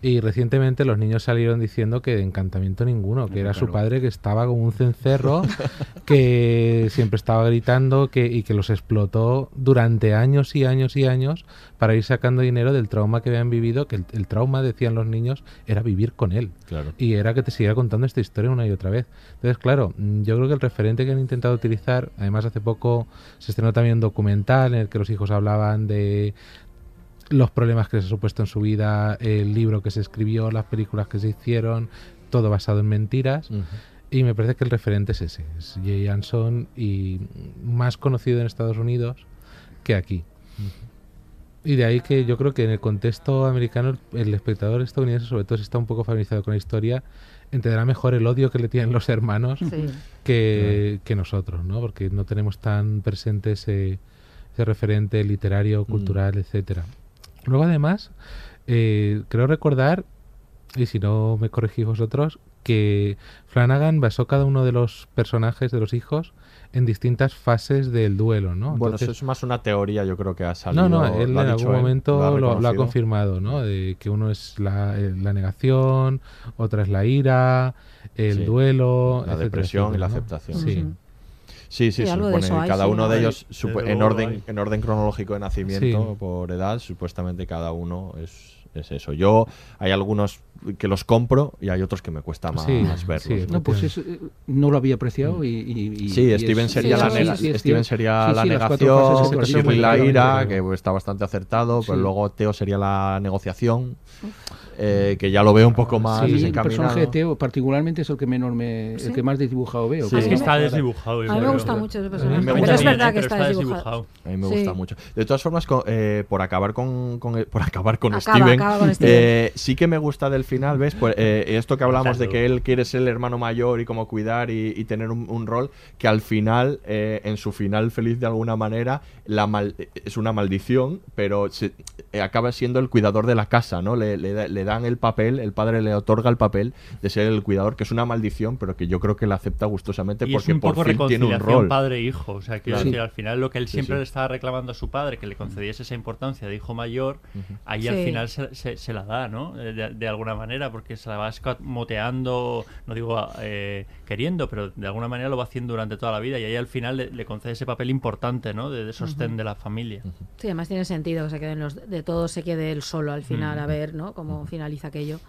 S5: Y recientemente los niños salieron diciendo que de encantamiento ninguno, que era su padre que estaba como un cencerro, que siempre estaba gritando que, y que los explotó durante años y años y años para ir sacando dinero del trauma que habían vivido, que el, el trauma, decían los niños, era vivir con él.
S1: Claro.
S5: Y era que te siguiera contando esta historia una y otra vez. Entonces, claro, mm, yo creo que el referente que han intentado utilizar, además hace poco se estrenó también un documental en el que los hijos hablaban de los problemas que se ha supuesto en su vida, el libro que se escribió, las películas que se hicieron, todo basado en mentiras. Y me parece que el referente es ese, es Jay Anson y más conocido en Estados Unidos que aquí. Y de ahí que yo creo que en el contexto americano el espectador estadounidense sobre todo si está un poco familiarizado con la historia entenderá mejor el odio que le tienen los hermanos
S3: Sí.
S5: que, que nosotros, ¿no? Porque no tenemos tan presente ese, ese referente literario, cultural, etcétera. Luego además eh, creo recordar y si no me corregís vosotros, que Flanagan basó cada uno de los personajes de los hijos en distintas fases del duelo, ¿no?
S1: Bueno,
S5: Entonces-
S1: eso es más una teoría, yo creo que ha salido.
S5: no, no, él
S1: lo ha
S5: en algún
S1: él,
S5: momento
S1: ha
S5: lo, lo ha confirmado, ¿no? De que uno es la, eh, la negación, otra es la ira, el
S1: Sí.
S5: duelo,
S1: La
S5: etcétera,
S1: depresión y la aceptación.
S5: Sí.
S1: Sí, sí,
S3: Sí, algo de
S1: supone
S3: eso hay,
S1: cada
S3: sí.
S1: uno de ellos en orden
S4: hay.
S1: en orden cronológico de nacimiento
S5: Sí.
S1: por edad, supuestamente cada uno es es eso. Yo hay algunos que los compro y hay otros que me cuesta más,
S10: Sí,
S1: más verlos.
S10: sí, no, pues es, eh, no lo había apreciado y, y- y-
S1: Sí,
S10: y
S1: Steven sería,
S10: sí,
S1: la,
S10: sí,
S1: nega-
S10: sí, es
S1: Steven sería
S10: Sí,
S1: la negación, la ira, que está bastante acertado, pero luego Teo sería la negociación, eh, que ya lo veo un poco más
S10: Sí, el personaje de Teo particularmente es el que menor me,
S3: ¿Sí?
S10: el que más desdibujado veo.
S1: Sí. Es que está
S4: desdibujado,
S3: A mí me gusta mucho ese personaje.
S1: A mí me
S3: Pero
S1: gusta
S3: es verdad
S1: mucho.
S3: que está desdibujado.
S1: A mí me
S3: Sí.
S1: gusta mucho. De todas formas, con- eh, por acabar con, con- por acabar con
S3: Acaba,
S1: Steven,
S3: acaba con Steven.
S1: eh, sí que me gusta del final, ¿ves? Pues, eh, esto que hablamos de que él quiere ser el hermano mayor y como cuidar y, y tener un, un rol, que al final, eh, en su final feliz de alguna manera, la mal- es una maldición, pero se- eh, acaba siendo el cuidador de la casa, ¿no? Le, le da- le dan el papel, el padre le otorga el papel de ser el cuidador, que es una maldición, pero que yo creo que la acepta gustosamente
S4: Y es
S1: porque
S4: un poco
S1: por fin tiene un rol.
S4: padre-hijo. O sea, quiero decir, al final lo que él siempre
S1: sí.
S4: le estaba reclamando a su padre, que le concediese esa importancia de hijo mayor, ahí al final se, se- se la da, ¿no? Eh, De, de alguna manera, porque se la va escamoteando, no digo eh, queriendo, pero de alguna manera lo va haciendo durante toda la vida y ahí al final le, le concede ese papel importante, ¿no? De, de sostén de la familia.
S3: Sí, además tiene sentido que se queden los de todos se quede él solo al final
S4: Mm.
S3: a ver, ¿no? Cómo finaliza aquello.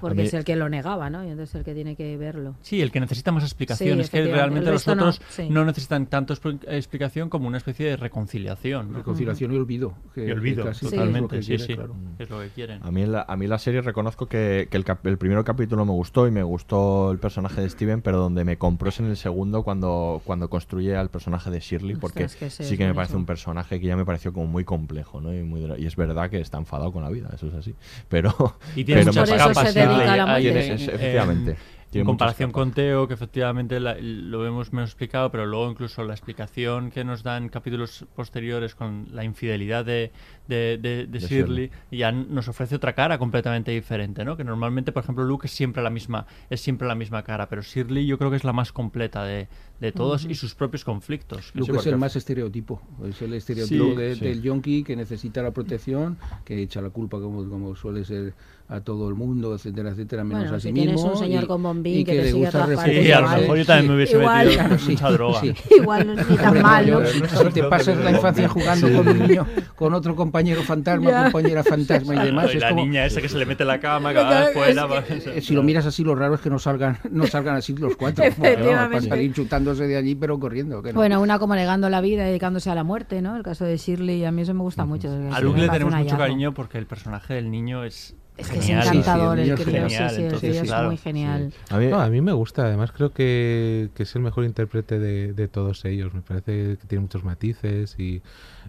S3: Porque
S4: mí-
S3: es el que lo negaba, ¿no? Y entonces el que tiene que verlo.
S4: Sí, el que necesita más explicación.
S3: Sí,
S4: es que realmente los
S3: resto no,
S4: otros
S3: sí.
S4: no, necesitan tanto expli- explicación como una especie de reconciliación. ¿no?
S10: Reconciliación y olvido. que-
S4: y olvido,
S10: que casi es
S4: totalmente,
S10: lo que
S4: sí,
S10: quiere,
S4: sí.
S10: claro.
S4: Es lo que quieren.
S1: A mí, en la, a mí la serie reconozco que, que el, cap- el primer capítulo me gustó y me gustó el personaje de Steven, pero donde me compró es en el segundo cuando, cuando construye al personaje de Shirley, porque
S3: Ostras, que
S1: sí
S3: es
S1: que me parece un personaje que ya me pareció como muy complejo, ¿no? Y, muy y es verdad que está enfadado con la vida, eso es así. Pero,
S4: Y tiene
S1: pero
S4: muchas capas. Shirley,
S3: dedica a la
S4: en- en-
S1: efectivamente.
S4: En,
S1: Tiene muchas
S4: comparación con Teo, que efectivamente la- lo vemos menos explicado, pero luego incluso la explicación que nos dan capítulos posteriores con la infidelidad de, de, de- de
S1: De
S4: Shirley ya nos ofrece otra cara completamente diferente, ¿no? Que normalmente, por ejemplo, Luke es siempre la misma, es siempre la misma cara, pero Shirley yo creo que es la más completa de, de todos
S10: Ujú.
S4: y sus propios conflictos.
S10: Luke es el más estereotipo, es el estereotipo
S4: Sí,
S10: de-
S4: sí.
S10: del yonki que necesita la protección, que echa la culpa como, como suele ser a todo el mundo, etcétera, etcétera, menos
S3: Bueno,
S10: a sí
S3: si
S10: mismo.
S3: un señor
S10: y-
S3: con bombín
S10: y
S3: que te
S10: le gusta refugiarse.
S4: Sí, a lo mejor yo también me hubiese
S3: Igual.
S4: metido
S10: Claro, sí,
S4: mucha droga.
S10: sí.
S3: Igual no es ni tan
S10: Hombre,
S3: mal,
S10: yo-
S3: ¿no?
S10: Si te pasas la infancia jugando
S4: Sí.
S10: con un niño, con otro compañero fantasma,
S3: Ya.
S10: compañera fantasma y demás,
S4: y
S10: es
S4: la
S10: como...
S4: niña esa que se le mete en la cama, que va afuera. va-
S10: Eh, si lo miras así, lo raro es que no salgan, no salgan así los cuatro.
S3: Efectivamente.
S10: Para salir chutándose de allí, pero corriendo. que no.
S3: Bueno, una como negando la vida, dedicándose a la muerte, ¿no? El caso de Shirley, a mí eso me gusta mucho.
S4: A Luke le tenemos mucho cariño porque el personaje del niño es
S3: Es que es
S4: genial.
S3: encantador,
S10: Sí, sí,
S3: el
S10: el
S3: crío, sí,
S10: es
S3: sí, el
S4: entonces,
S3: crío es
S4: claro,
S3: muy genial.
S1: A mí,
S5: No, a mí me gusta, además creo que, que es el mejor intérprete de, de todos ellos. Me parece que tiene muchos matices y,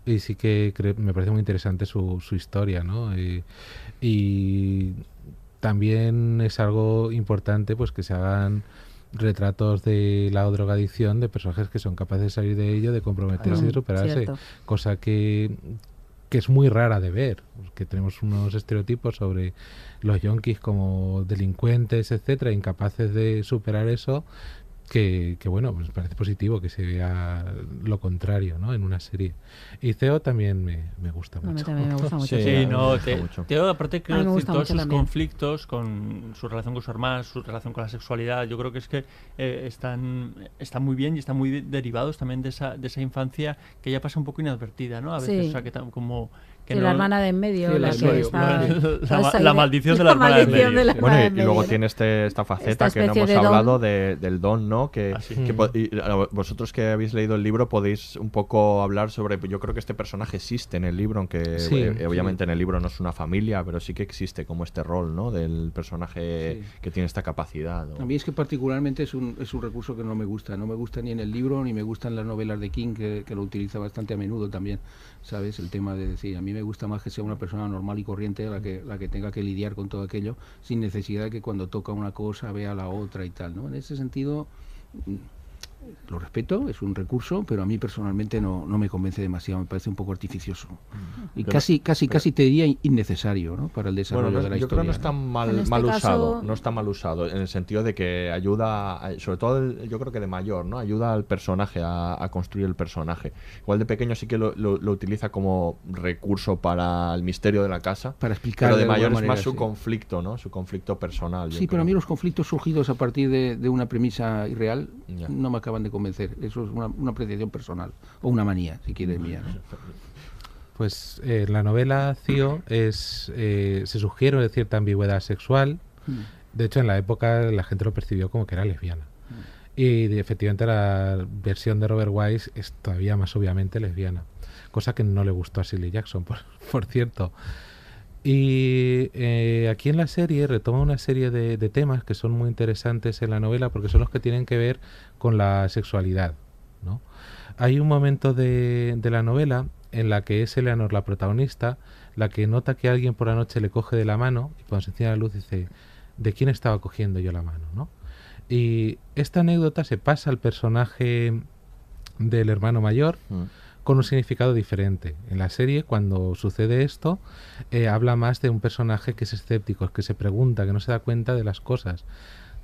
S5: y sí que me parece muy interesante su, su historia, ¿no? Y, y también es algo importante pues que se hagan retratos de la drogadicción de personajes que son capaces de salir de ello, de comprometerse y de superarse,
S3: cierto.
S5: cosa que que es muy rara de ver, porque tenemos unos estereotipos sobre los yonkis como delincuentes, etcétera, incapaces de superar eso, que, que, bueno, pues parece positivo que se vea lo contrario, ¿no? En una serie. Y Ceo también me, me gusta mucho.
S3: también me gusta mucho.
S4: Sí, no,
S1: gusta
S4: te,
S1: mucho.
S4: Teo, aparte decir
S3: gusta
S4: todos sus
S3: también.
S4: conflictos con su relación con su hermana, su relación con la sexualidad, yo creo que es que eh, están, están muy bien y están muy de- derivados también de esa, de esa infancia que ya pasa un poco inadvertida, ¿no? A veces,
S3: Sí.
S4: o sea, que como... Que no-
S3: la hermana de en medio,
S10: Sí,
S3: la que está...
S4: maldición de la hermana de en medio.
S3: de la
S1: Bueno, y, luego tiene este, esta faceta
S3: Esta
S1: que no hemos
S3: de don.
S1: hablado de- del don, ¿no? Que,
S4: Ah,
S1: que y, vosotros que habéis leído el libro podéis un poco hablar sobre. Yo creo que este personaje existe en el libro, aunque
S5: Sí,
S1: eh,
S5: sí.
S1: obviamente en el libro no es una familia, pero sí que existe como este rol, ¿no? Del personaje
S10: Sí.
S1: que tiene esta capacidad. ¿no?
S10: A mí es que particularmente es un, es un recurso que no me gusta. No me gusta ni en el libro ni me gustan las novelas de King, que, que lo utiliza bastante a menudo también. ¿Sabes? El tema de decir, a me gusta más que sea una persona normal y corriente la que, la que tenga que lidiar con todo aquello, sin necesidad de que cuando toca una cosa vea la otra y tal. ¿no? En ese sentido, lo respeto, es un recurso, pero a mí personalmente no, no me convence demasiado, me parece un poco artificioso. Y
S1: Pero-
S10: casi, casi, casi te diría innecesario ¿no? para el desarrollo
S1: Bueno, no-
S10: de la
S1: yo creo
S10: historia.
S1: que no está mal,
S3: este
S1: mal
S3: caso-
S1: usado, no está mal usado, en el sentido de que ayuda, a- sobre todo el- yo creo que de mayor, ¿no? Ayuda al personaje, a, a construir el personaje. Igual de pequeño sí que lo, lo- lo utiliza como recurso para el misterio de la casa,
S10: Para explicar
S1: pero de,
S10: de
S1: mayor es
S10: manera,
S1: más su
S10: sí.
S1: conflicto, ¿no? Su conflicto personal. yo
S10: Sí, pero a
S1: creo.
S10: mí los conflictos surgidos a partir de, de una premisa irreal
S1: Ya.
S10: no me acaban de convencer. Eso es una, una apreciación personal o una manía, si quieres, mía. ¿no?
S5: Pues eh, la novela Cío es, eh, se sugiere de cierta ambigüedad sexual.
S10: Mm.
S5: De hecho, en la época la gente lo percibió como que era lesbiana. Y de- efectivamente la versión de Robert Wise es todavía más obviamente lesbiana. Cosa que no le gustó a Shirley Jackson, por, por cierto. Y eh, aquí en la serie retoma una serie de, temas que son muy interesantes en la novela porque son los que tienen que ver con la sexualidad. ¿no? Hay un momento de, la novela en la que es Eleanor la protagonista, la que nota que alguien por la noche le coge de la mano y cuando se enciende la luz dice, ¿de quién estaba cogiendo yo la mano? ¿no? Y esta anécdota se pasa al personaje del hermano mayor con un significado diferente. En la serie, cuando sucede esto, eh, habla más de un personaje que es escéptico, que se pregunta, que no se da cuenta de las cosas.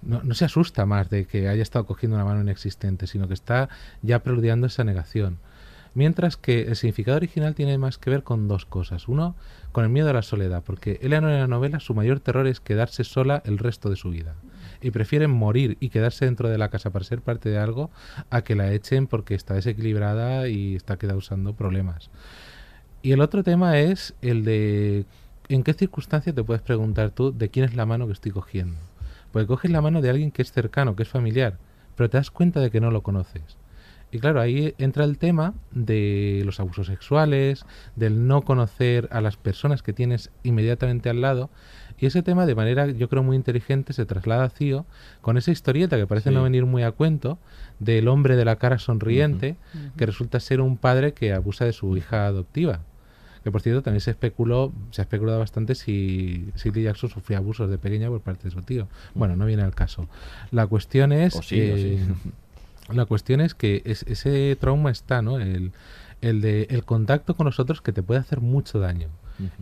S5: No, no se asusta más de que haya estado cogiendo una mano inexistente, sino que está ya preludiando esa negación. Mientras que el significado original tiene más que ver con dos cosas. Uno, con el miedo a la soledad, porque Eleanor en la novela su mayor terror es quedarse sola el resto de su vida. Y prefieren morir y quedarse dentro de la casa para ser parte de algo a que la echen porque está desequilibrada y está causando problemas. Y el otro tema es el de en qué circunstancia te puedes preguntar tú de quién es la mano que estoy cogiendo. Porque coges la mano de alguien que es cercano, que es familiar, pero te das cuenta de que no lo conoces. Y claro, ahí entra el tema de los abusos sexuales, del no conocer a las personas que tienes inmediatamente al lado. Y ese tema, de manera yo creo muy inteligente, se traslada a Cío con esa historieta que parece
S1: Sí.
S5: no venir muy a cuento del hombre de la cara sonriente, que resulta ser un padre que abusa de su hija adoptiva. Que por cierto también se especuló, se ha especulado bastante si Shirley Jackson sufría abusos de pequeña por parte de su tío. Bueno, no viene al caso. La cuestión es
S1: O sí, o sí.
S5: eh, la cuestión es que es- ese trauma está, ¿no? El, el de el contacto con los otros que te puede hacer mucho daño.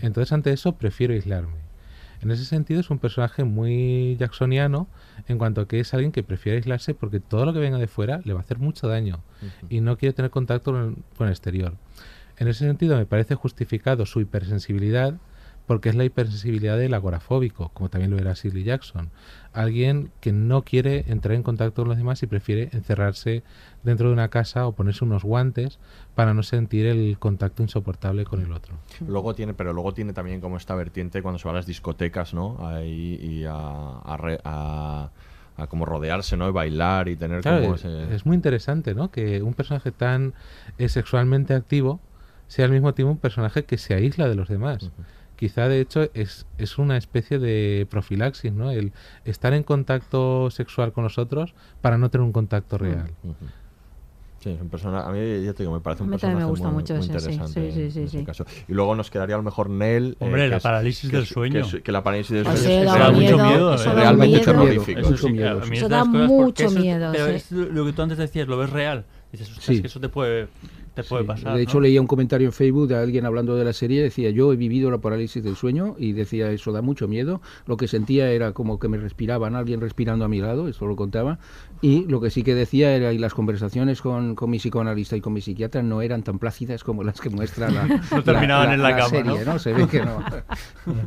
S5: Entonces ante eso prefiero aislarme. En ese sentido es un personaje muy jacksoniano en cuanto a que es alguien que prefiere aislarse porque todo lo que venga de fuera le va a hacer mucho daño y no quiere tener contacto con, con el exterior. En ese sentido me parece justificado su hipersensibilidad porque es la hipersensibilidad del agorafóbico, como también lo era Shirley Jackson. Alguien que no quiere entrar en contacto con los demás y prefiere encerrarse dentro de una casa o ponerse unos guantes para no sentir el contacto insoportable con el otro.
S1: Luego tiene, pero luego tiene también como esta vertiente cuando se va a las discotecas, ¿no? Ahí y a, a, re- a- a como rodearse, ¿no? Y bailar y tener
S5: Claro,
S1: como
S5: es,
S1: ese...
S5: es muy interesante, ¿no? Que un personaje tan eh, sexualmente activo sea al mismo tiempo un personaje que se aísla de los demás. Quizá de hecho es, es una especie de profilaxis, ¿no? El estar en contacto sexual con los otros para no tener un contacto real.
S1: Ujú. Sí, es un personaje, a mí ya te digo, me parece un
S3: A mí también
S1: personaje
S3: me gusta
S1: muy,
S3: mucho
S1: muy
S3: ese,
S1: interesante
S3: sí, sí,
S1: en ese
S3: sí.
S1: caso. Y luego nos quedaría a lo mejor Nell. eh,
S4: Hombre,
S1: que
S4: la
S1: es-
S4: parálisis
S1: que
S4: del sueño.
S1: Que, es- que la parálisis del
S3: Pues
S1: sueño
S3: sí,
S1: es,
S3: da mucho miedo,
S1: es
S3: eso
S1: realmente
S3: miedo.
S1: terrorífico.
S4: Eso
S10: miedo,
S3: Eso da mucho miedo,
S4: Pero
S3: sí.
S4: es lo que tú antes decías, lo ves real. Dices, ostras,
S10: Sí.
S4: es que eso te puede, te puede
S10: Sí,
S4: pasar.
S10: De hecho,
S4: ¿no?
S10: leía un comentario en Facebook de alguien hablando de la serie, decía, yo he vivido la parálisis del sueño y decía, eso da mucho miedo. Lo que sentía era como que me respiraban, alguien respirando a mi lado, eso lo contaba. Y lo que sí que decía era, y las conversaciones con, con mi psicoanalista y con mi psiquiatra no eran tan plácidas como las que muestra la,
S4: No terminaban en la cama,
S10: serie,
S4: ¿no?
S10: Se ve que no.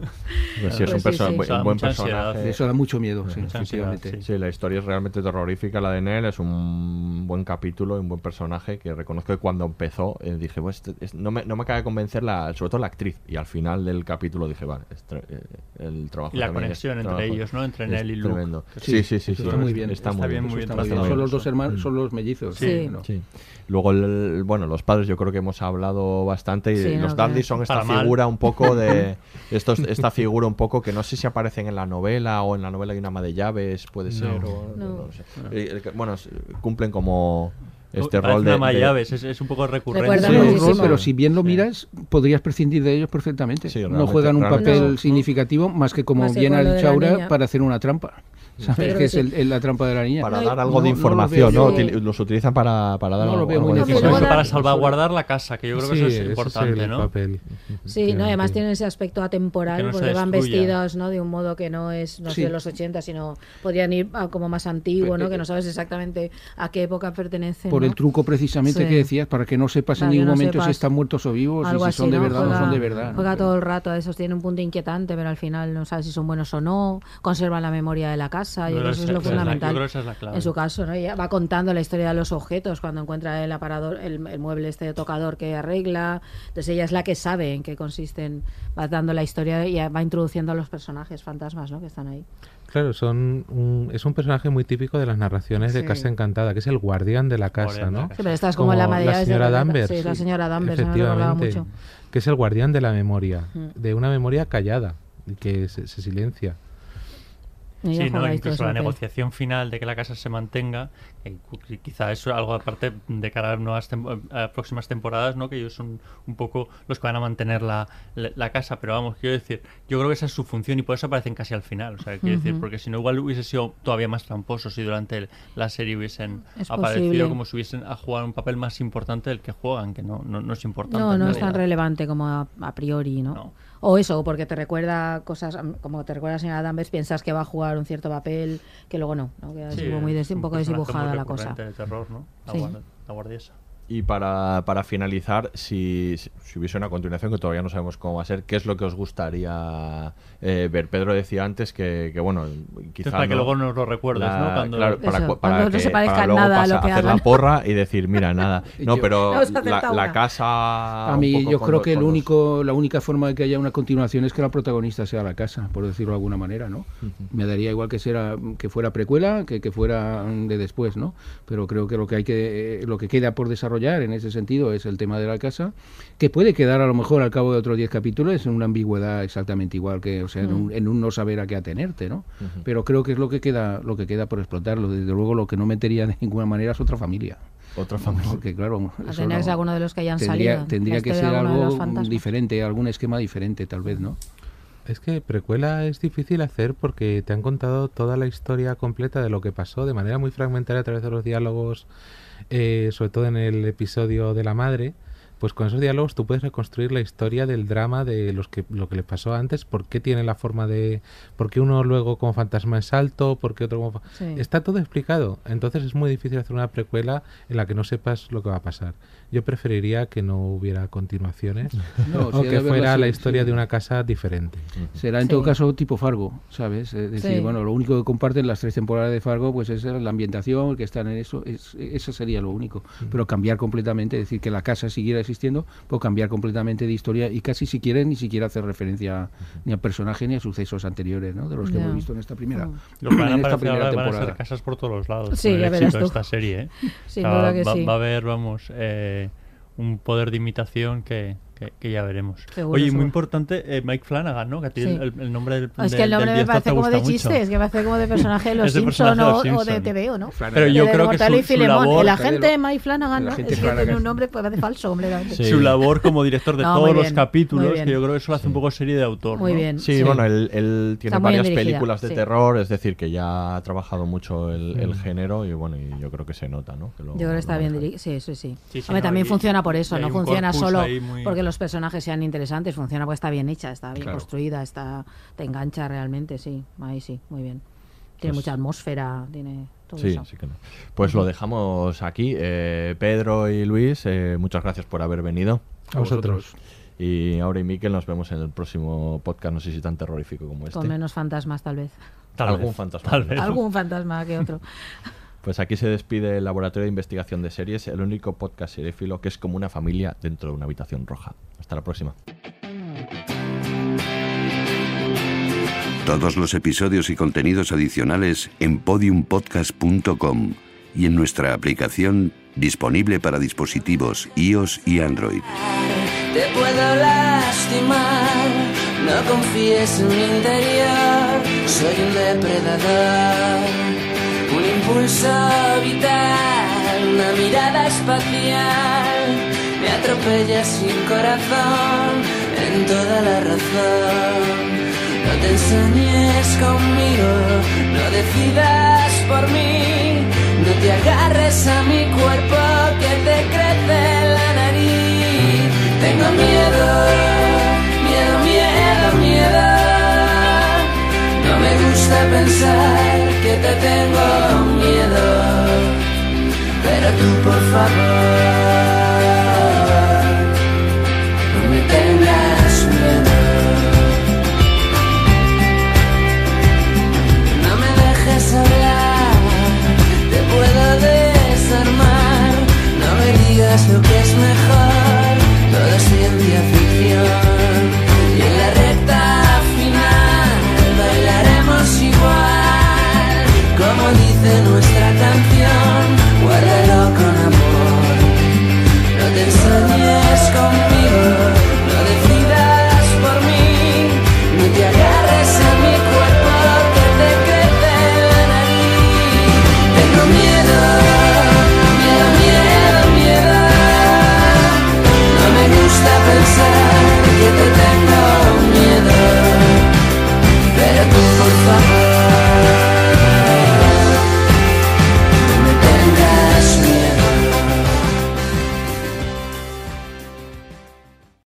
S1: Pues sí, es
S3: Pues
S1: un,
S3: sí,
S1: perso-
S3: sí.
S1: un
S4: O sea,
S1: buen personaje.
S10: Eso da mucho miedo, sí, efectivamente.
S1: Sí, la historia es realmente terrorífica, la de Nell, es un buen capítulo y un buen personaje que reconozco que cuando empezó eh, dije, pues es- no, me, no me acaba de convencer la, sobre todo la actriz y al final del capítulo dije, vale, es tra- eh, el trabajo
S4: Y la
S1: es
S4: conexión entre
S1: trabajo-
S4: ellos, ¿no? Entre Nell y Luke.
S1: tremendo. Sí, sí, sí,
S10: eso
S1: sí,
S10: está muy bien.
S1: Está,
S4: Está
S1: muy
S4: bien,
S1: bien,
S4: muy
S10: Está
S4: bien
S10: muy bien.
S4: trazado
S10: Son los dos hermanos, son los mellizos.
S3: Sí.
S10: ¿no?
S1: Sí. Luego, el- bueno, los padres yo creo que hemos hablado bastante y
S3: Sí,
S1: los dandies son esta
S4: Para mal.
S1: figura un poco de... Estos, esta figura un poco que no sé si aparecen en la novela o en la novela hay una ama de llaves, puede ser. o-
S3: No.
S1: no lo sé. Eh, bueno, cumplen como este
S4: Parece
S1: rol de...
S4: de
S1: de-
S4: llaves, es, es un poco recurrente.
S3: Recuerda
S10: Sí, un rol,
S3: muchísimo.
S10: pero si bien lo miras, podrías prescindir de ellos perfectamente.
S1: Sí,
S10: no juegan un papel
S3: no.
S10: significativo más que como
S3: Más
S10: bien ha
S3: de
S10: dicho Aura para hacer una trampa. ¿Sabes
S3: creo
S10: que
S3: que
S10: es el- el- la trampa de la niña?
S1: Para
S3: No,
S1: dar
S10: no,
S1: algo de
S10: no lo
S1: información,
S10: veo
S1: ¿no? Los utilizan para, para dar
S10: No lo
S1: algo,
S10: veo muy
S1: algo de
S3: da-
S4: para salvaguardar la casa, que yo creo que
S5: Sí,
S4: eso
S5: ese
S4: es importante,
S5: el
S4: ¿no?
S5: papel.
S3: Sí, no, además tienen ese aspecto atemporal porque van vestidos ¿no? de un modo que no es no de los 80, sino podrían ir a como más antiguo, ¿no? que no sabes exactamente a qué época pertenecen.
S10: Por el truco precisamente
S3: Sí.
S10: que decías, para que no sepas en
S3: Para
S10: ningún
S3: no
S10: momento si están muertos o vivos, y si
S3: así,
S10: son de
S3: ¿no?
S10: verdad o no
S3: Juega-
S10: son de verdad.
S3: Juega todo el rato a esos, tiene un punto inquietante, pero al final no sabes si son buenos o no, conservan la memoria de la casa. Casa, yo
S4: Yo
S3: creo
S4: creo
S3: que eso es lo
S4: la-
S3: fundamental.
S4: es la clave.
S3: En su caso, ¿no? Ella va contando la historia de los objetos cuando encuentra el aparador, el, el mueble este de tocador que arregla. Entonces ella es la que sabe en qué consisten, va dando la historia y va introduciendo a los personajes fantasmas, ¿no? Que están ahí.
S5: Claro, son un- es un personaje muy típico de las narraciones de. Casa Encantada, que es el guardián de la casa,
S4: la
S5: ¿no?
S4: casa.
S3: Sí, pero esta es como la
S5: la
S3: de
S5: señora. Danvers.
S3: Sí, la señora Danvers,
S5: Efectivamente,
S3: mucho.
S5: que es el guardián de la memoria,
S3: Mm.
S5: de una memoria callada, y que se, se silencia.
S4: Sí, ¿no? incluso la negociación final de que la casa se mantenga, quizá eso es algo aparte de cara a nuevas tem- a próximas temporadas, ¿no? que ellos son un poco los que van a mantener la, la, la casa, pero vamos, quiero decir, yo creo que esa es su función y por eso aparecen casi al final, o sea, quiero decir,
S3: Ujú.
S4: porque si no igual hubiese sido todavía más tramposo si durante el- la serie hubiesen
S3: Es
S4: aparecido
S3: posible.
S4: como si hubiesen a jugar un papel más importante del que juegan, que no, no, no es importante.
S3: No, no es tan
S4: realidad.
S3: relevante como a, a priori, ¿no? O eso, porque te recuerda cosas, como te recuerda la señora Danvers, piensas que va a jugar un cierto papel que luego no, ¿no? Que es
S4: Sí,
S3: como muy des-
S4: es
S3: un poco
S4: personaje
S3: desdibujada la cosa.
S4: de terror, ¿no? La,
S3: Sí.
S4: guarda- la guardiesa.
S1: Y para, para finalizar, si, si hubiese una continuación, que todavía no sabemos cómo va a ser, ¿qué es lo que os gustaría eh, ver? Pedro decía antes que, que bueno, quizá
S4: para que
S1: no-
S4: luego nos lo recuerdes,
S1: la-
S4: ¿no? Cuando-
S1: claro, para,
S3: Eso,
S1: cu- para
S3: cuando no
S1: que-
S3: se parezca
S1: para luego
S3: nada a lo
S1: pasa-
S3: que
S1: hacer la
S3: hagan.
S1: porra y decir, mira, nada. No,
S10: Yo-
S1: pero la, la casa...
S10: A mí yo creo
S1: los-
S10: que el
S1: con los-
S10: único, la única forma de que haya una continuación es que la protagonista sea la casa, por decirlo de alguna manera, ¿no? Me daría igual que sea, que fuera precuela que que fuera de después, ¿no? Pero creo que lo que hay que eh, lo que queda por desarrollar en ese sentido es el tema de la casa, que puede quedar a lo mejor al cabo de otros 10 capítulos en una ambigüedad exactamente igual que, o sea, en, un,
S3: Mm.
S10: en un no saber a qué atenerte, ¿no? Pero creo que es lo que queda lo que queda por explotarlo. Desde luego lo que no metería de ninguna manera es otra familia.
S1: Otra familia.
S10: Porque claro,
S3: A tener
S10: no-
S3: alguno de los que hayan
S10: tendría,
S3: salido.
S10: tendría que ser algo diferente, algún esquema diferente, tal vez, ¿no?
S5: Es que precuela es difícil hacer porque te han contado toda la historia completa de lo que pasó de manera muy fragmentaria a través de los diálogos, eh, sobre todo en el episodio de la madre. Pues con esos diálogos tú puedes reconstruir la historia del drama de los que lo que les pasó antes, por qué tiene la forma de, por qué uno luego como fantasma es alto, por qué otro como
S3: Sí.
S5: está todo explicado. Entonces es muy difícil hacer una precuela en la que no sepas lo que va a pasar. Yo preferiría que no hubiera continuaciones
S10: No,
S5: o
S10: si
S5: que fuera la
S10: sí,
S5: historia
S10: sí.
S5: de una casa diferente.
S10: Será en
S3: Sí.
S10: todo caso tipo Fargo, ¿sabes? Es decir,
S3: Sí.
S10: bueno, lo único que comparten las tres temporadas de Fargo pues es la ambientación, que están en eso, es, eso sería lo único. Pero cambiar completamente, es decir, que la casa siguiera existiendo, pues cambiar completamente de historia y casi si quieren ni siquiera hacer referencia ni a personaje ni a sucesos anteriores, ¿no? De los que
S3: Ya.
S10: hemos visto en esta primera.
S4: Lo que van a
S10: en esta primera
S4: ahora van a
S10: temporada.
S4: ser casas por todos los lados.
S3: Sí,
S4: con el
S3: ya
S4: éxito
S3: verás
S4: de
S3: tú.
S4: esta serie, ¿eh?
S3: Sin
S4: O sea,
S3: duda que
S4: va,
S3: sí.
S4: va a haber, vamos, eh, un poder de imitación que, que, que ya veremos.
S3: Seguro,
S4: Oye, y muy
S3: seguro.
S4: importante, eh, Mike Flanagan, ¿no? Que a ti
S3: Sí.
S4: el, el nombre del
S3: Es
S4: de-
S3: que el nombre me parece como de chiste,
S4: mucho.
S3: es que me parece como de personaje de los
S4: Es de
S3: Simpson
S4: personaje de
S3: o, o de. TVO, ¿no?
S4: Pero yo
S3: de
S4: creo que su-
S3: y
S4: su labor-
S3: El agente Mike Flanagan, ¿no? Es que tiene
S10: Flanagan.
S3: un nombre pues, parece falso completamente.
S1: Sí.
S4: Su labor como director de
S3: No,
S4: todos los capítulos, que yo creo que eso lo hace un poco serie de autor.
S3: Muy
S4: ¿no?
S3: bien.
S1: Sí,
S3: Sí.
S1: bueno, él, él tiene varias películas de
S3: sí.
S1: terror, es decir, que ya ha trabajado mucho el, género y bueno, y yo creo que se nota, ¿no?
S3: Yo creo que está bien dirigido. Sí, sí, sí.
S4: Sí, sí,
S3: Hombre,
S4: no,
S3: también funciona por eso, no
S4: un
S3: funciona solo porque los personajes sean interesantes, funciona porque está bien hecha, está bien
S10: Claro.
S3: construida, está te engancha realmente, sí. Ahí sí, muy bien. Tiene
S1: Pues-
S3: mucha atmósfera, tiene todo
S1: Sí,
S3: eso.
S1: sí que no. Pues lo dejamos aquí. Eh, Pedro y Luis, eh, muchas gracias por haber venido.
S5: A vosotros.
S1: Y ahora y Miquel nos vemos en el próximo podcast, no sé si tan terrorífico como este.
S3: Con menos fantasmas tal vez.
S4: Tal
S1: Algún
S4: vez,
S1: fantasma.
S4: tal vez.
S3: Algún fantasma que otro.
S1: Pues aquí se despide el Laboratorio de Investigación de Series, el único podcast seréfilo que es como una familia dentro de una habitación roja. Hasta la próxima.
S7: Todos los episodios y contenidos adicionales en podiumpodcast.com y en nuestra aplicación disponible para dispositivos iOS y Android.
S13: Te puedo lastimar, no confíes en mi interior, soy un depredador, impulso vital, una mirada espacial, me atropella sin corazón, en toda la razón. No te ensañes conmigo, no decidas por mí, no te agarres a mi cuerpo que te crece la nariz. Tengo miedo, miedo, miedo, miedo. Me gusta pensar que te tengo miedo, pero tú por favor no me tengas miedo. No me dejes hablar, te puedo desarmar, no me digas lo que es mejor. dice nuestra canción, guárdalo con